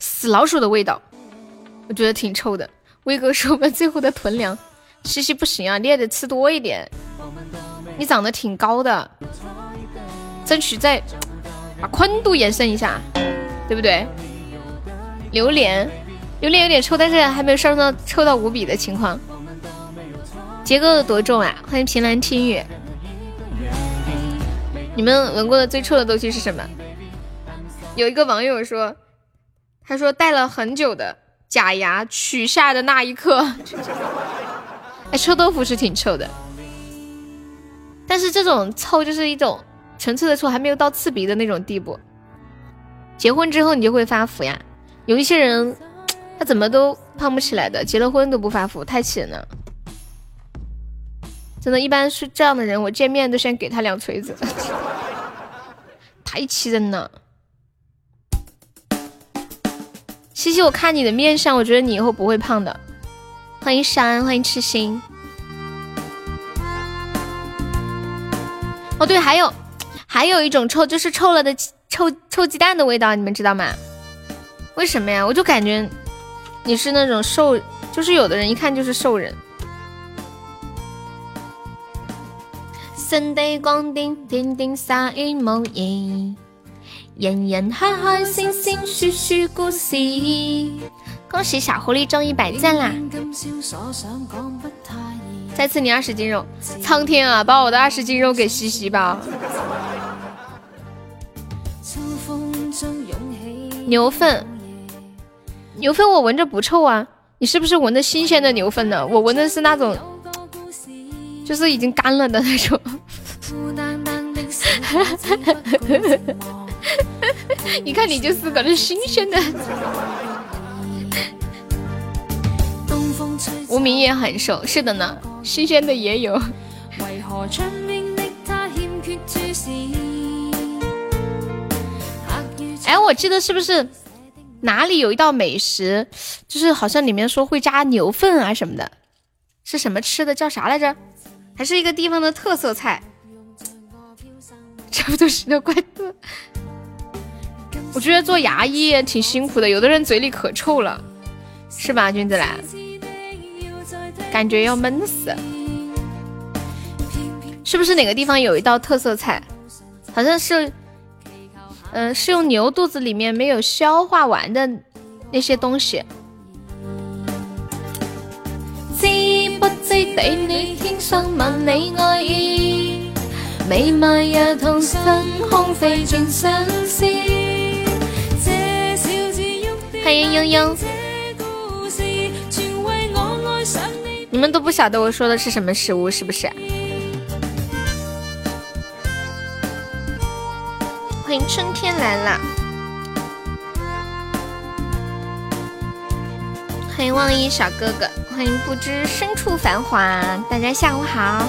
死老鼠的味道，我觉得挺臭的。威哥是我们最后的囤粮，西西不行啊，你也得吃多一点。你长得挺高的，争取再把宽度延伸一下，对不对？榴莲，榴莲有点臭，但是还没有上升到臭到无比的情况。杰哥有多重啊？欢迎平兰听雨。你们闻过的最臭的东西是什么？有一个网友说，他说戴了很久的假牙取下的那一刻，哎，臭豆腐是挺臭的，但是这种臭就是一种纯粹的臭，还没有到刺鼻的那种地步。结婚之后你就会发福呀。有一些人他怎么都胖不起来的，结了婚都不发福，太气人了。真的，一般是这样的人，我见面都先给他两锤子，太气人了。西西，我看你的面相，我觉得你以后不会胖的。欢迎山，欢迎痴心。哦，对，还有还有一种臭，就是臭了的臭臭鸡蛋的味道，你们知道吗？为什么呀？我就感觉你是那种瘦，就是有的人一看就是瘦人。新地光点点点洒于无言，人人开开心心说说故事。恭喜小狐狸中一百赞啦！再吃你二十斤肉，苍天啊，把我的二十斤肉给西西吧！牛粪，牛粪我闻着不臭啊，你是不是闻的新鲜的牛粪呢？我闻的是那种。就是已经干了的那种，你看你就是个那新鲜的。无名也很瘦，是的呢，新鲜的也有。哎，我记得是不是哪里有一道美食，就是好像里面说会加牛粪啊什么的，是什么吃的？叫啥来着？还是一个地方的特色菜，差不多是那怪的。我觉得做牙医也挺辛苦的，有的人嘴里可臭了，是吧，君子兰？感觉要闷死。是不是哪个地方有一道特色菜？好像是，嗯，是用牛肚子里面没有消化完的那些东西。欢迎悠悠，你们都不晓得我说的是什么食物，是不是？欢迎春天来了。欢迎望一小哥哥，欢迎不知身处繁华，大家下午好。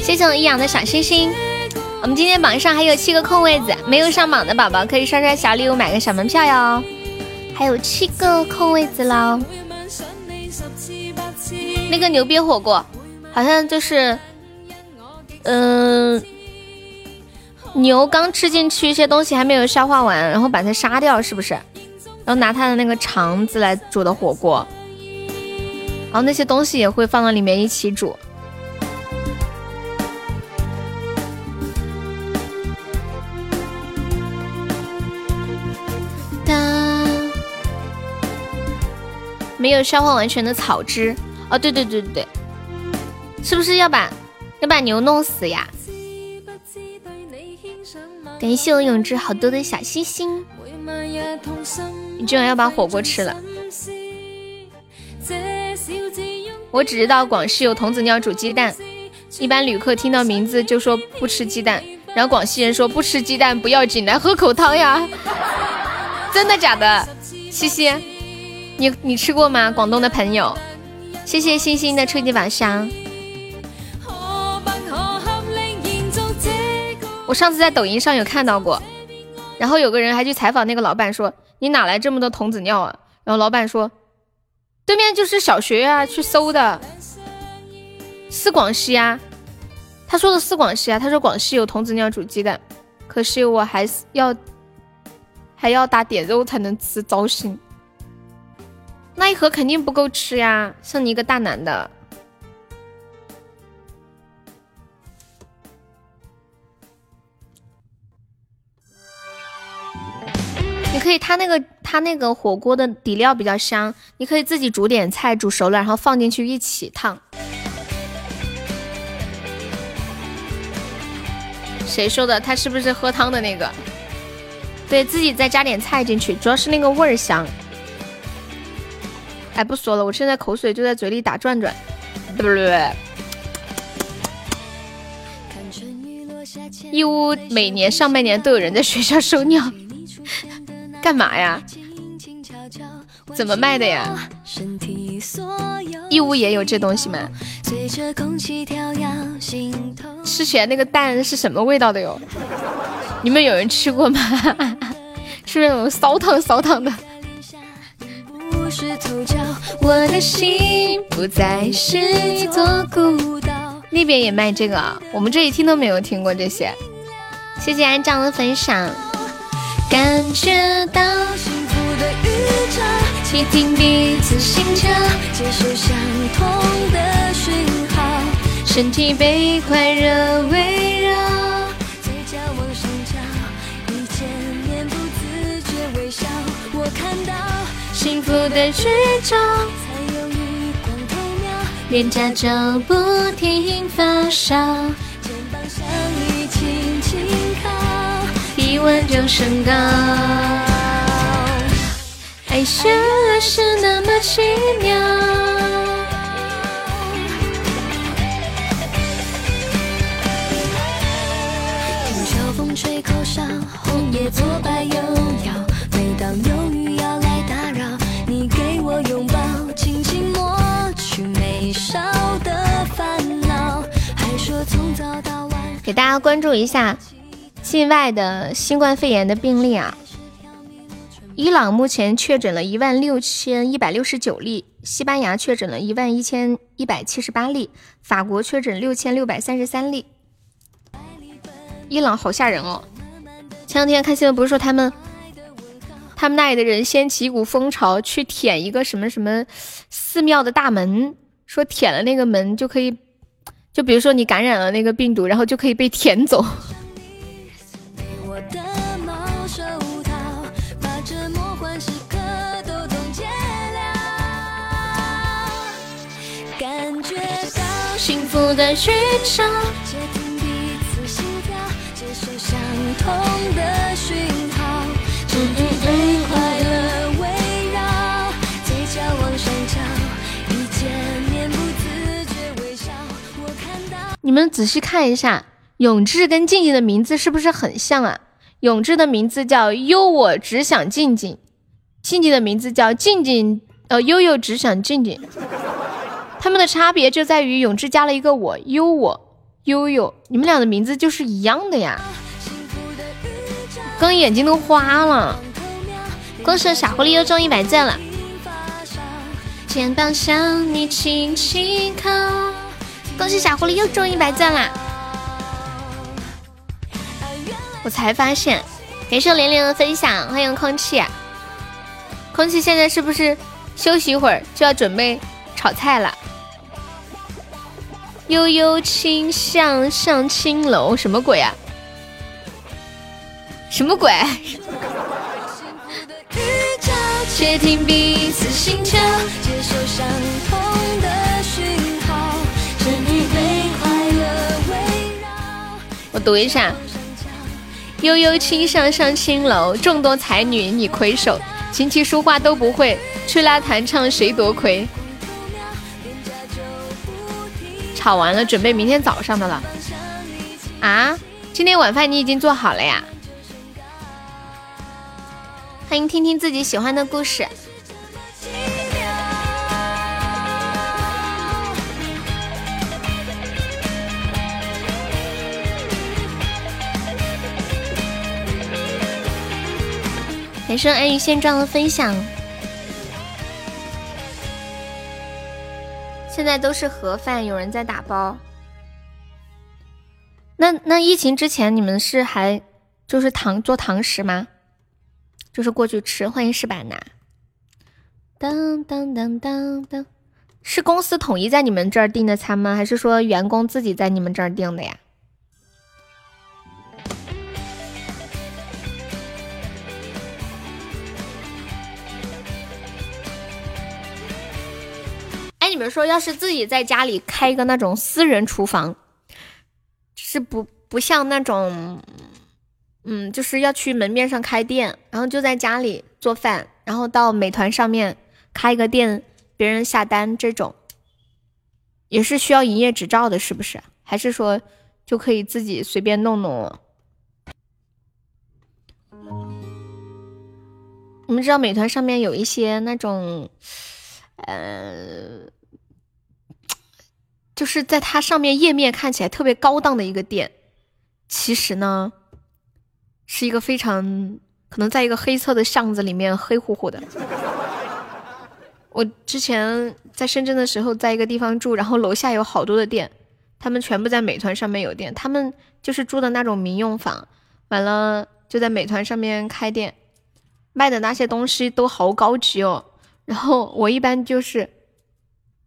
谢谢我易阳的小心心。我们今天榜上还有七个空位子，没有上榜的宝宝可以刷刷小礼物，买个小门票哟。还有七个空位子喽。那个牛瘪火锅，好像就是，嗯，牛刚吃进去一些东西还没有消化完，然后把它杀掉，是不是？然后拿它的那个肠子来煮的火锅，然后那些东西也会放到里面一起煮。没有消化完全的草汁哦，对对对对对，是不是要把要把牛弄死呀？感谢我永志好多的小心心，你居然要把火锅吃了？我只知道广西有童子尿煮鸡蛋，一般旅客听到名字就说不吃鸡蛋，然后广西人说不吃鸡蛋不要紧，来喝口汤呀，真的假的？西西。你你吃过吗？广东的朋友，谢谢星星的初级宝箱。我上次在抖音上有看到过，然后有个人还去采访那个老板，说你哪来这么多童子尿啊？然后老板说，对面就是小学啊，去搜的，是广西啊。他说的是广西啊，他说广西有童子尿煮鸡蛋，可是我还是要还要打点肉才能吃，糟心。那一盒肯定不够吃呀，像你一个大男的。可以，他那个他那个火锅的底料比较香，你可以自己煮点菜，煮熟了然后放进去一起烫。谁说的？他是不是喝汤的那个？对自己再加点菜进去，主要是那个味儿香。哎，不说了，我现在口水就在嘴里打转转，对不对？义乌每年上半年都有人在学校收尿，干嘛呀？怎么卖的呀？义乌也有这东西吗？吃起来那个蛋是什么味道的哟？你们有人吃过吗？是那种骚烫骚烫的。我的心不再是一座孤岛。那边也卖这个，我们这里听都没有听过这些。谢谢安酱的分享。感觉到幸福的预兆，倾听彼此心跳，接受相同的讯号，身体被快热围绕，嘴角往上翘，一千年不自觉微笑，我看到。幸福的剧照，才有一光透秒，脸颊就不停发烧，肩膀向你，体温就升高。爱原来是那么奇妙。听秋风吹口哨，红叶左摆右摇，每当有雨要来打扰，你给我。拥抱，轻轻抹去眉梢的烦恼。还说从早到晚。给大家关注一下境外的新冠肺炎的病例啊！伊朗目前确诊了一万六千一百六十九例，西班牙确诊了一万一千一百七十八例，法国确诊六千六百三十三例。伊朗好吓人哦！前两天看新闻不是说他们。他们那里的人掀起一股风潮，去舔一个什么什么寺庙的大门，说舔了那个门就可以，就比如说你感染了那个病毒，然后就可以被舔走。我的猫手套，把这魔幻时刻都冻结了。感觉到幸福的预兆，接听彼此心跳，接受相同的讯号，只因被快乐围绕，嘴角往上翘，一见面不自觉微笑。我看到你们仔细看一下，永志跟静静的名字是不是很像啊？永志的名字叫悠我只想静静，静静的名字叫静静，呃悠悠只想静静。他们的差别就在于永志加了一个我，悠我悠悠，你们俩的名字就是一样的呀。刚眼睛都花了，恭喜傻狐狸又中一百赞了。肩膀向你轻轻靠，恭喜傻狐狸又中一百赞啦！我才发现，感谢玲玲的分享，欢迎空气。空气现在是不是休息一会儿就要准备炒菜了？悠悠清向上青楼，什么鬼啊？什么鬼？我读一下：悠悠轻上上青楼，众多才女你魁首，琴棋书画都不会，吹拉弹唱谁夺魁？吵完了，准备明天早上的了。啊，今天晚饭你已经做好了呀？欢迎听听自己喜欢的故事。感谢安于现状的分享。现在都是盒饭，有人在打包。那那疫情之前，你们是还就是堂做堂食吗？就是过去吃。欢迎石板拿。当当当当当，是公司统一在你们这儿订的餐吗？还是说员工自己在你们这儿订的呀？你们说，要是自己在家里开一个那种私人厨房，是不不像那种，嗯，就是要去门面上开店，然后就在家里做饭，然后到美团上面开一个店，别人下单这种，也是需要营业执照的，是不是？还是说就可以自己随便弄弄？你们知道美团上面有一些那种。呃，就是在它上面页面看起来特别高档的一个店，其实呢，是一个非常可能在一个黑色的巷子里面黑乎乎的。我之前在深圳的时候，在一个地方住，然后楼下有好多的店，他们全部在美团上面有店，他们就是住的那种民用房，完了就在美团上面开店，卖的那些东西都好高级哦。然后我一般就是，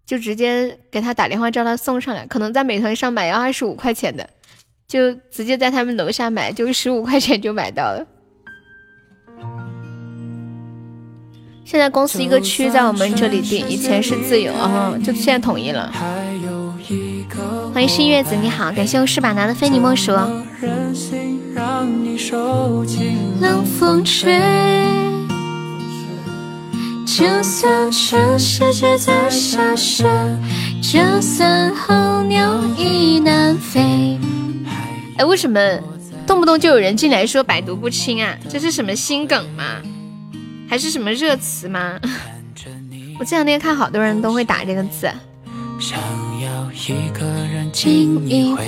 就直接给他打电话叫他送上来，可能在美团上买要二十五块钱的，就直接在他们楼下买，就十五块钱就买到了。现在公司一个区在我们这里定，以前是自由啊，就现在统一了。欢迎新月子，你好，感谢我是把拿的非你莫属。冷风吹。就算全世界在下雪，就算候鸟已南飞。哎，为什么动不动就有人进来说百毒不侵啊？这是什么新梗吗？还是什么热词吗？我这两天看好多人都会打这个字。想要一个人静一回，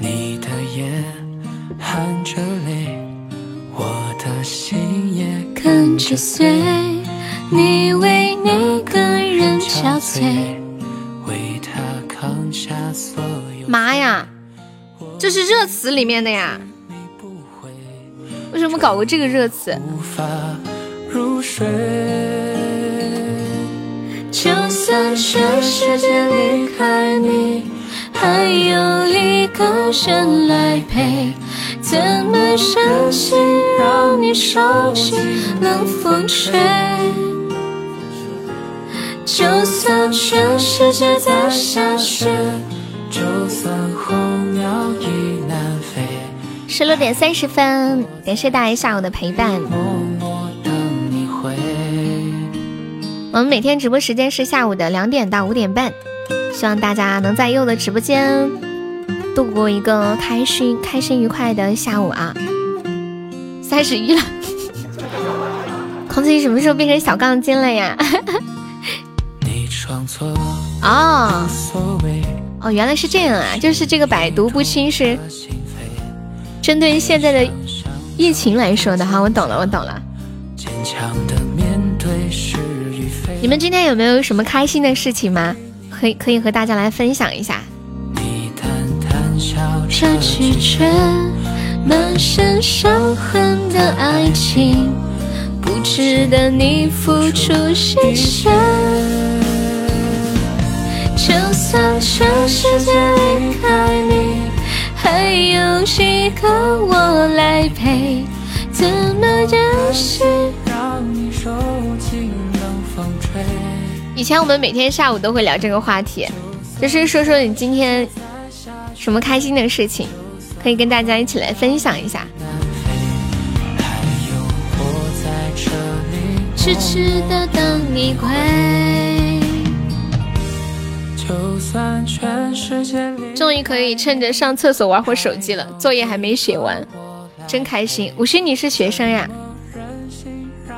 你的眼含着泪，我的心也跟着碎。你为那个人憔悴，为他扛下所有妈呀，这是热词里面的呀？为什么搞个这个热词？就算全世界离开你，还有一个人来陪。怎么珍惜，让你受尽冷风吹。就算全世界在下雪，就算候鸟已南飞。十六点三十分，感谢大家下午的陪伴。我们每天直播时间是下午的两点到五点半，希望大家能在柚的直播间度过一个开心、开心、愉快的下午啊！三十一了，孔子，你什么时候变成小杠精了呀？哦哦，原来是这样啊！就是这个百毒不侵是针对现在的疫情来说的哈，我懂了，我懂了。你们今天有没有什么开心的事情吗？可以可以和大家来分享一下。这曲折满身伤痕的爱情，不值得你付出心血。就算全世界离开你，还有几个我来陪？怎么忍心让你受尽？以前我们每天下午都会聊这个话题，就是说说你今天什么开心的事情，可以跟大家一起来分享一下。痴痴的等你归。终于可以趁着上厕所玩会手机了，作业还没写完，真开心。五勋，你是学生呀？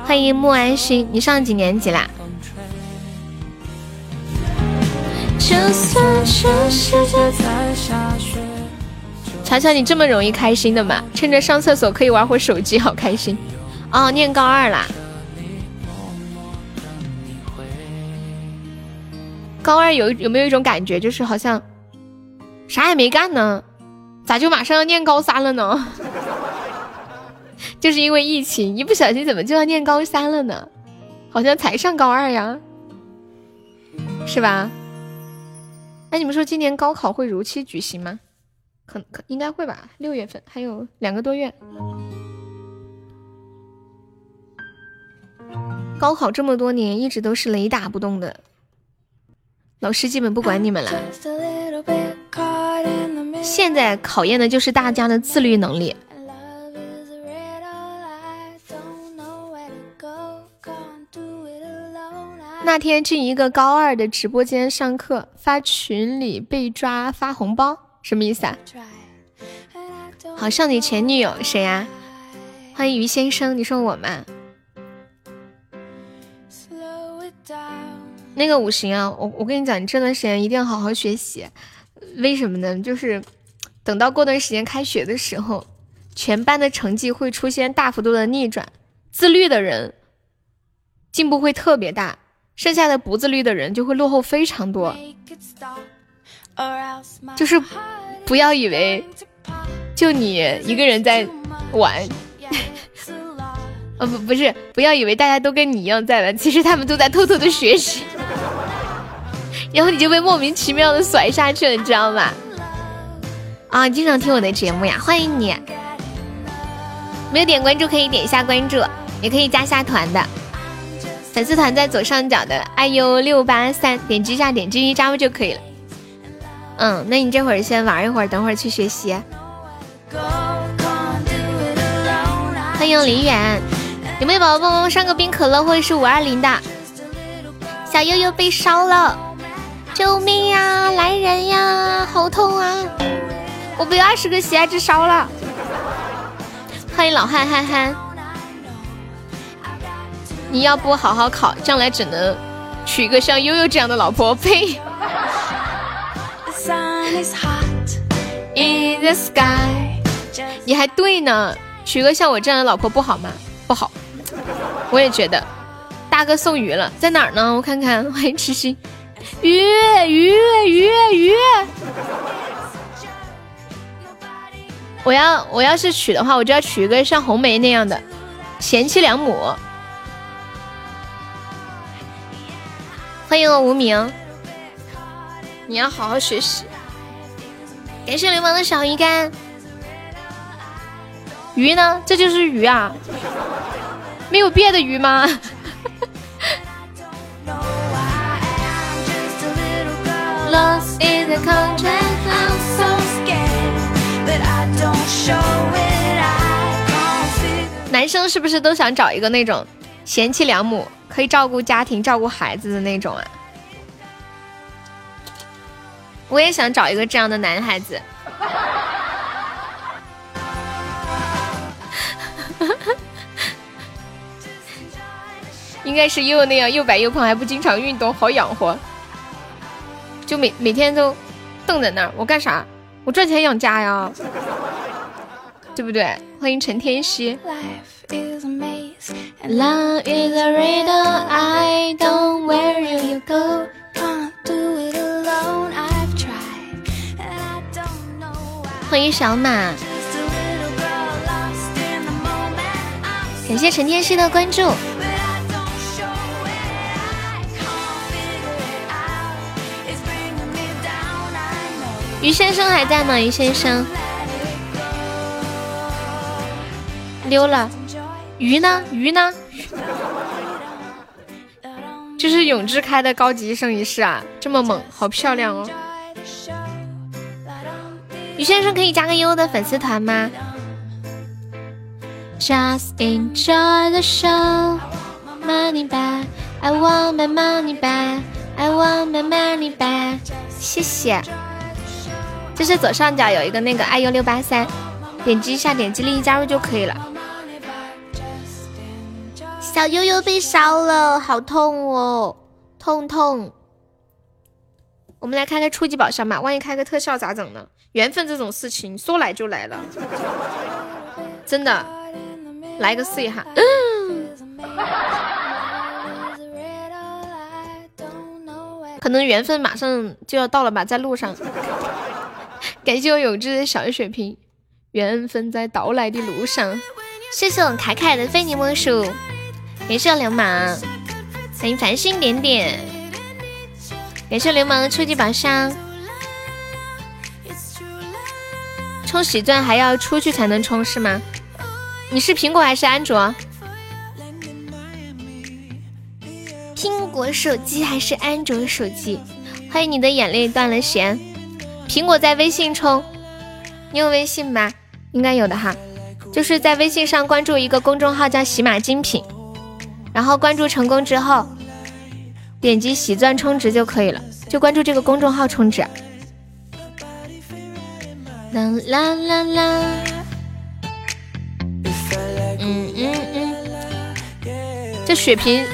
欢迎莫安心，你上几年级啦？瞧瞧你这么容易开心的嘛！趁着上厕所可以玩会手机，好开心哦！念高二啦，高二有有没有一种感觉，就是好像啥也没干呢，咋就马上要念高三了呢？就是因为疫情，一不小心怎么就要念高三了呢？好像才上高二呀，是吧？哎，你们说今年高考会如期举行吗？可可应该会吧，六月份还有两个多月。高考这么多年一直都是雷打不动的，老师基本不管你们了。现在考验的就是大家的自律能力。那天进一个高二的直播间上课，发群里被抓发红包，什么意思啊？好像你前女友谁呀？欢迎于先生，你说我吗？那个五行啊，我我跟你讲，你这段时间一定要好好学习，为什么呢？就是等到过段时间开学的时候，全班的成绩会出现大幅度的逆转，自律的人进步会特别大。剩下的不自律的人就会落后非常多，就是不要以为就你一个人在玩，呃 不不是，不要以为大家都跟你一样在玩，其实他们都在偷偷的学习，然后你就被莫名其妙的甩下去了，你知道吗？啊，经常听我的节目呀，欢迎你，没有点关注可以点一下关注，也可以加下团的。粉丝团在左上角的 iu 六八三，点击一下，点击一加入就可以了。嗯，那你这会儿先玩一会儿，等会儿去学习。欢迎林远，有没有宝宝帮忙上个冰可乐或者是五二零的？小悠悠被烧了，救命呀！来人呀！好痛啊！我被二十个喜爱值烧了。欢迎老汉憨憨。你要不好好考，将来只能娶一个像悠悠这样的老婆。呸！你还对呢，娶个像我这样的老婆不好吗？不好，我也觉得。大哥送鱼了，在哪儿呢？我看看。欢迎痴心，鱼鱼鱼鱼。我要我要是娶的话，我就要娶一个像红梅那样的贤妻良母。欢迎我无名，你要好好学习。感谢流氓的小鱼干。鱼呢？这就是鱼啊，没有别的鱼吗？Love is a contract i'm so scared but i don't show it i can't fix it 男生是不是都想找一个那种贤妻良母，可以照顾家庭、照顾孩子的那种啊？我也想找一个这样的男孩子。应该是又那样又白又胖，还不经常运动，好养活。就每每天都瞪在那儿，我干啥？我赚钱养家呀，对不对？欢迎陈天熙。欢迎小马，感谢陈天师的关注。于先生还在吗？于先生溜了。鱼呢？鱼呢？这是永志开的高级一生一世啊，这么猛，好漂亮哦。于先生可以加个优的粉丝团吗？Just enjoy the show, money back. I want my money back. I want my money back. 谢谢。就是左上角有一个那个 iu 六八三，点击一下，点击立即加入就可以了。小悠悠被烧了，好痛哦，痛痛。我们来开个初级宝箱吧，万一开个特效咋整呢？缘分这种事情说来就来了，真的，来个试一下。可能缘分马上就要到了吧，在路上。感谢我永志的小血瓶，缘分在到来的路上。谢谢我凯凯的非你莫属，感谢我流氓，欢迎繁星点点，感谢流氓的初级宝箱。充喜钻还要出去才能充是吗？你是苹果还是安卓？苹果手机还是安卓手机？欢迎你的眼泪断了弦。苹果在微信充，你有微信吗？应该有的哈。就是在微信上关注一个公众号叫喜马精品，然后关注成功之后，点击喜钻充值就可以了。就关注这个公众号充值。啦啦啦啦，嗯嗯嗯，这血瓶，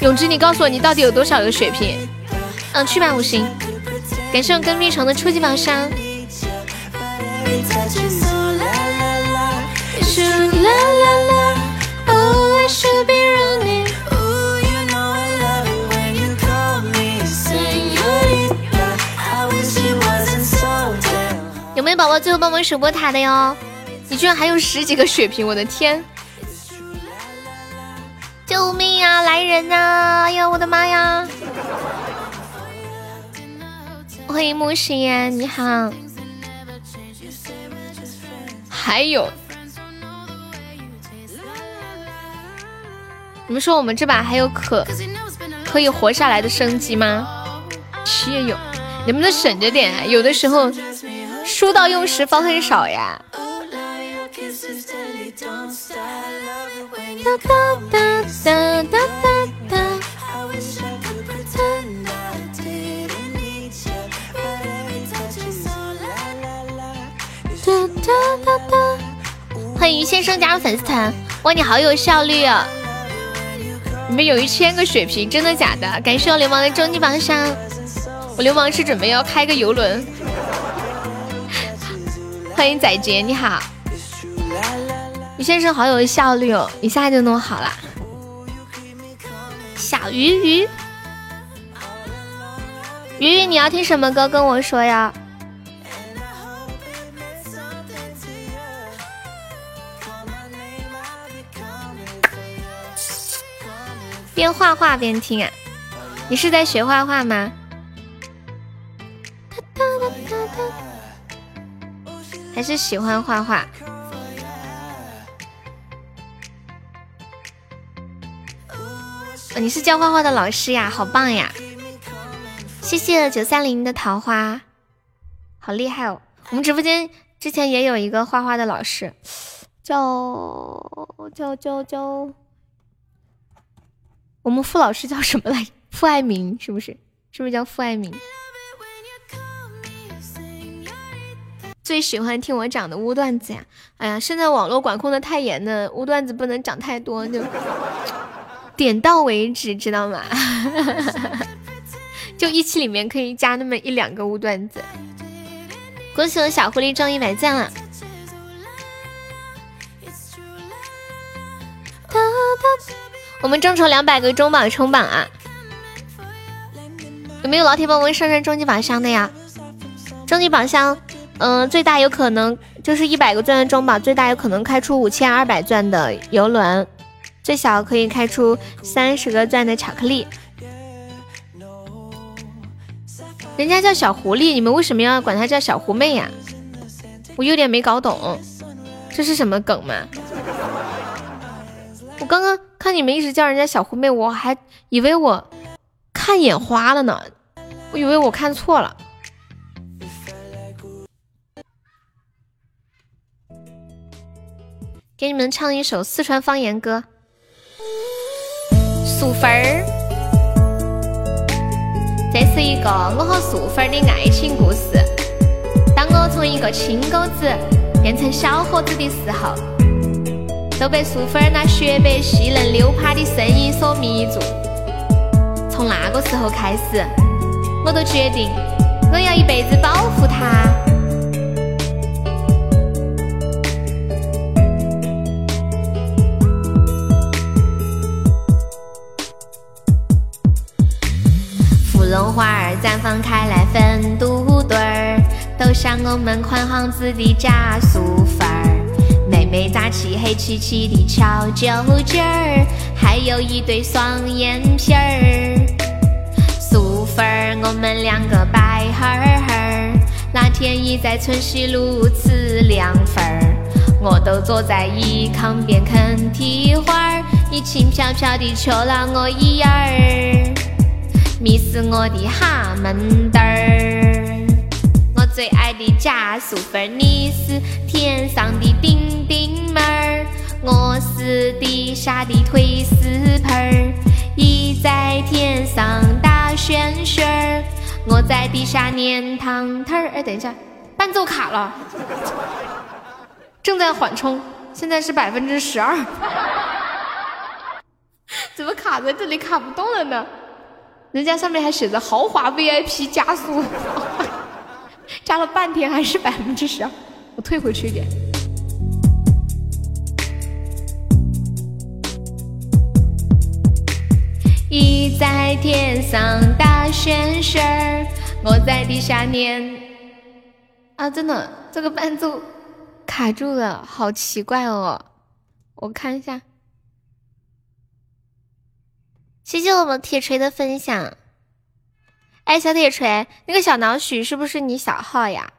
永志，你告诉我你到底有多少个血瓶？嗯，去吧，五星，感谢我跟蜜虫的初级宝箱。有没有宝宝最后帮我们守波塔的哟？你居然还有十几个血瓶，我的天！救命呀！来人呐！哎呀，我的妈呀！欢迎木心呀，你好。还有，你们说我们这把还有可可以活下来的生机吗？也有，能不能省着点啊？有的时候。书到用时方恨少呀！欢迎于先生加入粉丝团，哇，你好有效率哦！你们有一千个血瓶，真的假的？感谢我流氓的终极榜上，我流氓是准备要开个游轮。欢迎仔杰，你好，于先生好有效率哦，一下就弄好了。小鱼鱼，鱼鱼，你要听什么歌？跟我说呀。边画画边听啊？你是在学画画吗？还是喜欢画画？你是教画画的老师呀好棒呀。谢谢九三零的桃花好厉害哦。我们直播间之前也有一个画画的老师叫叫叫叫我们傅老师叫什么来？傅爱民是不是？是不是叫傅爱民？最喜欢听我讲的污段子呀！哎呀，现在网络管控的太严了，污段子不能讲太多，就 点到为止，知道吗？就一期里面可以加那么一两个污段子。恭喜我小狐狸中一百赞了！我们众筹两百个中宝冲榜啊！有没有老铁帮我们上上终极宝箱的呀？终极宝箱，嗯，最大有可能就是一百个钻的中宝，最大有可能开出五千二百钻的游轮，最小可以开出三十个钻的巧克力。人家叫小狐狸，你们为什么要管她叫小狐妹呀？我有点没搞懂，这是什么梗吗？我刚刚看你们一直叫人家小狐妹，我还以为我看眼花了呢，我以为我看错了。给你们唱一首四川方言歌，素芬儿。这是一个我和素芬儿的爱情故事。当我从一个青狗子变成小伙子的时候，都被淑芬儿那雪白细嫩溜趴的声音所迷住。从那个时候开始，我都决定我要一辈子保护她。芙蓉花儿绽放开来分嘟对儿，都像我们宽巷子的家素芬儿。没扎起黑漆漆的翘脚尖儿，还有一对双眼皮儿。素芬儿，我们两个白哈儿，那天已在春熙路吃凉粉儿。我都坐在颐康边啃蹄花儿，你轻飘飘的瞧了我一眼儿。迷死我的哈闷蛋儿，我最爱的加速粉，你是天上的叮，我是地下的推屎盆儿，一在天上打旋旋儿，我在地下粘糖腿儿。哎，等一下，伴奏卡了，正在缓冲，现在是百分之十二，怎么卡在这里卡不动了呢？人家上面还写着豪华 VIP 加速，加了半天还是百分之十二，我退回去一点。一在天上打旋旋儿，我在地下念。啊，真的，这个伴奏卡住了，好奇怪哦。我看一下。谢谢我们铁锤的分享。哎，小铁锤，那个小脑许是不是你小号呀？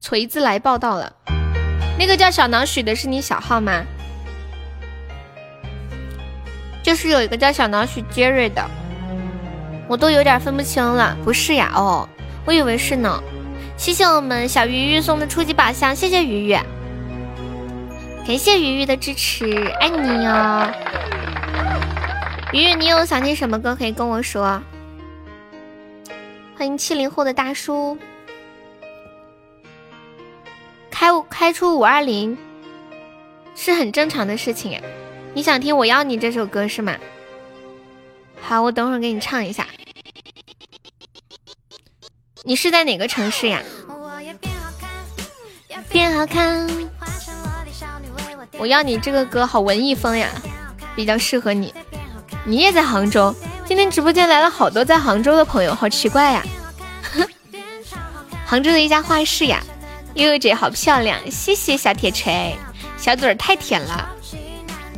锤子来报道了，那个叫小脑许的是你小号吗？就是有一个叫小脑许 Jerry 的，我都有点分不清了。不是呀，哦，我以为是呢。谢谢我们小鱼鱼送的初级宝箱，谢谢鱼鱼，感谢鱼鱼的支持，爱你哟。鱼鱼，你有想听什么歌可以跟我说。欢迎七零后的大叔，开开出五二零是很正常的事情。你想听《我要你》这首歌是吗？好，我等会儿给你唱一下。你是在哪个城市呀？变好看。我要你这个歌好文艺风呀，比较适合你。你也在杭州，今天直播间来了好多在杭州的朋友，好奇怪呀！杭州的一家画室呀，悠悠姐好漂亮，谢谢小铁锤，小嘴儿太甜了。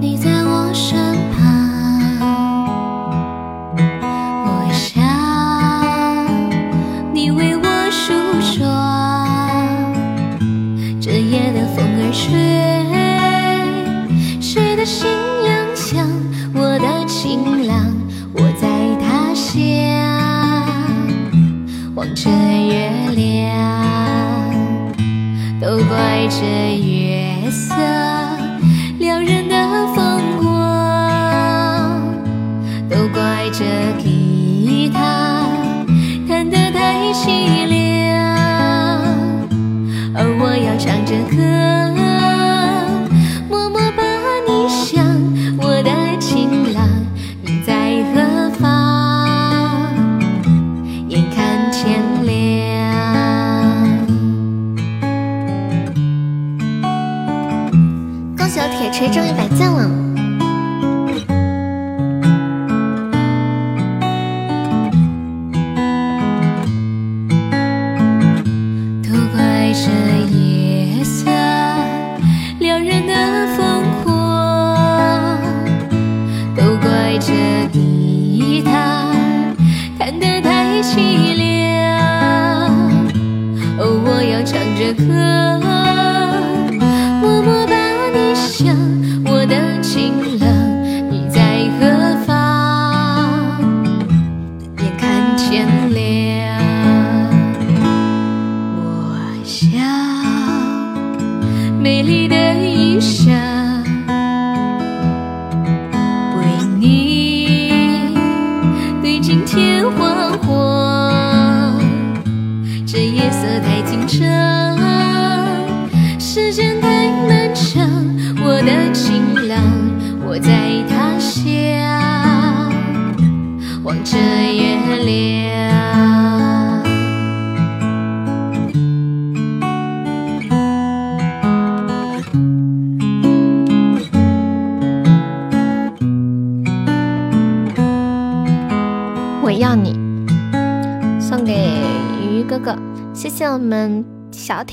你在我身旁，我想你为我梳妆。这夜的风儿吹，吹得心凉，想我的情郎，我在他乡望着月亮，都怪这。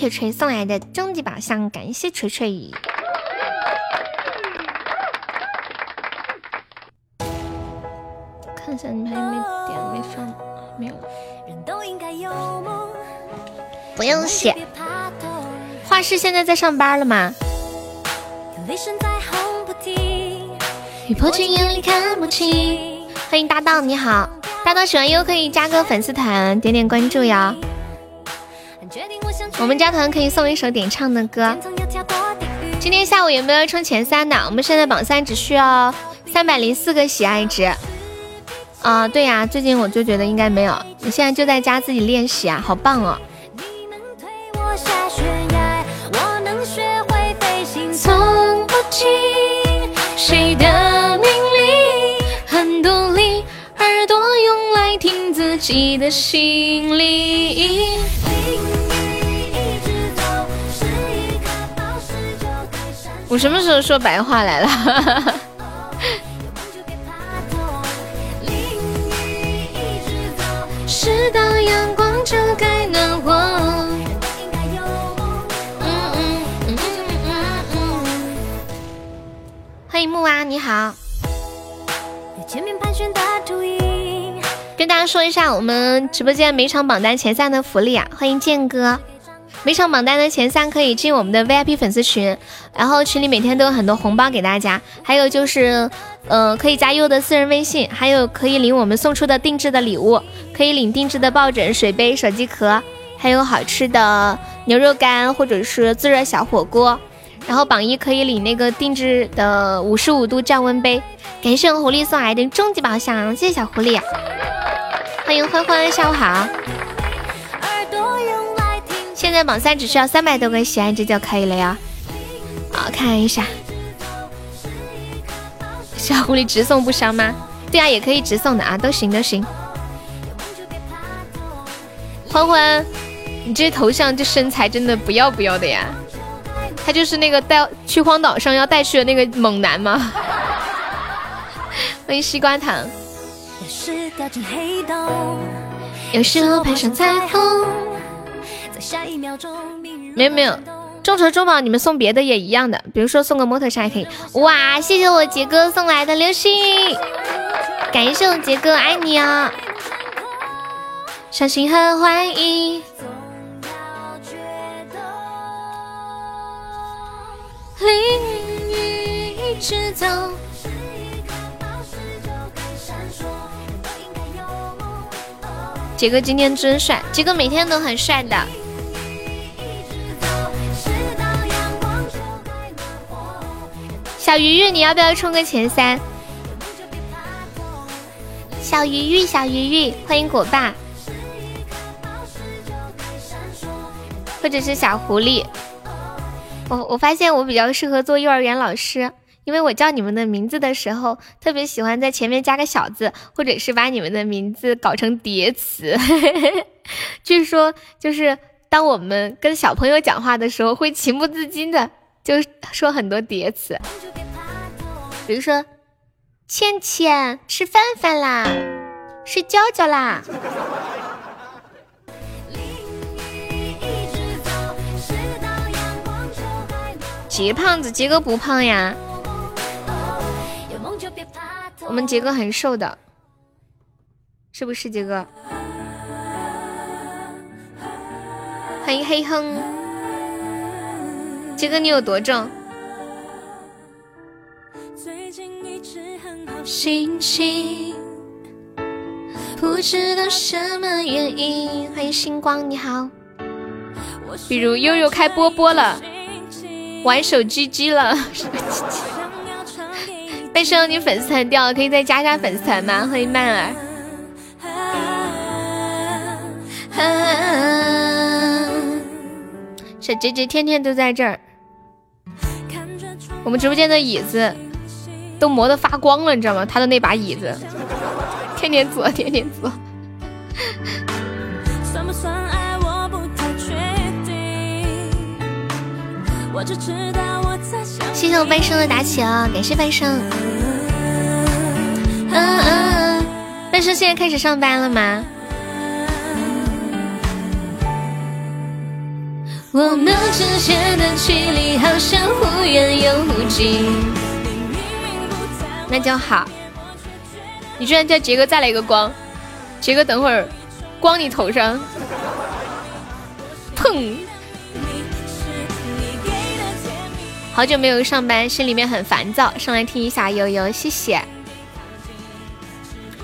锤锤送来的终极宝箱，感谢锤锤。看一下你们还有没点没上？没有。不用谢。画师现在在上班了吗？雨破军眼里看不清。欢迎搭档，你好，搭档喜欢优可以加个粉丝团，点点关注呀。我们加团可以送一首点唱的歌。今天下午有没有冲前三的？我们现在榜三只需要三百零四个喜爱值。啊，对呀，最近我就觉得应该没有。你现在就在家自己练习啊，好棒哦！从不听谁的命令，很独立，耳朵用来听自己的心里。我什么时候说白话来了？欢迎木蛙，你好。跟大家说一下我们直播间每场榜单前三的福利啊！欢迎剑哥。每场榜单的前三可以进我们的 VIP 粉丝群，然后群里每天都有很多红包给大家，还有就是，呃，可以加优的私人微信，还有可以领我们送出的定制的礼物，可以领定制的抱枕、水杯、手机壳，还有好吃的牛肉干或者是自热小火锅，然后榜一可以领那个定制的五十五度降温杯。感谢狐狸送来的终极宝箱，谢谢小狐狸，欢迎欢欢，下午好。现在榜三只需要三百多个喜爱值就可以了呀！好看一下，小狐狸直送不香吗？对啊，也可以直送的啊，都行都行。欢欢，你这头像这身材真的不要不要的呀！他就是那个带去荒岛上要带去的那个猛男吗？欢迎西瓜糖。有时候配上彩虹，没有没有，众筹珠宝你们送别的也一样的，比如说送个摩托车也可以。哇，谢谢我杰哥送来的流星，感谢我杰哥，爱你啊！伤心和怀疑。淋雨一直走。杰哥今天真帅，杰哥每天都很帅的。小鱼鱼，你要不要冲个前三？小鱼鱼，小鱼鱼，欢迎果爸，或者是小狐狸。我我发现我比较适合做幼儿园老师，因为我叫你们的名字的时候，特别喜欢在前面加个小字，或者是把你们的名字搞成叠词。据说就是当我们跟小朋友讲话的时候，会情不自禁的就说很多叠词，比如说倩倩吃饭饭啦，睡觉觉啦。杰胖子，杰哥不胖呀。我们杰哥很瘦的，是不是杰哥？欢迎黑哼，杰哥你有多重？最近一直很好心情不知道什么原因。欢迎星光，你好。比如悠悠开波波了。玩手机机了，半生你粉丝团掉了，可以再加加粉丝团吗？欢迎曼儿。小姐姐天天都在这儿，我们直播间的椅子都磨得发光了，你知道吗？他的那把椅子，天天坐，天天坐。谢谢我半生的打起啊，感谢半生。嗯嗯，半生现在开始上班了吗？我们之间的距离好像忽远又忽近。那就好。你居然叫杰哥再来一个光，杰哥等会儿光你头上，砰！好久没有上班，心里面很烦躁，上来听一下悠悠，谢谢。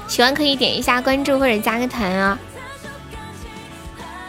喜欢可以点一下关注或者加个团啊。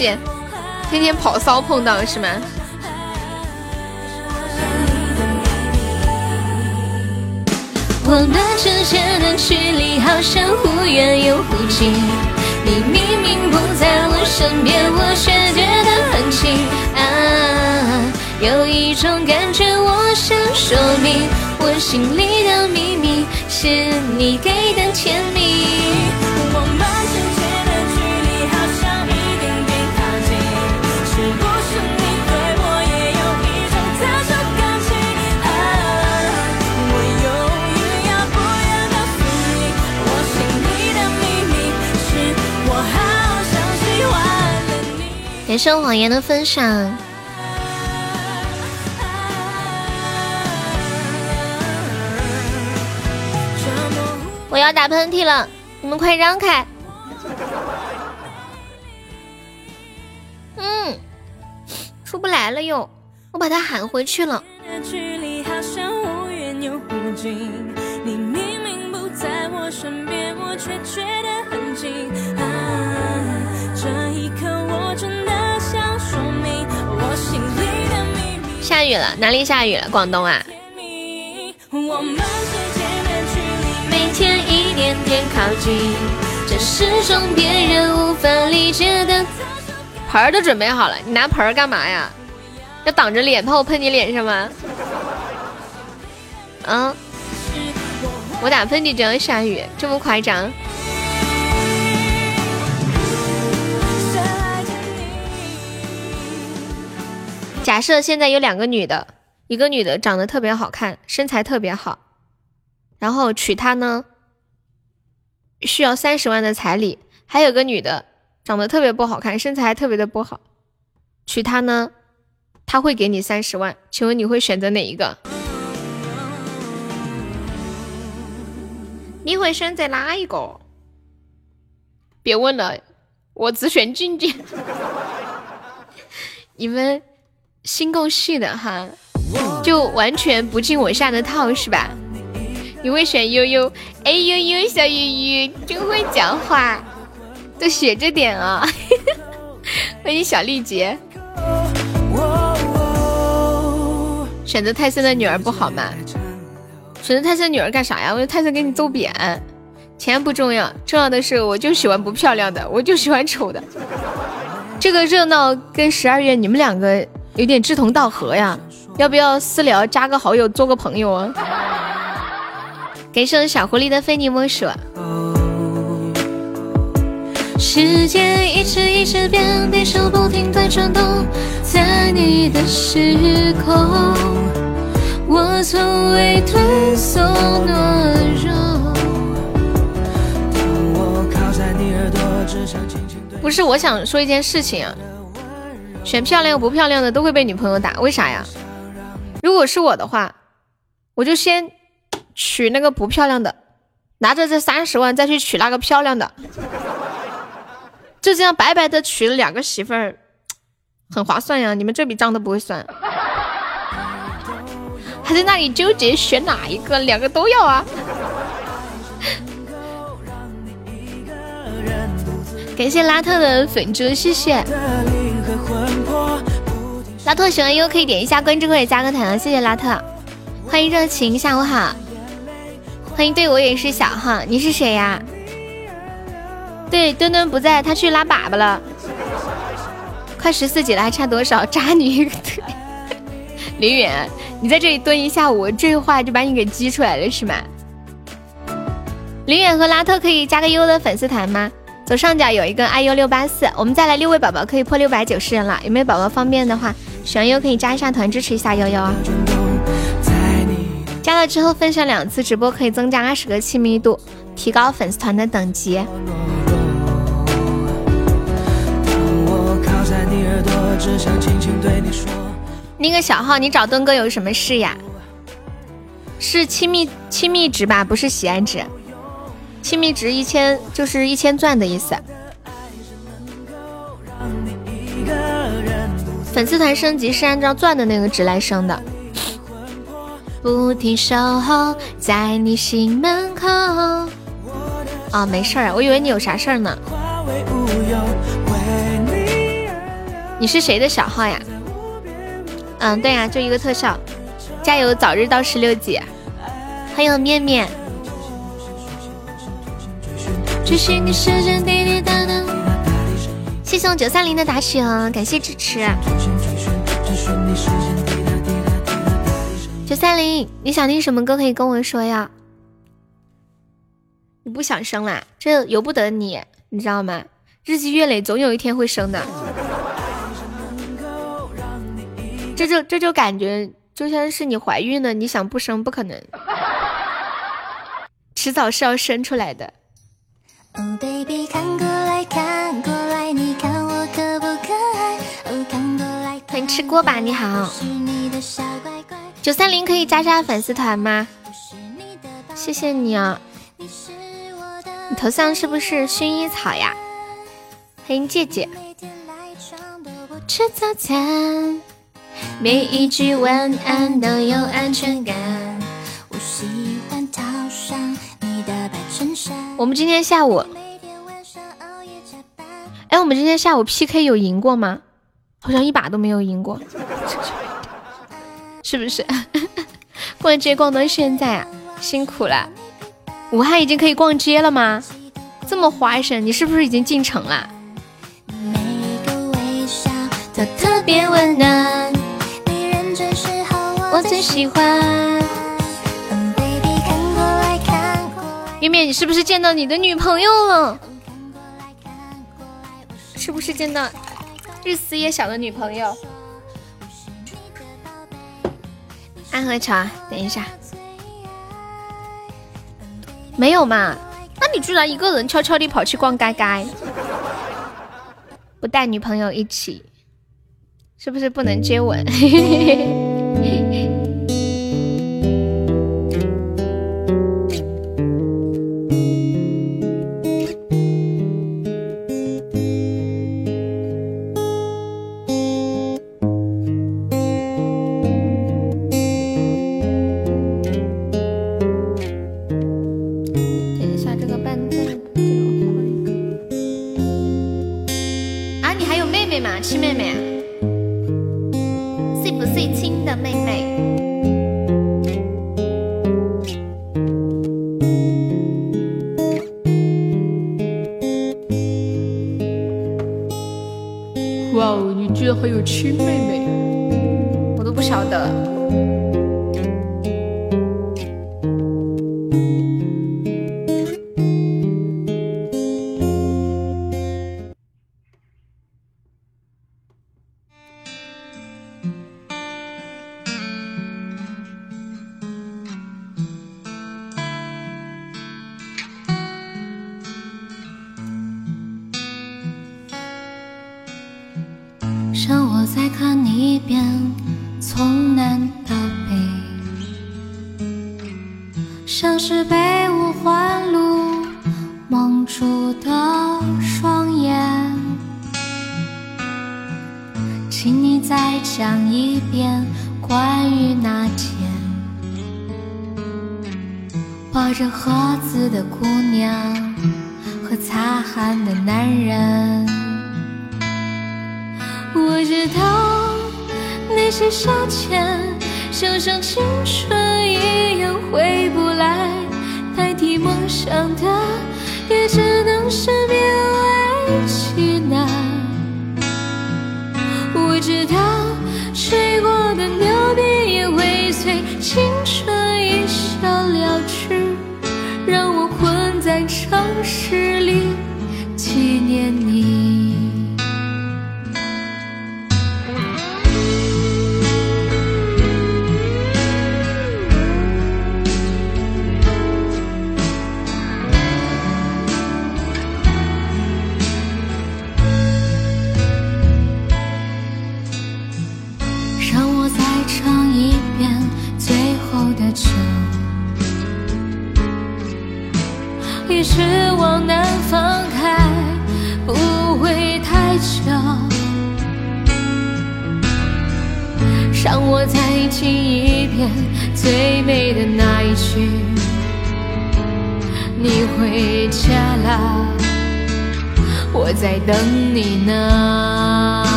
见，天天跑骚碰到是吗？我们之间的距离好像忽远又忽近。你明明不在我身边，我却觉得很近啊！有一种感觉，我想说明，我心里的秘密是你给的甜蜜。谢谎言的分享。我要打喷嚏了，你们快让开！嗯，出不来了又，我把他喊回去了。雨了，哪里下雨了？广东啊。每天一点点靠近，这是种别人无法理解的。盆儿都准备好了，你拿盆儿干嘛呀？要挡着脸，怕我喷你脸上吗？嗯，我打喷嚏就要下雨，这么夸张？假设现在有两个女的，一个女的长得特别好看，身材特别好，然后娶她呢，需要三十万的彩礼；还有个女的长得特别不好看，身材还特别的不好，娶她呢，她会给你三十万。请问你会选择哪一个？你会选择哪一个？别问了，我只选静静。你们。心够细的哈，就完全不进我下的套是吧？你会选悠悠？哎呦呦，小鱼鱼真会讲话，都学着点啊！欢迎小丽姐。选择泰森的女儿不好吗？选择泰森女儿干啥呀？我泰森给你揍扁。钱不重要，重要的是我就喜欢不漂亮的，我就喜欢丑的。这个热闹跟十二月你们两个。有点志同道合呀，要不要私聊加个好友做个朋友啊？感谢小狐狸的非你莫属。一直一直变，地球不停在转动，在你的时空，我从未退缩懦弱。不是，我想说一件事情啊。选漂亮不漂亮的都会被女朋友打，为啥呀？如果是我的话，我就先娶那个不漂亮的，拿着这三十万再去娶那个漂亮的，就这样白白的娶了两个媳妇儿，很划算呀！你们这笔账都不会算，还在那里纠结选哪一个，两个都要啊！感谢拉特的粉猪，谢谢。拉特喜欢优可以点一下关注或者加个团啊，谢谢拉特。欢迎热情，下午好。欢迎对我也是小号，你是谁呀？对，墩墩不在，他去拉粑粑了。快十四级了，还差多少？渣女。林远，你在这里蹲一下午，这话就把你给激出来了是吗？林远和拉特可以加个优的粉丝团吗？左上角有一个 iu 六八四，我们再来六位宝宝可以破六百九十人了，有没有宝宝方便的话，喜欢优可以加一下团支持一下悠悠啊。加了之后分享两次直播可以增加二十个亲密度，提高粉丝团的等级。那个小号，你找墩哥有什么事呀？是亲密亲密值吧，不是喜爱值。亲密值一千就是一千钻的意思。粉丝团升级是按照钻的那个值来升的。不停守候在你心门口。啊，没事儿，我以为你有啥事儿呢。你是谁的小号呀？嗯，对呀，就一个特效。加油，早日到十六级。欢迎面面。谢谢我九三零的打赏，感谢支持。九三零，你想听什么歌可以跟我说呀？你不想生啦？这由不得你，你知道吗？日积月累，总有一天会生的。这就这就感觉就像是你怀孕了，你想不生不可能，迟早是要生出来的。哦，baby，看过来看吃锅巴，你好。九三零可以加下粉丝团吗？谢谢你啊。你头像是不是薰衣草呀？欢迎姐姐。吃早餐，每一句晚安都有安全感。我们今天下午，哎，我们今天下午 PK 有赢过吗？好像一把都没有赢过。是不是？逛街逛到现在啊，辛苦了。武汉已经可以逛街了吗？这么花神，你是不是已经进城了？特别温暖，我最喜欢。面面，你是不是见到你的女朋友了？是不是见到日思夜想的女朋友？爱喝茶，等一下。没有嘛？那你居然一个人悄悄地跑去逛街街，不带女朋友一起，是不是不能接吻？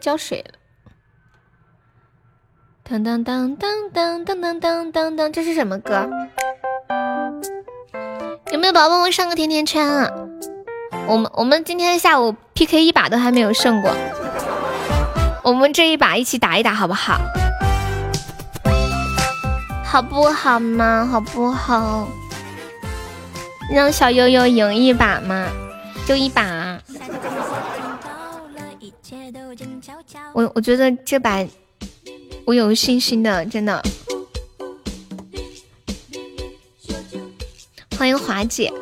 浇水了。当当当当当当当当当，这是什么歌？有没有宝宝帮我上个甜甜圈啊？我们我们今天下午 PK 一把都还没有胜过，我们这一把一起打一打好不好？好不好嘛？好不好？让小悠悠赢一把嘛？就一把。我我觉得这把我有信心的，真的。欢迎华姐。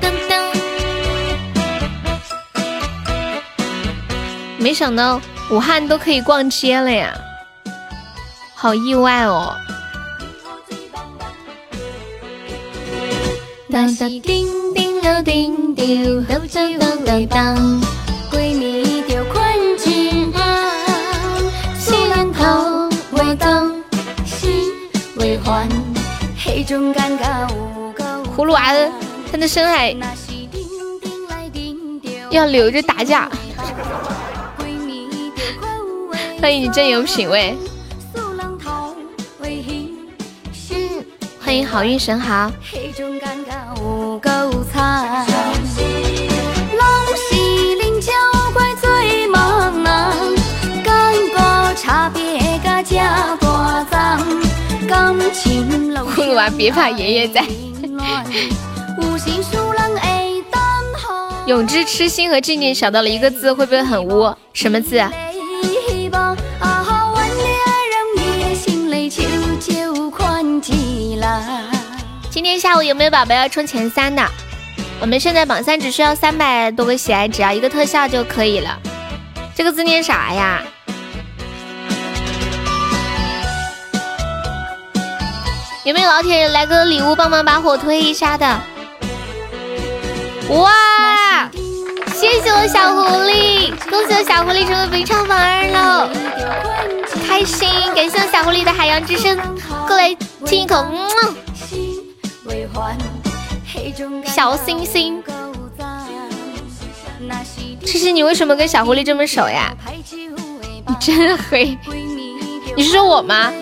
噔噔。没想到武汉都可以逛街了呀，好意外哦。当当叮叮了叮叮，当当当当当。葫芦娃的，他的深海要留着打架。欢迎你真有品味。欢迎好运神豪。葫芦娃，别怕，爷爷在。永之痴心和静静想到了一个字，会不会很污？什么字？今天下午有没有宝宝要冲前三的？我们现在榜三只需要三百多个喜爱，只要一个特效就可以了。这个字念啥呀？有没有老铁来个礼物帮忙把火推一下的？哇！谢谢我小狐狸，恭喜我小狐狸成为本场榜二了，开心！感谢我小狐狸的海洋之声，过来亲一口，小星星。这是，你为什么跟小狐狸这么熟呀？你真黑！你是说我吗？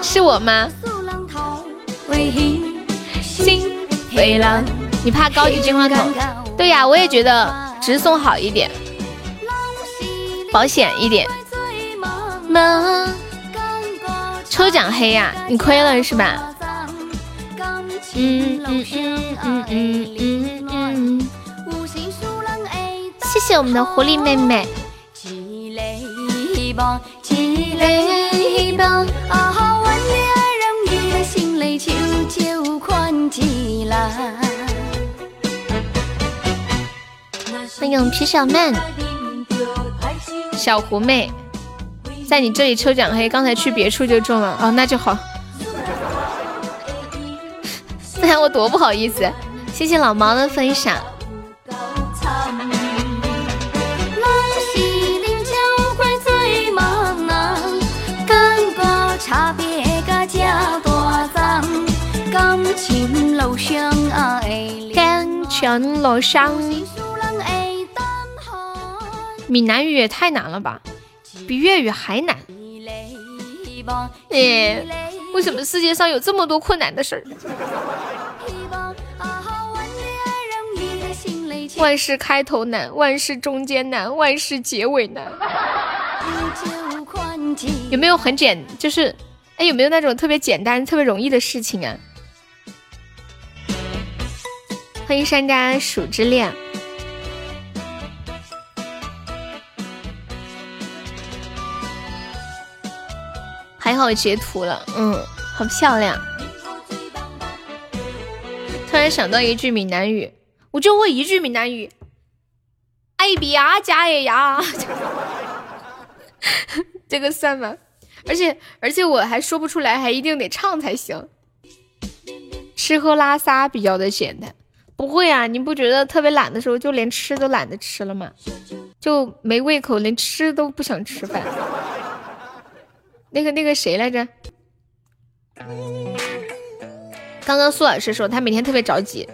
是我吗？你怕高级金话筒？对呀，我也觉得直送好一点，保险一点。抽奖黑呀，你亏了是吧？嗯嗯嗯嗯嗯嗯嗯。谢谢我们的狐狸妹妹。欢迎皮小曼，小狐妹，在你这里抽奖黑，刚才去别处就中了哦，那就好。不然我多不好意思。谢谢老毛的分享。感情路上，闽南语也太难了吧，比粤语还难。哎，为什么世界上有这么多困难的事儿？万事开头难，万事中间难，万事结尾难。有没有很简，就是哎，有没有那种特别简单、特别容易的事情啊？欢迎山楂鼠之恋，还好截图了，嗯，好漂亮。突然想到一句闽南语，我就会一句闽南语，哎比呀加耶呀，这个算吗？而且而且我还说不出来，还一定得唱才行。吃喝拉撒比较的简单。不会啊，你不觉得特别懒的时候，就连吃都懒得吃了吗？就没胃口，连吃都不想吃饭。那个那个谁来着？刚刚苏老师说他每天特别着急，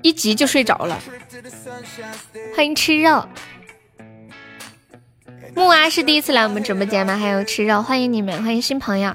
一急就睡着了。欢迎吃肉，木娃是第一次来我们直播间吗？还有吃肉，欢迎你们，欢迎新朋友。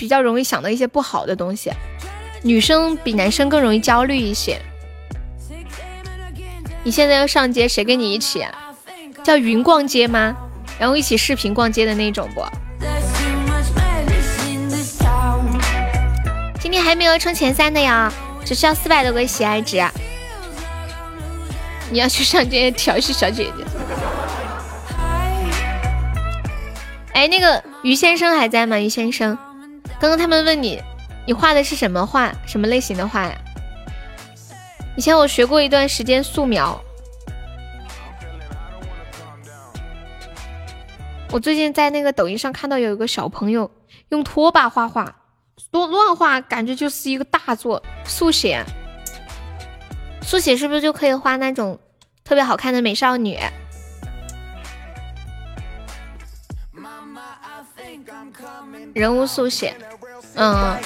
比较容易想到一些不好的东西。女生比男生更容易焦虑一些。你现在要上街，谁跟你一起？叫云逛街吗？然后一起视频逛街的那种不？今天还没有冲前三的呀，只需要四百多个喜爱值。你要去上街调戏小姐姐？哎，那个于先生还在吗？于先生，刚刚他们问你，你画的是什么画？什么类型的画呀？以前我学过一段时间素描。我最近在那个抖音上看到有一个小朋友用拖把画画，乱乱画，感觉就是一个大作。速写，速写是不是就可以画那种特别好看的美少女？人物速写，嗯，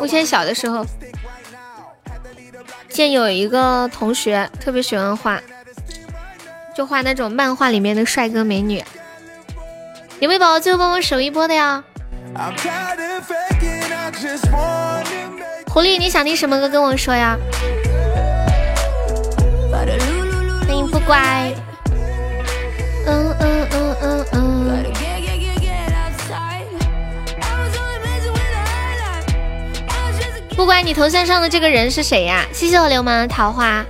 我以前小的时候见有一个同学特别喜欢画，就画那种漫画里面的帅哥美女。有没有宝宝最后帮我守一波的呀？狐狸，你想听什么歌跟我说呀？欢迎不乖。嗯嗯嗯嗯嗯。不乖，你头像上的这个人是谁呀？谢谢我流氓的桃花，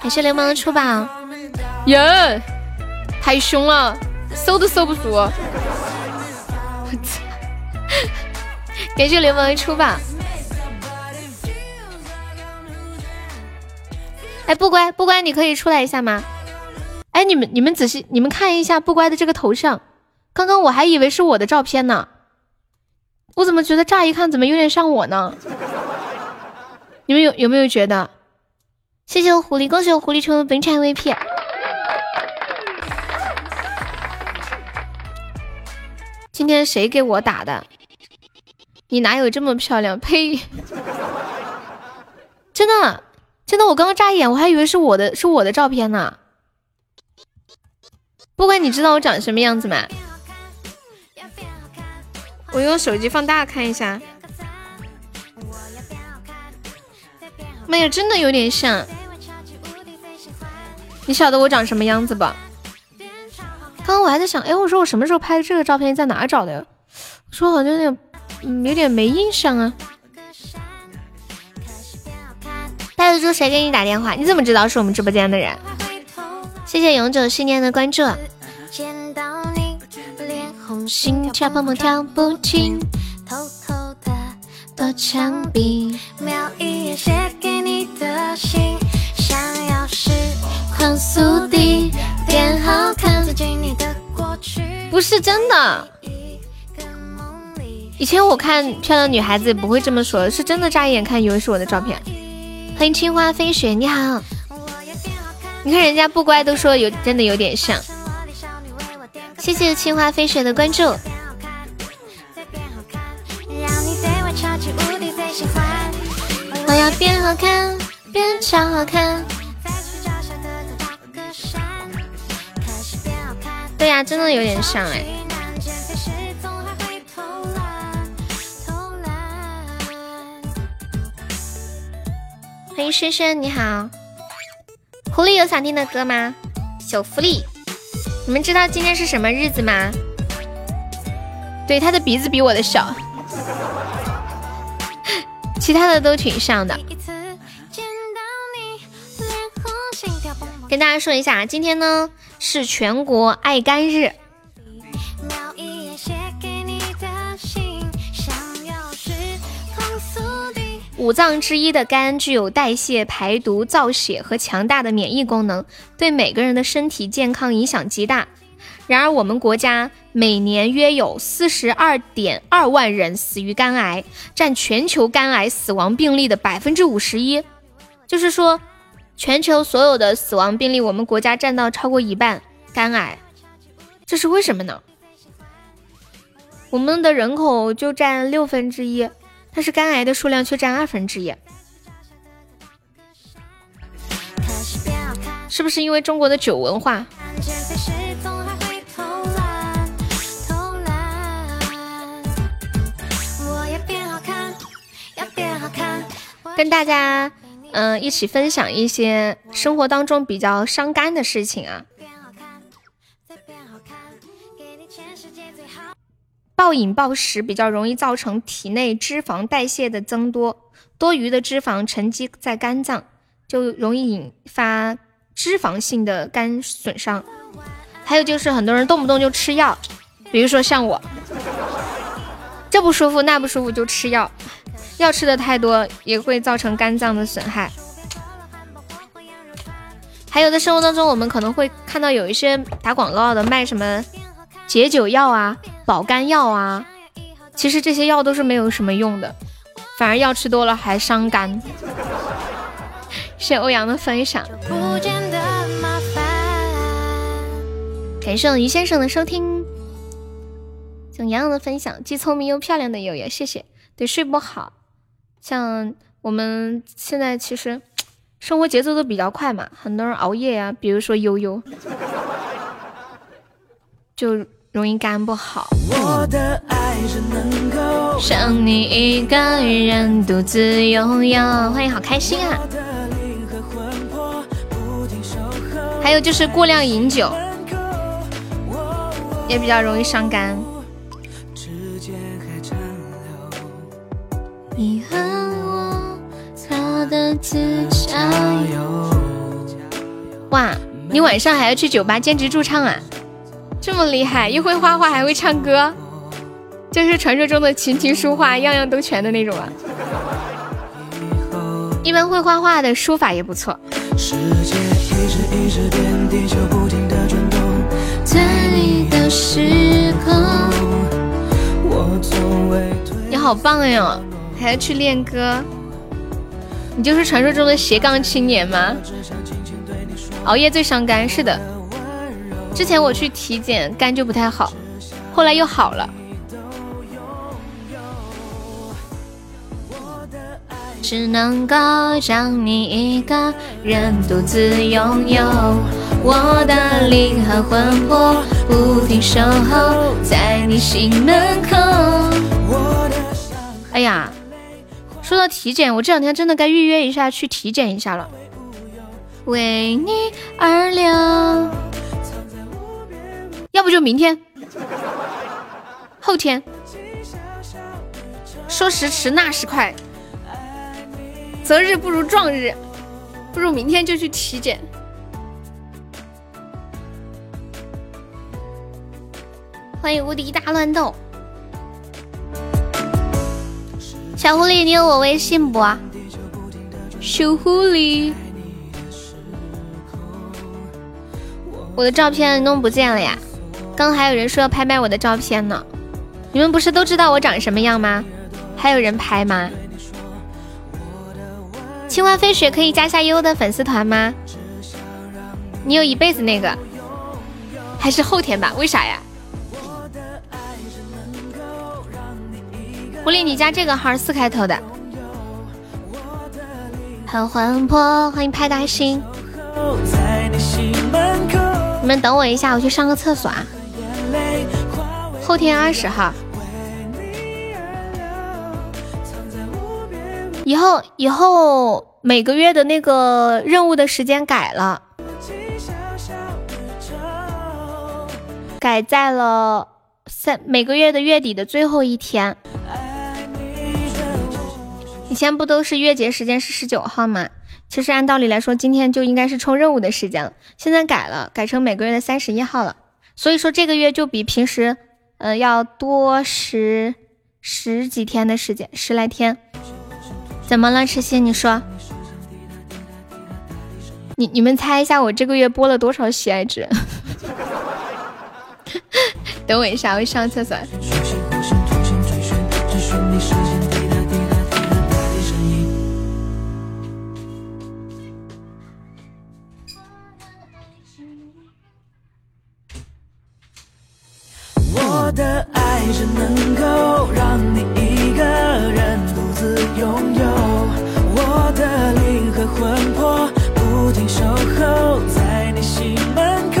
感谢流氓的出宝。耶，太凶了。搜都搜不住，我操！感谢流氓的出吧。哎，不乖不乖，你可以出来一下吗？哎，你们你们仔细你们看一下不乖的这个头像，刚刚我还以为是我的照片呢，我怎么觉得乍一看怎么有点像我呢？你们有有没有觉得？谢谢我狐狸，恭喜我狐狸成为本场 MVP。今天谁给我打的？你哪有这么漂亮？呸！真的，真的，我刚刚乍一眼我还以为是我的，是我的照片呢。不管你知道我长什么样子吗？我用手机放大看一下。没有，真的有点像。你晓得我长什么样子不？刚刚我还在想，哎，我说我什么时候拍的这个照片，在哪找的呀？说好像有点，有点没印象啊。袋子猪，谁给你打电话？你怎么知道是我们直播间的人？谢谢永久信念的关注。心跳砰砰跳不停，偷偷的躲墙壁，瞄一眼写给你的信，想要是狂速地。变好看，不是真的。以前我看漂亮女孩子不会这么说，是真的乍一眼看以为是我的照片。欢迎青花飞雪，你好。你看人家不乖都说有，真的有点像。谢谢青花飞雪的关注。我要变好看，变超好看。对呀，真的有点像哎。欢迎深深，你好。狐狸有想听的歌吗？小福利，你们知道今天是什么日子吗？对，他的鼻子比我的小，其他的都挺像的。跟大家说一下，今天呢。是全国爱肝日，五脏之一的肝具有代谢、排毒、造血和强大的免疫功能，对每个人的身体健康影响极大。然而，我们国家每年约有四十二点二万人死于肝癌，占全球肝癌死亡病例的百分之五十一。就是说，全球所有的死亡病例，我们国家占到超过一半。肝癌，这是为什么呢？我们的人口就占六分之一，但是肝癌的数量却占二分之一。是不是因为中国的酒文化？跟大家嗯一起分享一些生活当中比较伤肝的事情啊。暴饮暴食比较容易造成体内脂肪代谢的增多，多余的脂肪沉积在肝脏，就容易引发脂肪性的肝损伤。还有就是很多人动不动就吃药，比如说像我，这不舒服那不舒服就吃药，药吃的太多也会造成肝脏的损害。还有在生活当中，我们可能会看到有一些打广告的卖什么。解酒药啊，保肝药啊，其实这些药都是没有什么用的，反而药吃多了还伤肝。谢欧阳的分享，感谢于先生的收听，像洋洋的分享，既聪明又漂亮的悠悠，谢谢。对，睡不好，像我们现在其实生活节奏都比较快嘛，很多人熬夜呀，比如说悠悠，就。容易肝不好。想你一个人独自拥有，欢迎好开心啊！还有就是过量饮酒，也比较容易伤肝。你和我走的自驾游。哇，你晚上还要去酒吧兼职驻唱啊？这么厉害，又会画画还会唱歌，就是传说中的琴棋书画样样都全的那种啊！一般会画画的书法也不错。你好棒哟，还要去练歌，你就是传说中的斜杠青年吗？熬夜最伤肝，是的。之前我去体检，肝就不太好，后来又好了。只能够将你一个人独自拥有，我的灵和魂魄不停守候在你心门口。哎呀，说到体检，我这两天真的该预约一下去体检一下了。为你而流。要不就明天、后天，说时迟那时快，择日不如撞日，不如明天就去体检。欢迎无敌大乱斗，小狐狸，你有我微信不？小狐狸，我的照片弄不见了呀。刚还有人说要拍卖我的照片呢，你们不是都知道我长什么样吗？还有人拍吗？青蛙飞雪可以加下优的粉丝团吗？你有一辈子那个，还是后天吧？为啥呀？狐狸，你加这个号四开头的，很魂魄，欢迎派大星。你们等我一下，我去上个厕所啊。后天二十号，以后以后每个月的那个任务的时间改了，改在了三每个月的月底的最后一天。以前不都是月结时间是十九号吗？其实按道理来说，今天就应该是冲任务的时间了。现在改了，改成每个月的三十一号了。所以说这个月就比平时。嗯，要多十十几天的时间，十来天。怎么了，痴心？你说。你你们猜一下，我这个月播了多少喜爱值？等我一下，我上厕所。的爱只能够让你一个人独自拥有，我的灵和魂魄。不停守候在你心门口，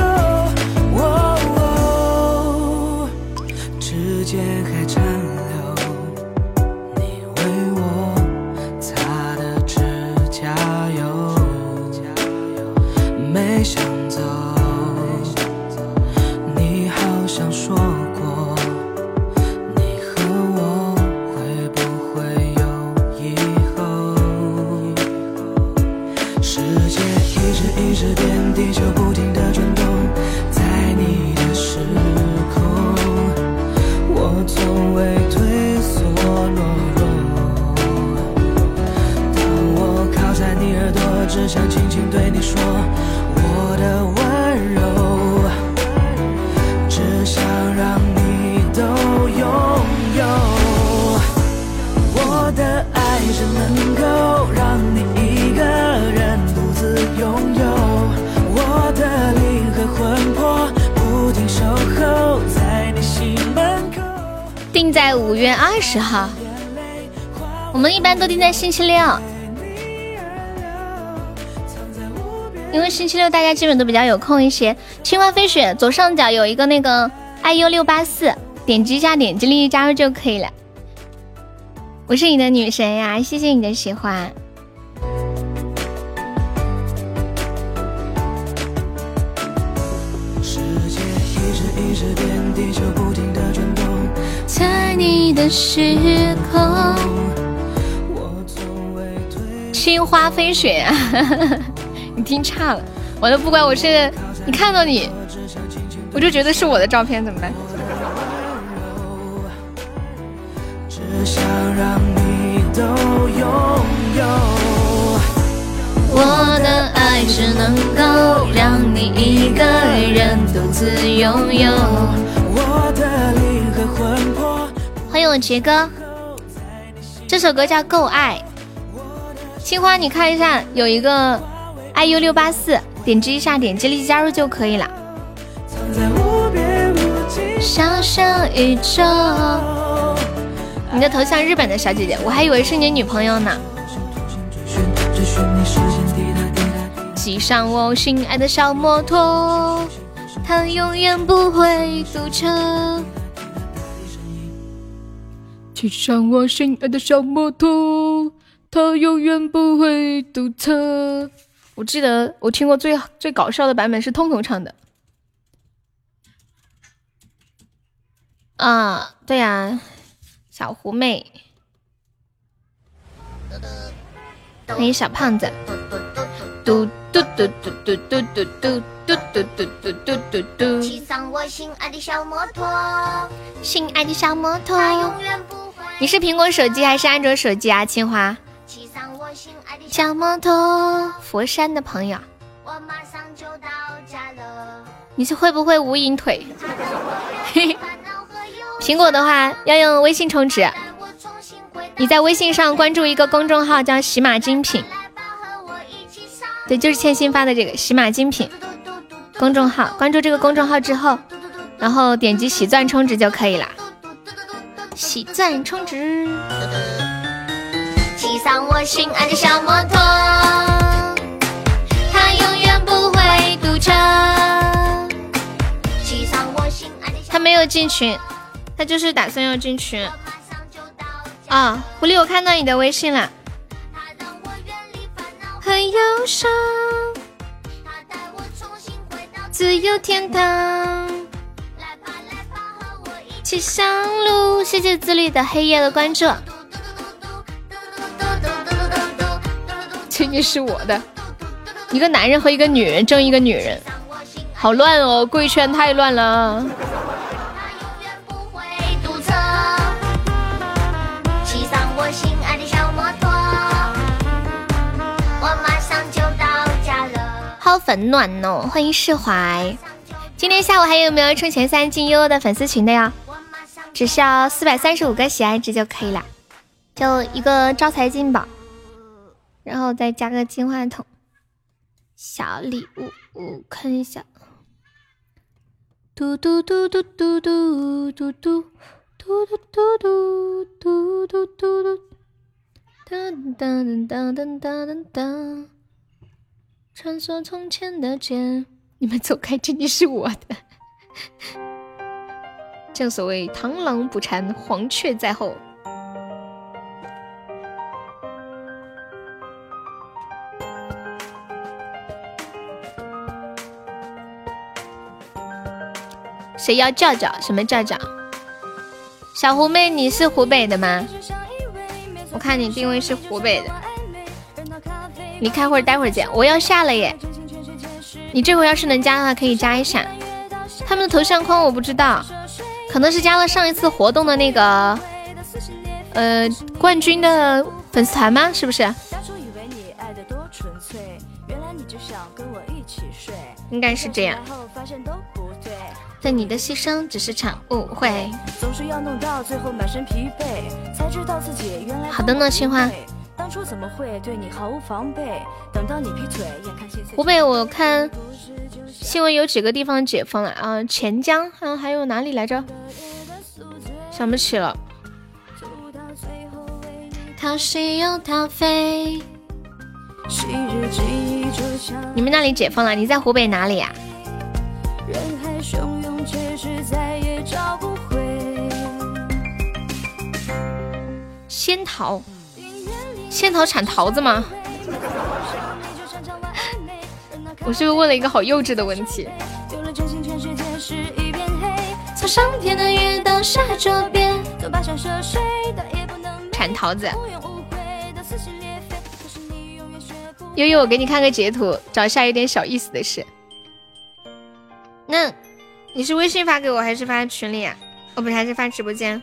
月二十号，我们一般都定在星期六，因为星期六大家基本都比较有空一些。青蛙飞雪左上角有一个那个 iu 六八四，点击一下，点击立即加入就可以了。我是你的女神呀，谢谢你的喜欢。你的时空，青花飞雪，啊 你听差了，我都不管，我是你看到你，我就觉得是我的照片，怎么办？我的爱只能够让你一个人独自拥有。我的灵。我杰哥，这首歌叫《够爱》。青花，你看一下，有一个 iu 六八四，点击一下，点击立即加入就可以了。小小宇宙，你的头像日本的小姐姐，我还以为是你女朋友呢。骑上我心爱的小摩托，它永远不会堵车。骑上我心爱的小摩托，它永远不会堵车。我记得我听过最最搞笑的版本是通通唱的。啊，对呀，小狐妹，欢迎小胖子。嘟嘟嘟嘟嘟嘟嘟嘟嘟嘟嘟嘟嘟嘟嘟。骑上我心爱的小摩托，心爱的小摩托，永远不。你是苹果手机还是安卓手机啊，清华？小摩托，佛山的朋友。我马上就到家了你是会不会无影腿？苹果的话要用微信充值。你在微信上关注一个公众号叫喜马精品，对，就是千心发的这个喜马精品公众号。关注这个公众号之后，然后点击喜钻充值就可以了。喜钻充值，骑上我心爱的小摩托，它永远不会堵车。骑上我心爱的，他没有进群，他就是打算要进群。啊，狐狸，我看到你的微信了。很忧伤，自由天堂。起香喽，谢谢自律的黑夜的关注。请你是我的一个男人和一个女人争一个女人，好乱哦，贵圈太乱了。好粉暖哦，欢迎释怀。今天下午还有没有冲前三进悠悠的粉丝群的呀？只需要四百三十五个喜爱值就可以了，就一个招财进宝，然后再加个金话筒，小礼物，我看一下。嘟嘟嘟嘟嘟嘟嘟嘟嘟嘟嘟嘟嘟嘟嘟嘟，噔噔噔噔噔噔噔，穿梭从前的街。你们走开，这里是我的。正所谓螳螂捕蝉，黄雀在后。谁要叫叫？什么叫叫？小狐妹，你是湖北的吗？我看你定位是湖北的。你开会，待会儿见。我要下了耶。你这回要是能加的话，可以加一下。他们的头像框我不知道，可能是加了上一次活动的那个，呃，冠军的粉丝团吗？是不是？应该是这样。对你的牺牲只是场误会。好的呢，青花。当初怎么会对你毫无防备？等到你劈腿，眼看心碎。湖北，我看新闻有几个地方解封了啊，钱江，还有还有哪里来着？想不起了。你们那里解封了？你在湖北哪里呀？仙桃。仙桃产桃子吗？我是不是问了一个好幼稚的问题？产桃子。悠悠，我给你看个截图，找一下有点小意思的事。那你是微信发给我，还是发群里啊？哦，不是，还是发直播间。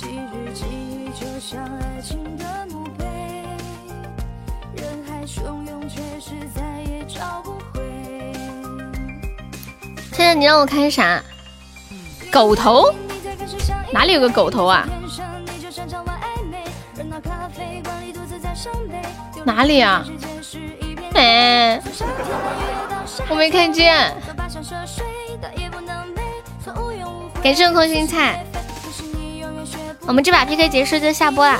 昔日记忆就像爱情的墓碑，人海汹涌，却是再也找不回。现在你让我看啥？狗头？哪里有个狗头啊？哪里啊？哎，我没看见。感谢空心菜。我们这把 PK 结束就下播了，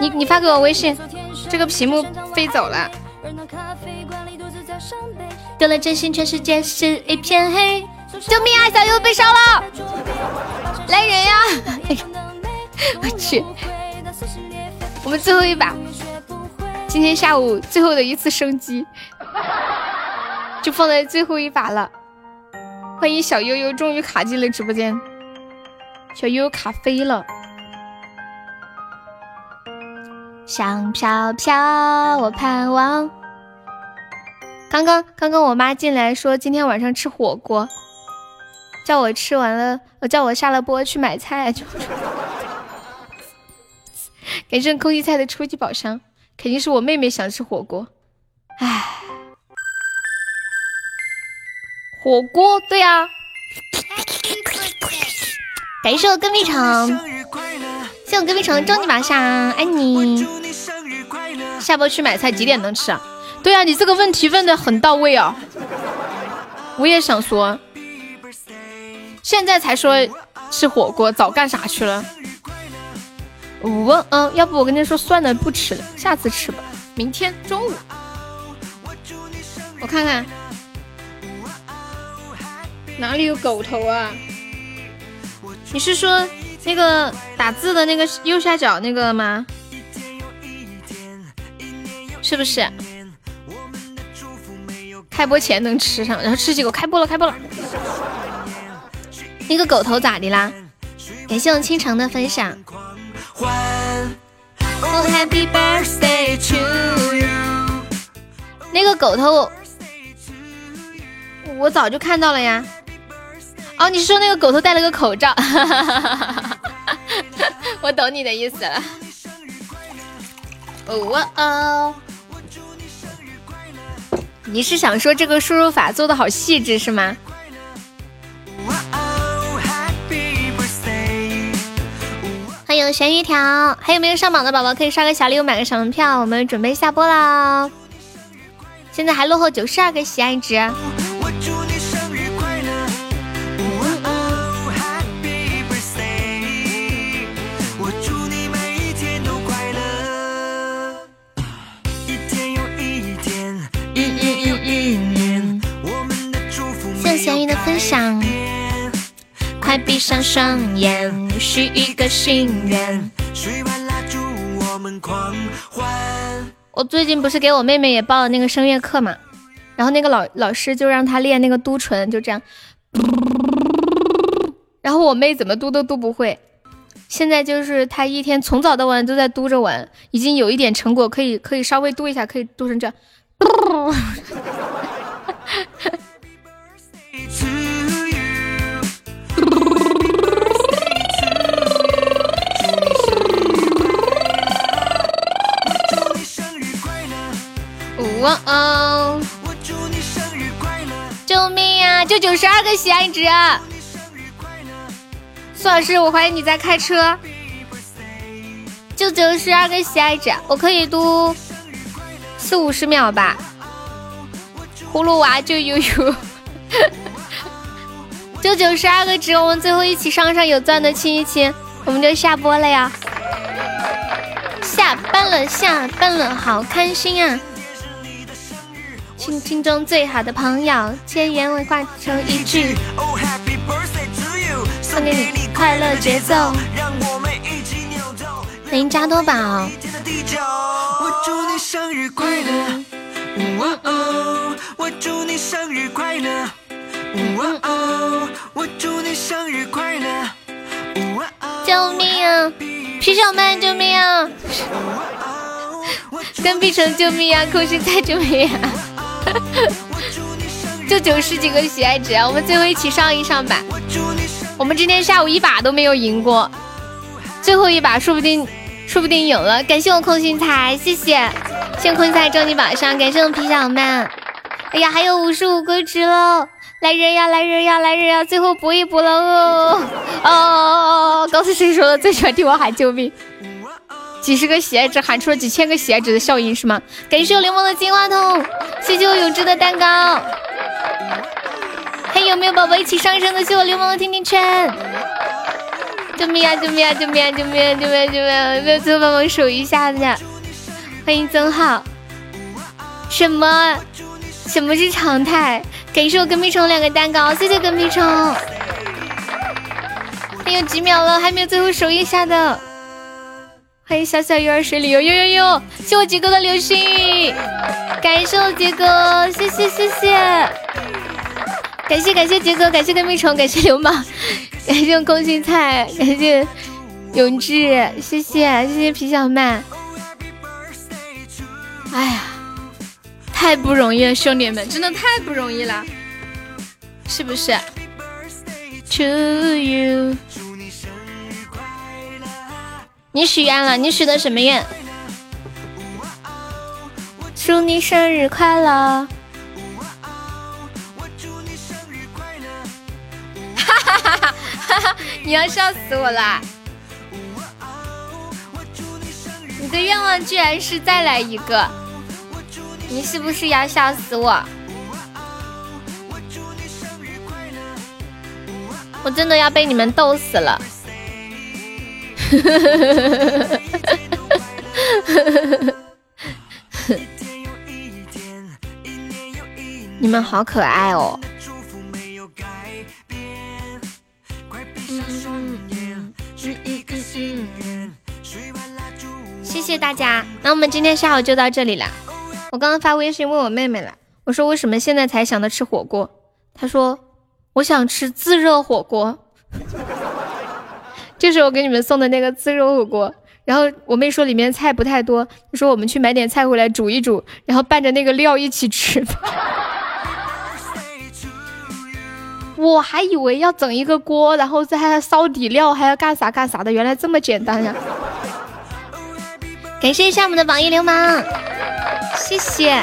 你你发给我微信，这个屏幕飞走了。丢了真心，全世界是一片黑。救命啊！小优被烧了，来人呀！我去，我们最后一把，今天下午最后的一次升级，就放在最后一把了。欢迎小悠悠，终于卡进了直播间。小悠悠卡飞了，香飘飘，我盼望。刚刚刚刚我妈进来说今天晚上吃火锅，叫我吃完了，叫我下了播去买菜。就感谢空气菜的初级宝箱，肯定是我妹妹想吃火锅。唉，火锅对呀。感谢我隔壁城，谢我隔壁城终极宝箱，爱你。下播去买菜，几点能吃啊？对啊，你这个问题问的很到位啊。我也想说，现在才说吃火锅，早干啥去了？我嗯，要不我跟他说算了，不吃了，下次吃吧，明天中午。我看看哪里有狗头啊？你是说那个打字的那个右下角那个吗？是不是？开播前能吃上，然后吃几口，开播了，开播了。那个狗头咋的啦？感谢我倾城的分享。那个狗头，我早就看到了呀。哦，你是说那个狗头戴了个口罩？我懂你的意思了。哦哦，你是想说这个输入法做的好细致是吗？欢迎咸鱼条，还有没有上榜的宝宝可以刷个小礼物买个小门票？我们准备下播啦，现在还落后九十二个喜爱值。的分享。快闭上双眼，许一个心愿。我最近不是给我妹妹也报了那个声乐课嘛，然后那个老老师就让她练那个嘟唇，就这样。然后我妹怎么嘟都嘟不会，现在就是她一天从早到晚都在嘟着玩，已经有一点成果，可以可以稍微嘟一下，可以嘟成这样。哇哦！救命呀！就九十二个喜爱值。苏老师，我怀疑你在开车。就九十二个喜爱值，我可以嘟四五十秒吧。葫芦娃就悠悠。就九十二个值，我们最后一起上上有钻的亲一亲，我们就下播了呀。下班了，下班了，好开心啊！心心中最好的朋友，千言万化成一句，送给你快乐节奏。欢迎加多宝。我祝你生日快乐，哇哦！我祝你生日快乐，哇哦！我祝你生日快乐，哇哦！救命啊！皮小曼，救命啊！跟碧城救命啊！空心菜救命啊！就九十几个喜爱值！我们最后一起上一上吧。我们今天下午一把都没有赢过，最后一把说不定说不定赢了。感谢我空心菜，谢谢，谢空心菜终极榜上，感谢我皮小曼。哎呀，还有五十五个值喽！来人呀，来人呀，来人呀！最后搏一搏了哦哦！刚才谁说的最喜欢听我喊救命？几十个喜爱值喊出了几千个喜爱值的效应是吗？感谢我流氓的金话筒，谢谢我永志的蛋糕，还有没有宝宝一起上升的？谢我流氓的甜甜圈，救命啊！救命啊！救命啊！救命啊！救命！啊救命！啊有没有最后帮忙守一下子？欢迎曾浩，什么？什么是常态？感谢我跟屁虫两个蛋糕，谢谢跟屁虫。还有几秒了，还没有最后守一下的。欢迎小小鱼儿水里游，呦呦呦！谢我杰哥的流星雨，感谢我杰哥，谢谢谢谢，感谢感谢杰哥，感谢跟屁虫，感谢流氓，感谢空心菜，感谢永志，谢谢谢谢皮小曼。哎呀，太不容易了，兄弟们，真的太不容易了，是不是？To you。你许愿了？你许的什么愿？祝你生日快乐！哈哈哈哈哈哈！你要笑死我了！你的愿望居然是再来一个，你是不是要笑死我？我真的要被你们逗死了！你们好可爱哦！谢谢大家，那我们今天下午就到这里了。我刚刚发微信问我妹妹了，我说为什么现在才想到吃火锅？她说我想吃自热火锅。这是我给你们送的那个自热火锅。然后我妹说里面菜不太多，说我们去买点菜回来煮一煮，然后拌着那个料一起吃。我还以为要整一个锅，然后再烧底料，还要干啥干啥的，原来这么简单呀！感谢一下我们的榜一流氓，谢谢，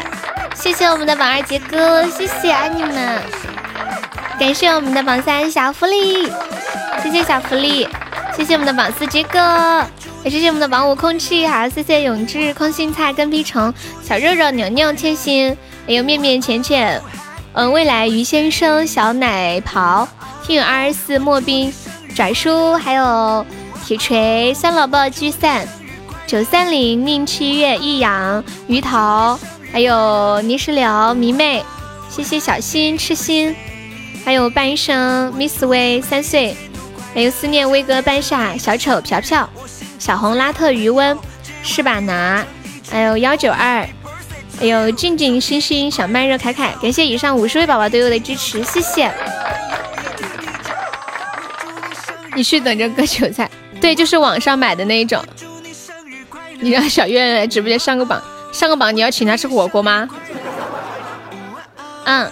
谢谢我们的榜二杰哥，谢谢爱你们！感谢我们的榜三小福利，谢谢小福利，谢谢我们的榜四杰哥，也谢谢我们的榜五空气，好，谢谢永志、空心菜、跟屁虫、小肉肉、牛牛、千心，还有面面、浅浅。嗯，未来于先生、小奶袍、听友二十四、莫冰、拽叔，还有铁锤、酸萝卜聚散、九三零、宁七月、易阳、鱼桃，还有泥石流、迷妹，谢谢小新、痴心，还有半生、Miss 薇三岁，还有思念威哥、半夏、小丑、飘飘、小红、拉特、余温、是吧拿，还有幺九二。还有静静、星星、小慢热、凯凯，感谢以上五十位宝宝对我的支持，谢谢。你去等着割韭菜，对，就是网上买的那一种。你让小月月来直播间上个榜，上个榜，你要请他吃火锅吗？嗯，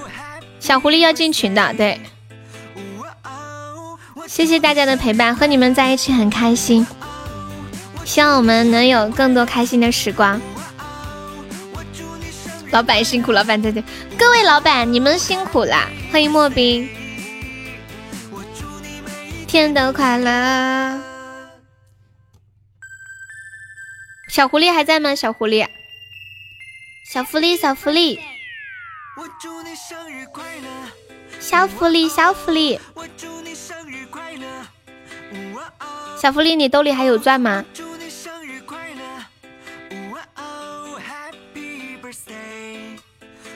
小狐狸要进群的，对。谢谢大家的陪伴，和你们在一起很开心，希望我们能有更多开心的时光。老板辛苦，老板再见。各位老板，你们辛苦啦！欢迎莫冰，天都快乐。小狐狸还在吗？小狐狸，小狐狸，小福利，小福利，小福利，小福利，你兜里还有钻吗？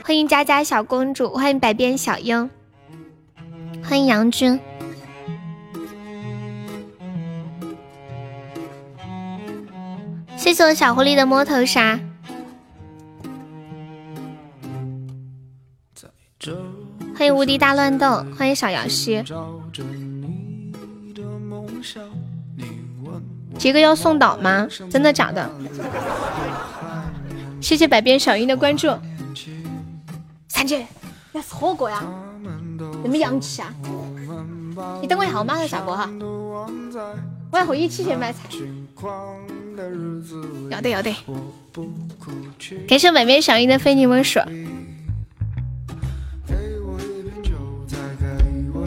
欢迎佳佳小公主，欢迎百变小樱，欢迎杨军，谢谢我小狐狸的摸头杀，欢迎无敌大乱斗，欢迎小瑶西，杰哥要送岛吗？真的假的？谢谢百变小樱的关注。三姐，要吃火锅呀？那么洋气啊！你等我一下，我马上下播哈。我要和一起去买菜。要得要得。感谢百变小樱的非你莫属。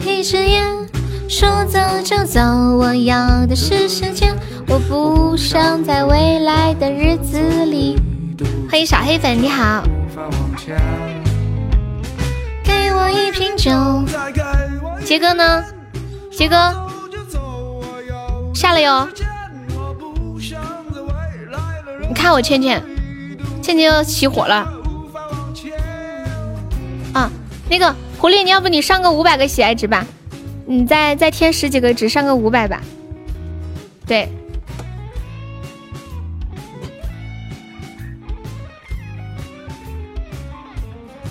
一支烟，说走就走，我要的是时间，我不想在未来的日子里。欢迎小黑粉，你好。给我一瓶酒，杰哥呢？杰哥下了哟！你看我倩倩，倩倩又起火了啊！那个狐狸，你要不你上个五百个喜爱值吧？你再再添十几个值，上个五百吧。对。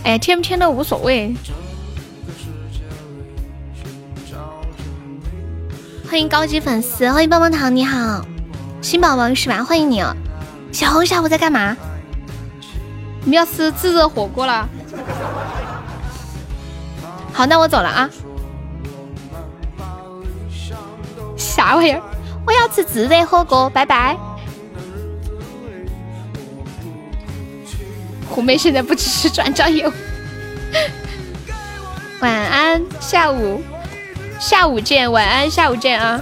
哎，添不添都无所谓。欢迎高级粉丝，欢迎棒棒糖，你好，新宝宝是吧？欢迎你。小红下午在干嘛？你们要吃自热火锅了？好，那我走了啊。啥玩意儿？我要吃自热火锅，拜拜。虎妹现在不只是转账友。晚安，下午，下午见。晚安，下午见啊。